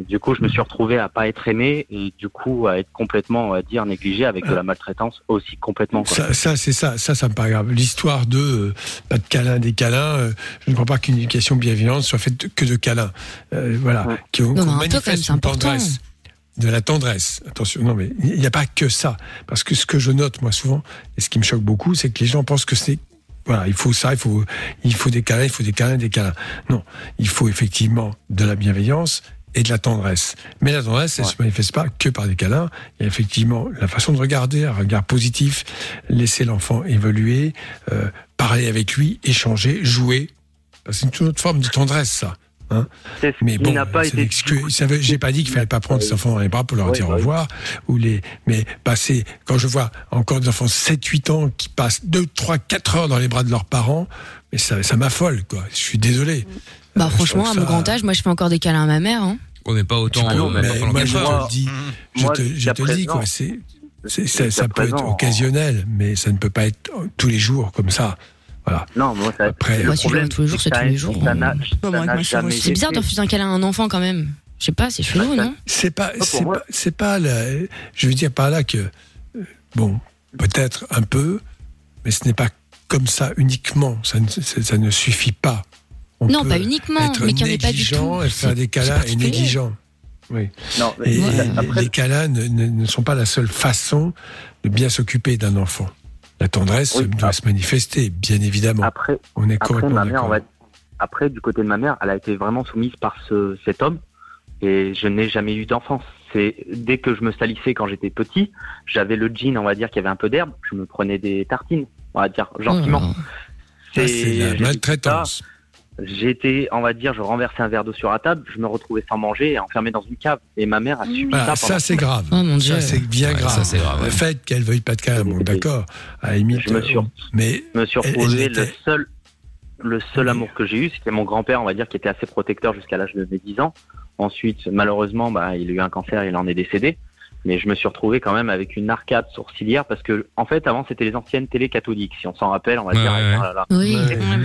Et du coup, je me suis retrouvé à pas être aimé et du coup à être complètement, on va dire, négligé avec de la maltraitance aussi complètement. Quoi. Ça, ça c'est ça, ça, ça me paraît grave. L'histoire de euh, pas de câlins, des câlins, euh, je ne crois pas qu'une éducation bienveillante soit faite que de câlins. Euh, voilà, qui Non, même, manifeste c'est une important. tendresse. De la tendresse. Attention, non, mais il n'y a pas que ça. Parce que ce que je note, moi, souvent, et ce qui me choque beaucoup, c'est que les gens pensent que c'est voilà, il faut ça, il faut, il faut des câlins, il faut des câlins, des câlins. Non, il faut effectivement de la bienveillance et de la tendresse. Mais la tendresse, elle se manifeste pas que par des câlins. Il y a effectivement la façon de regarder, un regard positif, laisser l'enfant évoluer, euh, parler avec lui, échanger, jouer. C'est une autre forme de tendresse, ça. Hein mais qui bon, n'a pas été j'ai pas dit qu'il fallait pas prendre ses enfants dans les bras pour leur dire au revoir ou les, mais passer, quand je vois encore des enfants 7, 8 ans qui passent 2, 3, 4 heures dans les bras de leurs parents, mais ça, ça m'affole, quoi. Je suis désolé. Bah Euh, franchement, je à mon ça- grand âge, moi je fais encore des câlins à ma mère. Hein. On n'est pas autant. Tu peux, euh, mais moi, je te le dis, je Moi, te, je te le dis, quoi. C'est, ça, peut être occasionnel, mais ça ne peut pas être tous les jours comme ça. Voilà. Non, moi, ça, Après, Moi, si je tous les jours, c'est tous les jours. C'est bizarre de refuser un câlin à un enfant quand même. Je sais pas, c'est chelou, non C'est pas, c'est pas, c'est pas la- je veux dire par là que, euh, bon, peut-être un peu, mais ce n'est pas comme ça uniquement. Ça ne, ça ça ne suffit pas. On Non, peut pas uniquement, être mais qu'il n'y en ait pas du négligent tout. et faire des câlins et négligent. Oui. Non, mais Et ouais, les- après- les câlins ne, ne- ne sont pas la seule façon de bien s'occuper d'un enfant. La tendresse Oui, doit se manifester, bien évidemment. Après, on est après complètement ma mère, on d'accord. va après du côté de ma mère, elle a été vraiment soumise par ce, cet homme et je n'ai jamais eu d'enfance. C'est dès que je me salissais quand j'étais petit, j'avais le jean, on va dire, qui avait un peu d'herbe, je me prenais des tartines, on va dire gentiment. Ça, c'est la maltraitance. ça. J'étais, on va dire, je renversais un verre d'eau sur la table, je me retrouvais sans manger et enfermé dans une cave. Et ma mère a subi Voilà, ça. ça c'est grave. ça c'est bien Ouais, grave. ça, c'est grave, Le fait qu'elle veuille pas de câlin, bon d'accord, à la limite. Je me suis, euh, mais je me suis elle- elle retrouvé le seul, le seul amour que j'ai eu, c'était mon grand-père, on va dire, qui était assez protecteur jusqu'à l'âge de mes 10 ans. Ensuite, malheureusement, bah, il a eu un cancer, il en est décédé. Mais je me suis retrouvé quand même avec une arcade sourcilière parce que, en fait, avant, c'était les anciennes télé catholiques. Si on s'en rappelle, on va Ouais, dire. ouais, oh là là. Oui.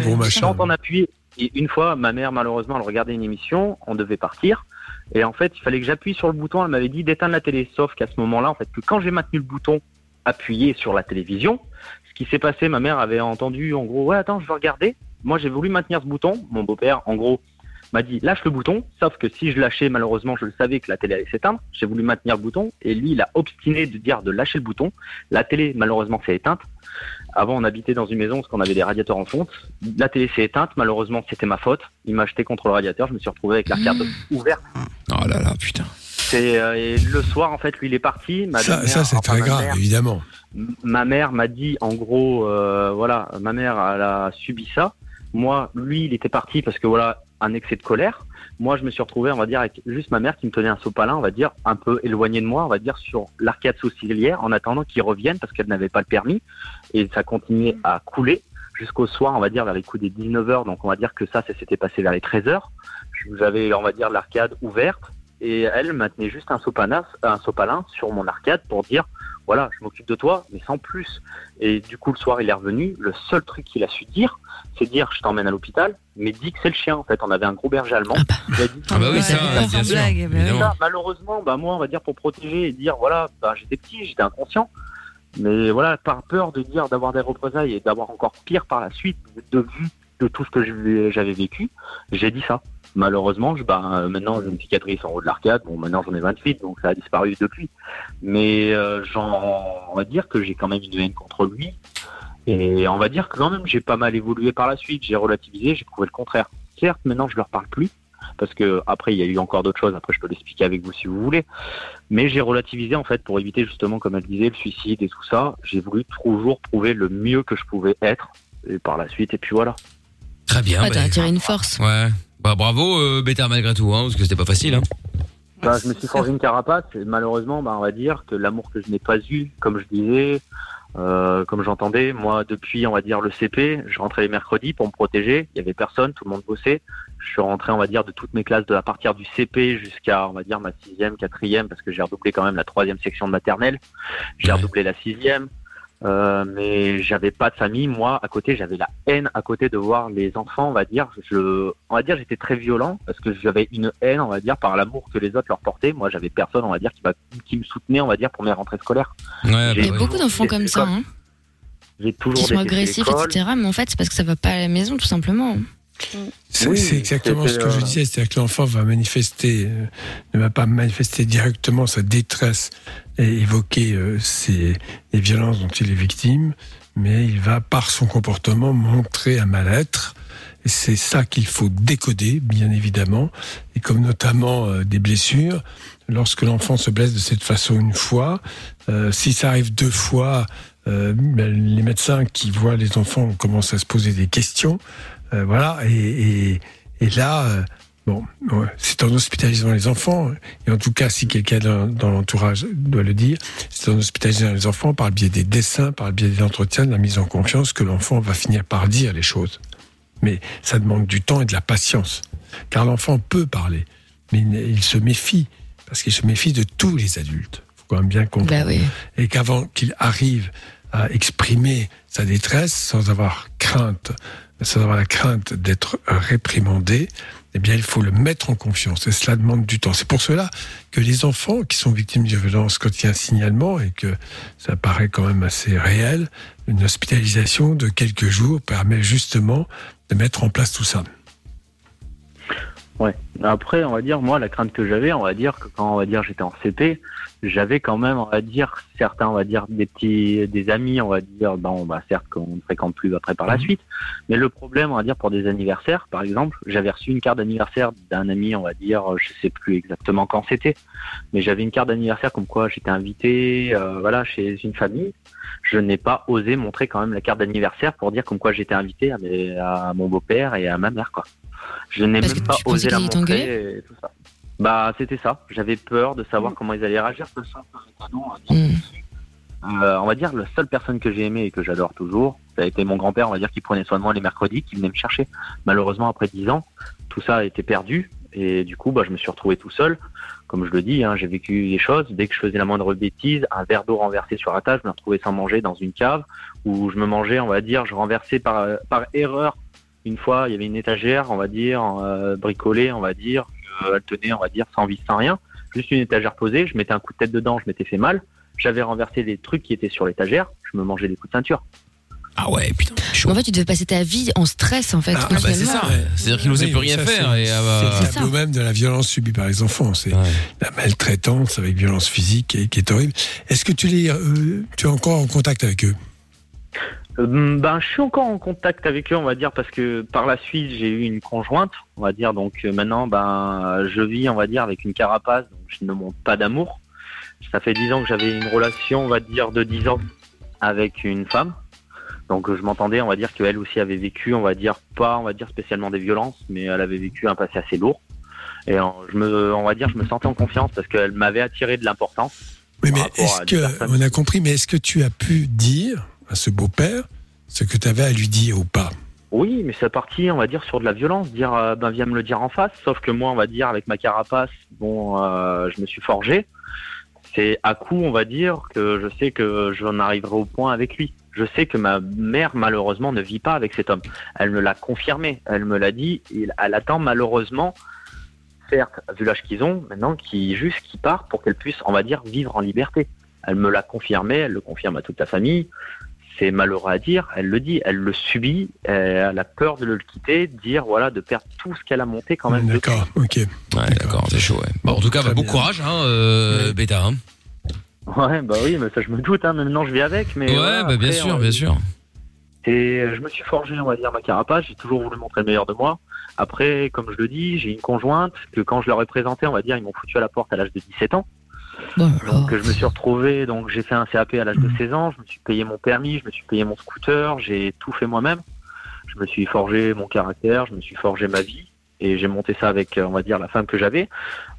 Bon machin. quand on appuyait, et une fois, ma mère, malheureusement, elle regardait une émission, on devait partir. Et en fait, il fallait que j'appuie sur le bouton. Elle m'avait dit d'éteindre la télé. Sauf qu'à ce moment-là, en fait, que quand j'ai maintenu le bouton appuyé sur la télévision, ce qui s'est passé, ma mère avait entendu, en gros, ouais, attends, je veux regarder. Moi, j'ai voulu maintenir ce bouton. Mon beau-père, en gros, m'a dit lâche le bouton, sauf que si je lâchais, malheureusement, je le savais que la télé allait s'éteindre. J'ai voulu maintenir le bouton et lui, il a obstiné de dire de lâcher le bouton. La télé, malheureusement, s'est éteinte. Avant, on habitait dans une maison parce qu'on avait des radiateurs en fonte. La télé s'est éteinte, malheureusement, c'était ma faute. Il m'a jeté contre le radiateur, je me suis retrouvé avec l'arcade ouverte. Oh là là, putain. C'est, euh, et le soir, en fait, lui, il est parti. Ma Ça, c'est enfin, très grave, mère- évidemment. Ma mère m'a dit en gros euh, voilà ma mère elle a subi ça moi lui il était parti parce que voilà un excès de colère moi je me suis retrouvé on va dire avec juste ma mère qui me tenait un sopalin on va dire un peu éloigné de moi on va dire sur l'arcade sourcilière en attendant qu'il revienne parce qu'elle n'avait pas le permis. Et ça continuait à couler jusqu'au soir on va dire vers les coups des 19h donc on va dire que ça ça s'était passé vers les 13h j'avais on va dire l'arcade ouverte. Et elle maintenait juste un sopalin, un sopalin sur mon arcade pour dire voilà, je m'occupe de toi, mais sans plus. Et du coup, le soir, il est revenu. Le seul truc qu'il a su dire, c'est dire je t'emmène à l'hôpital, mais dis que c'est le chien. En fait, on avait un gros berger allemand. Il a dit, Ah bah oui, ça, bien sûr. blague, bah ça, malheureusement, bah moi, on va dire pour protéger et dire voilà, bah, j'étais petit, j'étais inconscient. Mais voilà, par peur de dire d'avoir des représailles et d'avoir encore pire par la suite, de vue de tout ce que je- j'avais vécu, j'ai dit ça. Malheureusement, je, bah, euh, maintenant j'ai une cicatrice en haut de l'arcade. Bon, maintenant j'en ai 28, donc ça a disparu depuis. Mais euh, j'en, on va dire que j'ai quand même une haine contre lui. Et on va dire que quand même j'ai pas mal évolué par la suite. J'ai relativisé, j'ai prouvé le contraire. Certes, maintenant je leur parle plus parce que après il y a eu encore d'autres choses. Après je peux l'expliquer avec vous si vous voulez. Mais j'ai relativisé en fait pour éviter justement, comme elle disait, le suicide et tout ça. J'ai voulu toujours prouver le mieux que je pouvais être. Et par la suite, et puis voilà. Très bien. Ouais, bah, t'as attiré une force. Ouais. Bah bravo, euh, Bétard, malgré tout, hein, parce que c'était pas facile. Hein. Bah, je me suis forgé une carapace. Et malheureusement, bah, on va dire que l'amour que je n'ai pas eu, comme je disais, euh, comme j'entendais, moi, depuis, on va dire, le CP, je rentrais les mercredis pour me protéger. Il y avait personne, tout le monde bossait. Je suis rentré, on va dire, de toutes mes classes de à partir du CP jusqu'à, on va dire, ma sixième, quatrième, parce que j'ai redoublé quand même la troisième section de maternelle. J'ai redoublé la sixième. Euh, mais j'avais pas de famille. Moi, à côté, j'avais la haine à côté de voir les enfants, on va dire. Je, on va dire, j'étais très violent parce que j'avais une haine, on va dire, par l'amour que les autres leur portaient. Moi, j'avais personne, on va dire, qui, qui me soutenait, on va dire, pour mes rentrées scolaires. Ouais, J'ai Il y a beaucoup d'enfants comme ça, hein, J'ai toujours qui sont agressifs, etc. Mais en fait, c'est parce que ça va pas à la maison, tout simplement. C'est Oui, exactement ce que je disais, c'est-à-dire que l'enfant va manifester, euh, ne va pas manifester directement sa détresse et évoquer euh, ses, les violences dont il est victime, mais il va par son comportement montrer un mal-être. C'est ça qu'il faut décoder, bien évidemment, et comme notamment euh, des blessures. Lorsque l'enfant se blesse de cette façon une fois, si ça arrive deux fois, ben, les médecins qui voient les enfants commencent à se poser des questions. Euh, voilà, et, et, et là, euh, bon, c'est en hospitalisant les enfants, et en tout cas, si quelqu'un dans, dans l'entourage doit le dire, c'est en hospitalisant les enfants par le biais des dessins, par le biais des entretiens, de la mise en confiance, que l'enfant va finir par dire les choses. Mais ça demande du temps et de la patience, car l'enfant peut parler, mais il, il se méfie, parce qu'il se méfie de tous les adultes. faut quand même bien comprendre. Bah oui. Et qu'avant qu'il arrive à exprimer sa détresse sans avoir crainte, sans avoir la crainte d'être réprimandé, eh bien, il faut le mettre en confiance. Et cela demande du temps. C'est pour cela que les enfants qui sont victimes de violence, quand il y a un signalement et que ça paraît quand même assez réel, une hospitalisation de quelques jours permet justement de mettre en place tout ça. Ouais. Après, on va dire, moi, la crainte que j'avais, on va dire que quand on va dire j'étais en CP, j'avais quand même, on va dire, certains, on va dire, des petits, des amis, on va dire, bon, bah, certes qu'on ne fréquente plus après par la suite. Mais le problème, on va dire, pour des anniversaires, par exemple, j'avais reçu une carte d'anniversaire d'un ami, on va dire, je sais plus exactement quand c'était, mais j'avais une carte d'anniversaire comme quoi j'étais invité, euh, voilà, chez une famille. Je n'ai pas osé montrer quand même la carte d'anniversaire pour dire comme quoi j'étais invité à, mes- à mon beau-père et à ma mère, quoi. Je n'ai même pas osé la montrer t'engueuler et tout ça. Bah, c'était ça. J'avais peur de savoir comment ils allaient réagir. parce que dire. Euh, on va dire la seule personne que j'ai aimée et que j'adore toujours, ça a été mon grand-père, on va dire, qui prenait soin de moi les mercredis, qui venait me chercher. Malheureusement, après 10 ans, tout ça a été perdu et du coup, bah, je me suis retrouvé tout seul. Comme je le dis, hein, j'ai vécu des choses. Dès que je faisais la moindre bêtise, un verre d'eau renversé sur la table, je me retrouvais sans manger dans une cave où je me mangeais, on va dire, je renversais par, par erreur. Une fois, il y avait une étagère, on va dire, euh, bricolée, on va dire, euh, elle tenait, on va dire, sans vis, sans rien. Juste une étagère posée, je mettais un coup de tête dedans, je m'étais fait mal. J'avais renversé les trucs qui étaient sur l'étagère, je me mangeais des coups de ceinture. Ah ouais, putain. En fait, tu devais passer ta vie en stress, en fait. Ah, bah, c'est ça. C'est-à-dire qu'il n'osait Oui, plus rien ça, faire. c'est- ah bah, le même de la violence subie par les enfants. C'est la maltraitance avec violence physique qui est, qui est horrible. Est-ce que tu, les, euh, tu es encore en contact avec eux? Ben, je suis encore en contact avec eux, on va dire, parce que par la suite, j'ai eu une conjointe, on va dire. Donc euh, maintenant, ben, je vis, on va dire, avec une carapace, donc je ne montre pas d'amour. Ça fait dix ans que j'avais une relation, on va dire, de dix ans avec une femme. Donc euh, je m'entendais, on va dire qu'elle aussi avait vécu, on va dire, pas, on va dire spécialement des violences, mais elle avait vécu un passé assez lourd. Et euh, je me, on va dire, je me sentais en confiance parce qu'elle m'avait attiré de l'importance. Oui, mais est-ce que, on a compris, mais est-ce que tu as pu dire à ce beau-père ce que tu avais à lui dire ou pas Oui, mais c'est parti, on va dire, sur de la violence, dire, euh, ben viens me le dire en face. Sauf que moi, on va dire, avec ma carapace, bon, euh, je me suis forgé. C'est à coup, on va dire, que je sais que j'en arriverai au point avec lui. Je sais que ma mère, malheureusement, ne vit pas avec cet homme. Elle me l'a confirmé. Elle me l'a dit. Elle attend, malheureusement, certes, vu l'âge qu'ils ont, maintenant, qui juste qui part pour qu'elle puisse, on va dire, vivre en liberté. Elle me l'a confirmé. Elle le confirme à toute la famille c'est malheureux à dire, elle le dit, elle le subit, elle a peur de le quitter, de dire voilà, de perdre tout ce qu'elle a monté quand même. D'accord, ok. Ouais, d'accord, c'est chaud, ouais. Bon, en tout cas, bah, bon courage, hein, euh, Beta. Hein. Ouais, bah oui, mais ça je me doute, hein, maintenant je vis avec, mais. ouais, voilà, bah, bien après, sûr, on- bien sûr. Et je me suis forgé, on va dire, ma carapace, j'ai toujours voulu montrer le meilleur de moi. Après, comme je le dis, j'ai une conjointe que quand je leur ai présenté, on va dire, ils m'ont foutu à la porte à l'âge de 17 ans. Donc je me suis retrouvé, donc j'ai fait un CAP à l'âge de 16 ans, je me suis payé mon permis, je me suis payé mon scooter, j'ai tout fait moi-même. Je me suis forgé mon caractère, je me suis forgé ma vie et j'ai monté ça avec, euh, on va dire, la femme que j'avais.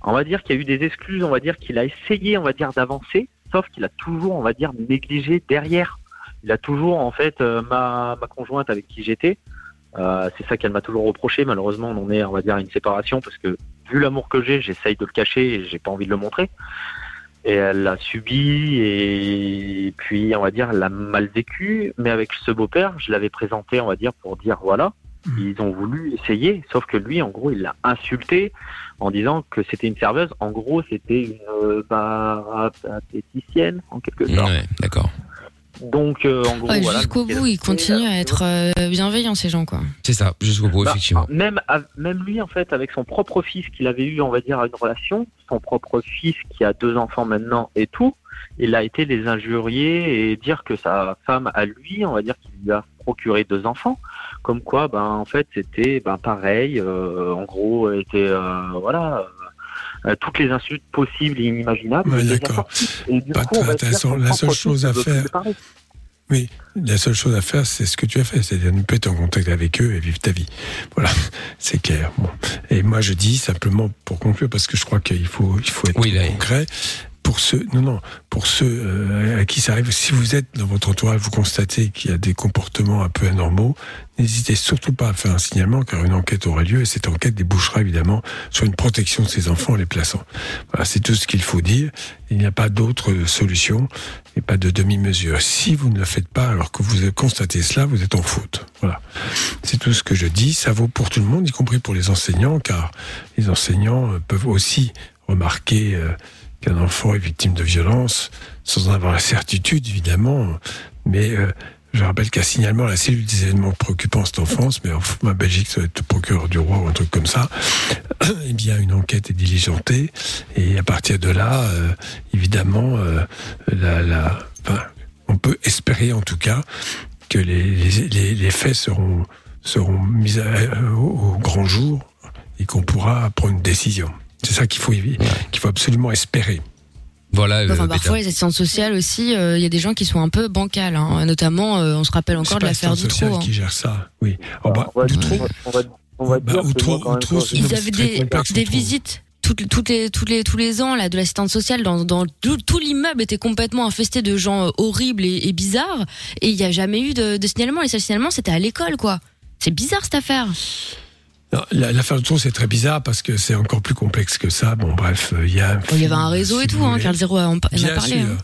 On va dire qu'il y a eu des excuses, on va dire qu'il a essayé, on va dire, d'avancer, sauf qu'il a toujours, on va dire, négligé derrière. Il a toujours, en fait, euh, ma, ma conjointe avec qui j'étais, euh, c'est ça qu'elle m'a toujours reproché. Malheureusement, on en est, on va dire, à une séparation parce que vu l'amour que j'ai, j'essaye de le cacher et j'ai pas envie de le montrer. Et elle l'a subi et puis, on va dire, elle l'a mal vécu. Mais avec ce beau-père, je l'avais présenté, on va dire, pour dire voilà, ils ont voulu essayer. Sauf que lui, en gros, il l'a insulté en disant que c'était une serveuse. En gros, c'était une euh, parapéticienne, en quelque sorte. Ouais, d'accord. Donc, euh, en gros, Ouais, voilà. Jusqu'au bout, ils continuent à être euh, bienveillants, ces gens, quoi. C'est ça, jusqu'au bout, Bah, effectivement. Même, même lui, en fait, avec son propre fils qu'il avait eu, on va dire, une relation, son propre fils qui a deux enfants maintenant et tout, il a été les injurier et dire que sa femme à lui, on va dire qu'il lui a procuré deux enfants, comme quoi, ben, en fait, c'était ben, pareil, euh, en gros, était, euh, voilà, euh, toutes les insultes possibles et inimaginables. Ouais, d'accord. La seule chose à faire-. Oui, la seule chose à faire, c'est ce que tu as fait, c'est-à-dire ne pas être en contact avec eux et vivre ta vie. Voilà, c'est clair. Bon. Et moi, je dis simplement pour conclure, parce que je crois qu'il faut, il faut être concret. Pour ceux, non, non, pour ceux euh, à qui ça arrive, si vous êtes dans votre entourage, vous constatez qu'il y a des comportements un peu anormaux, n'hésitez surtout pas à faire un signalement, car une enquête aura lieu et cette enquête débouchera évidemment sur une protection de ces enfants en les plaçant. Voilà, c'est tout ce qu'il faut dire. Il n'y a pas d'autre solution et pas de demi-mesure. Si vous ne le faites pas alors que vous constatez cela, vous êtes en faute. Voilà. C'est tout ce que je dis. Ça vaut pour tout le monde, y compris pour les enseignants, car les enseignants euh, peuvent aussi remarquer euh, qu'un enfant est victime de violence, sans en avoir la certitude, évidemment. Mais euh, je rappelle qu'un signalement la cellule des événements préoccupants, c'est en France, mais en, Belgique, ça va être procureur du roi ou un truc comme ça. eh bien, une enquête est diligentée. Et à partir de là, euh, évidemment, euh, la, la, enfin, on peut espérer en tout cas que les, les, les, faits seront, seront mis à- euh, au grand jour et qu'on pourra prendre une décision. C'est ça qu'il faut, qu'il faut absolument espérer. Voilà. Enfin, parfois, les assistantes sociales aussi, euh, il y a des gens qui sont un peu bancales. Hein. Notamment, euh, on se rappelle encore de l'affaire sociale hein. qui gère ça. Oui. Oh, bah, On va, on on bah, dire moi, Ils avaient des, des visites toutes, toutes les, toutes les, tous les ans là, de l'assistante sociale dans, dans tout, tout l'immeuble était complètement infesté de gens euh, horribles et, et bizarres et il n'y a jamais eu de, de signalement. Les seuls signalements c'était à l'école quoi. C'est bizarre cette affaire. L'affaire de Tour, c'est très bizarre parce que c'est encore plus complexe que ça. Bon, bref, euh, il y a. Il y avait un réseau et tout, hein, Carl Zero en, en a parlé. sûr. hein.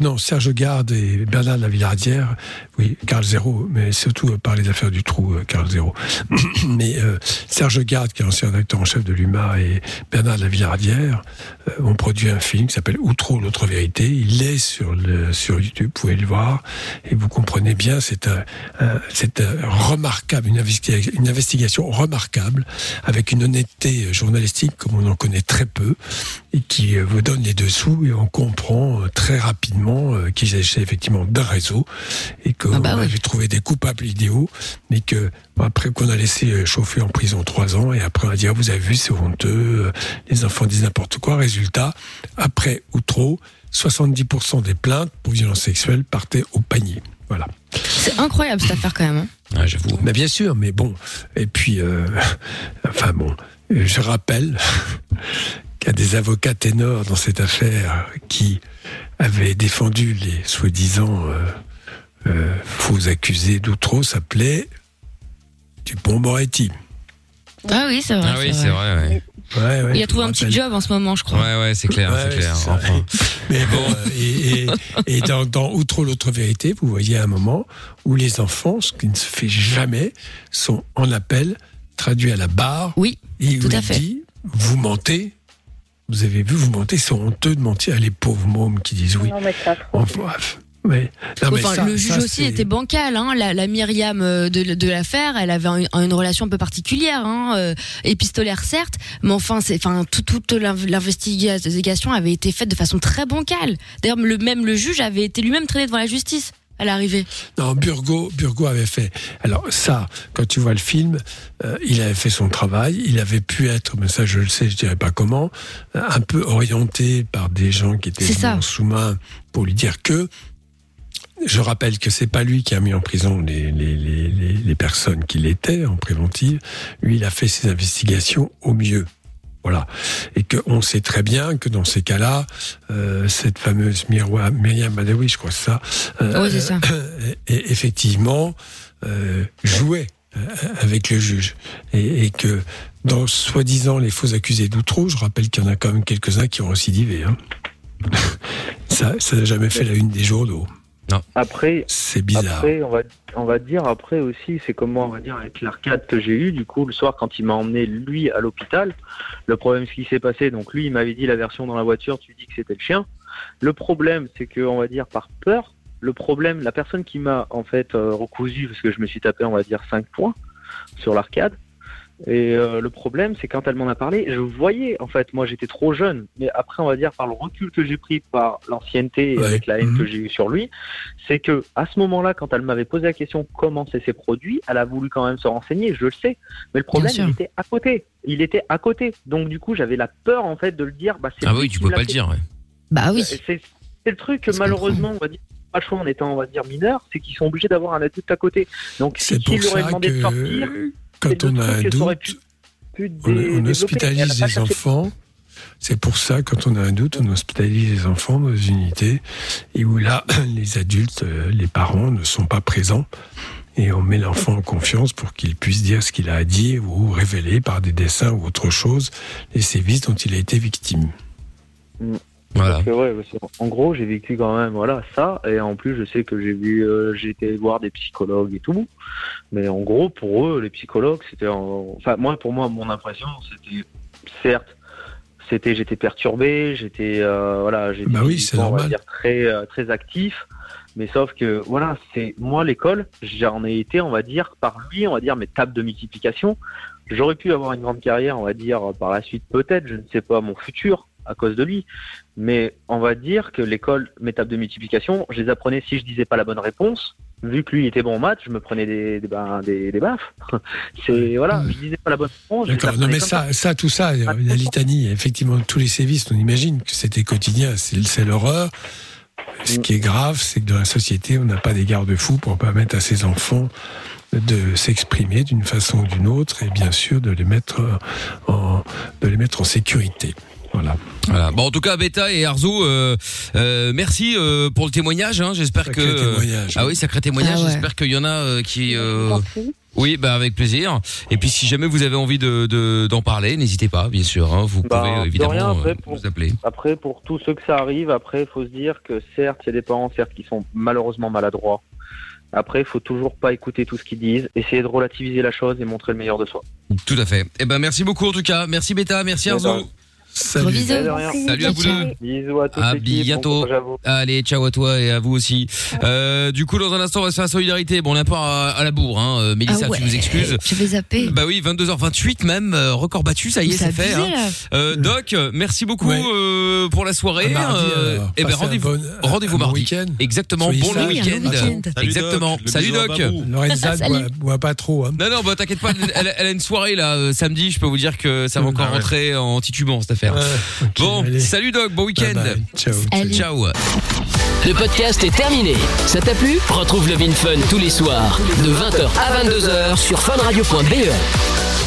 Non, Serge Garde et Bernard Lavillardière, oui, Carl Zéro, mais surtout euh, par les affaires du trou, euh, Carl Zéro. mais euh, Serge Garde, qui est ancien rédacteur en chef de l'UMA, et Bernard Lavillardière euh, ont produit un film qui s'appelle Outro, l'autre vérité. Il est sur, le, sur YouTube, vous pouvez le voir, et vous comprenez bien, c'est un, c'est un remarquable, une, investiga- une investigation remarquable, avec une honnêteté journalistique comme on en connaît très peu, et qui vous donne les dessous, et on comprend très rapidement euh, qu'il s'agissait effectivement d'un réseau, et qu'on avait trouvé des coupables idéaux, mais que après qu'on a laissé euh, chauffer en prison trois ans, et après on a dit, ah, vous avez vu, c'est honteux, euh, les enfants disent n'importe quoi. Résultat, après ou trop, 70% des plaintes pour violence sexuelle partaient au panier. Voilà. C'est incroyable cette affaire quand même. hein. Ah, j'avoue. Mais bien sûr, mais bon. Et puis, euh, enfin bon, je rappelle qu'il y a des avocats ténors dans cette affaire qui avaient défendu les soi-disant euh, euh, faux accusés d'outreau s'appelait Dupont-Moretti. Ah oui, c'est vrai. Ah oui, c'est vrai, ouais. Ouais, ouais, Il a trouvé un petit job en ce moment, je crois. Ouais, ouais, c'est clair, Ouais, clair. Enfin. Mais bon, euh, et, et- et dans, dans Outre l'autre vérité, vous voyez un moment où les enfants, ce qui ne se fait jamais, sont en appel, traduits à la barre. Oui, et où tout à il fait. dit, vous mentez. Vous avez vu, vous mentez, c'est honteux de mentir. Les pauvres mômes qui disent oui. Non, mais ça. Enfin, bref. Ouais. Non, mais Enfin, ça- le juge ça, aussi était bancal. Hein. La, la Myriam euh, de, de l'affaire, elle avait un- une relation un peu particulière, hein, euh, épistolaire certes, mais enfin, c'est, enfin, tout- toute l'inv- l'investigation avait été faite de façon très bancale. D'ailleurs, le même le juge avait été lui-même traîné devant la justice à l'arrivée. Non, Burgo, Burgo avait fait. Alors ça, quand tu vois le film, euh, il avait fait son travail. Il avait pu être, mais ça je le sais, je dirais pas comment, un peu orienté par des gens qui étaient en sous-main pour lui dire que. Je rappelle que c'est pas lui qui a mis en prison les, les, les, les, les personnes qui l'étaient en préventive. Lui, il a fait ses investigations au mieux. Voilà. Et qu'on sait très bien que dans ces cas-là, euh, cette fameuse Mirwa, Myriam Badawi, je crois que c'est ça, euh, Oui, c'est ça. et effectivement euh, jouait euh, avec le juge et, et que dans soi-disant les faux accusés d'outreau, je rappelle qu'il y en a quand même quelques-uns qui ont récidivé. Hein. ça, ça n'a jamais fait la une des journaux. Après, c'est bizarre. Après, on va, on va dire après aussi, c'est comme moi, on va dire avec l'arcade que j'ai eu du coup le soir quand il m'a emmené lui à l'hôpital. Le problème, ce qui s'est passé, donc lui, il m'avait dit la version dans la voiture, tu dis que c'était le chien. Le problème, c'est que on va dire par peur. Le problème, la personne qui m'a en fait euh, recousu parce que je me suis tapé, on va dire 5 points sur l'arcade. Et euh, le problème, c'est quand elle m'en a parlé, je voyais, en fait, moi j'étais trop jeune, mais après, on va dire, par le recul que j'ai pris, par l'ancienneté et avec la haine que j'ai eue sur lui, c'est que à ce moment-là, quand elle m'avait posé la question comment c'est ses produits, elle a voulu quand même se renseigner, je le sais. Mais le problème, il était à côté. Il était à côté. Donc, du coup, j'avais la peur, en fait, de le dire. Bah, Ah lui oui, tu peux pas le dire, ouais. Bah oui. C'est le truc que malheureusement, on va dire, pas le choix en étant, on va dire, mineur, c'est qu'ils sont obligés d'avoir un adulte à côté. Donc, si s'il leur aurait ça demandé de sortir, quand on a un doute, pu- pu on, dé- hospitalise cherché- enfants. C'est pour ça, quand on a un doute, on hospitalise les enfants dans une unité et où là, les adultes, euh, les parents ne sont pas présents et on met l'enfant en confiance pour qu'il puisse dire ce qu'il a à dire ou révéler par des dessins ou autre chose les sévices dont il a été victime. Voilà. Parce que, ouais, parce que, en gros, j'ai vécu quand même voilà ça, et en plus, je sais que j'ai vu, euh, j'ai été voir des psychologues et tout, mais en gros, pour eux, les psychologues, c'était, en- enfin, moi, pour moi, mon impression, c'était, certes, c'était, j'étais perturbé, j'étais, euh, voilà, j'étais, Bah oui, c'est on va dire très, euh, très actif, mais sauf que, voilà, c'est moi l'école, j'en ai été, on va dire, par lui, on va dire mes tables de multiplication. J'aurais pu avoir une grande carrière, on va dire, par la suite, peut-être, je ne sais pas, mon futur, à cause de lui. Mais on va dire que l'école, mes tables de multiplication, je les apprenais si je disais pas la bonne réponse. Vu que lui était bon en maths, je me prenais des, des, ben, des, des baffes. C'est, voilà, je disais pas la bonne réponse. D'accord. Non, mais comme ça, ça, tout ça, la litanie, effectivement, tous les sévices, on imagine que c'était quotidien, c'est c'est l'horreur. Ce qui est grave, c'est que dans la société, on n'a pas des garde-fous pour permettre à ses enfants de s'exprimer d'une façon ou d'une autre et bien sûr de les mettre en, de les mettre en sécurité. Voilà. Voilà. Bon, en tout cas, Beta et Arzo, euh, euh, merci euh, pour le témoignage. Hein. J'espère que Sacré témoignage. ah oui, sacré témoignage. Ah ouais. J'espère qu'il y en a euh, qui. euh, Oui, bah avec plaisir. Et puis si jamais vous avez envie de de- d'en parler, n'hésitez pas, bien sûr. hein. Vous Bah, pouvez de évidemment rien, après, pour- nous appeler. Après, pour tous ceux que ça arrive, après, il faut se dire que certes, il y a des parents, certes, qui sont malheureusement maladroits. Après, il faut toujours pas écouter tout ce qu'ils disent, essayer de relativiser la chose et montrer le meilleur de soi. Tout à fait. Eh ben merci beaucoup en tout cas. Merci Beta, merci Arzo. Salut. bisous. Salut à vous deux. Bisous à tous. À bon bientôt. courage à vous. Allez, ciao à toi et à vous aussi. Euh, du coup, dans un instant, on va se faire la solidarité. Bon, on est un peu à, à la bourre, hein. Euh, Mélissa, Ah ouais. tu nous excuses. J'avais zappé. Bah oui, 22h28 même, euh, record battu, ça y est, C'est fait. hein. Euh, Doc, merci beaucoup Ouais. euh, pour la soirée. Mardi, Euh, alors. eh ben rendez-vous, bon- rendez-vous bon mardi. week-end. Exactement, Soyez bon week-end. Exactement. Salut Doc. Lorenza, bois, bois pas trop. Hein. Non non, bah t'inquiète pas, elle, a une soirée là samedi. Je peux vous dire que ça va encore Ah ouais. rentrer en titubant cette affaire. Ouais, Bon, allez. salut Doc, bon week-end. Bye bye. Ciao. Salut. Ciao. Le podcast est terminé. Ça t'a plu? Retrouve le Vin Fun tous les soirs de 20h à 22h sur funradio.be.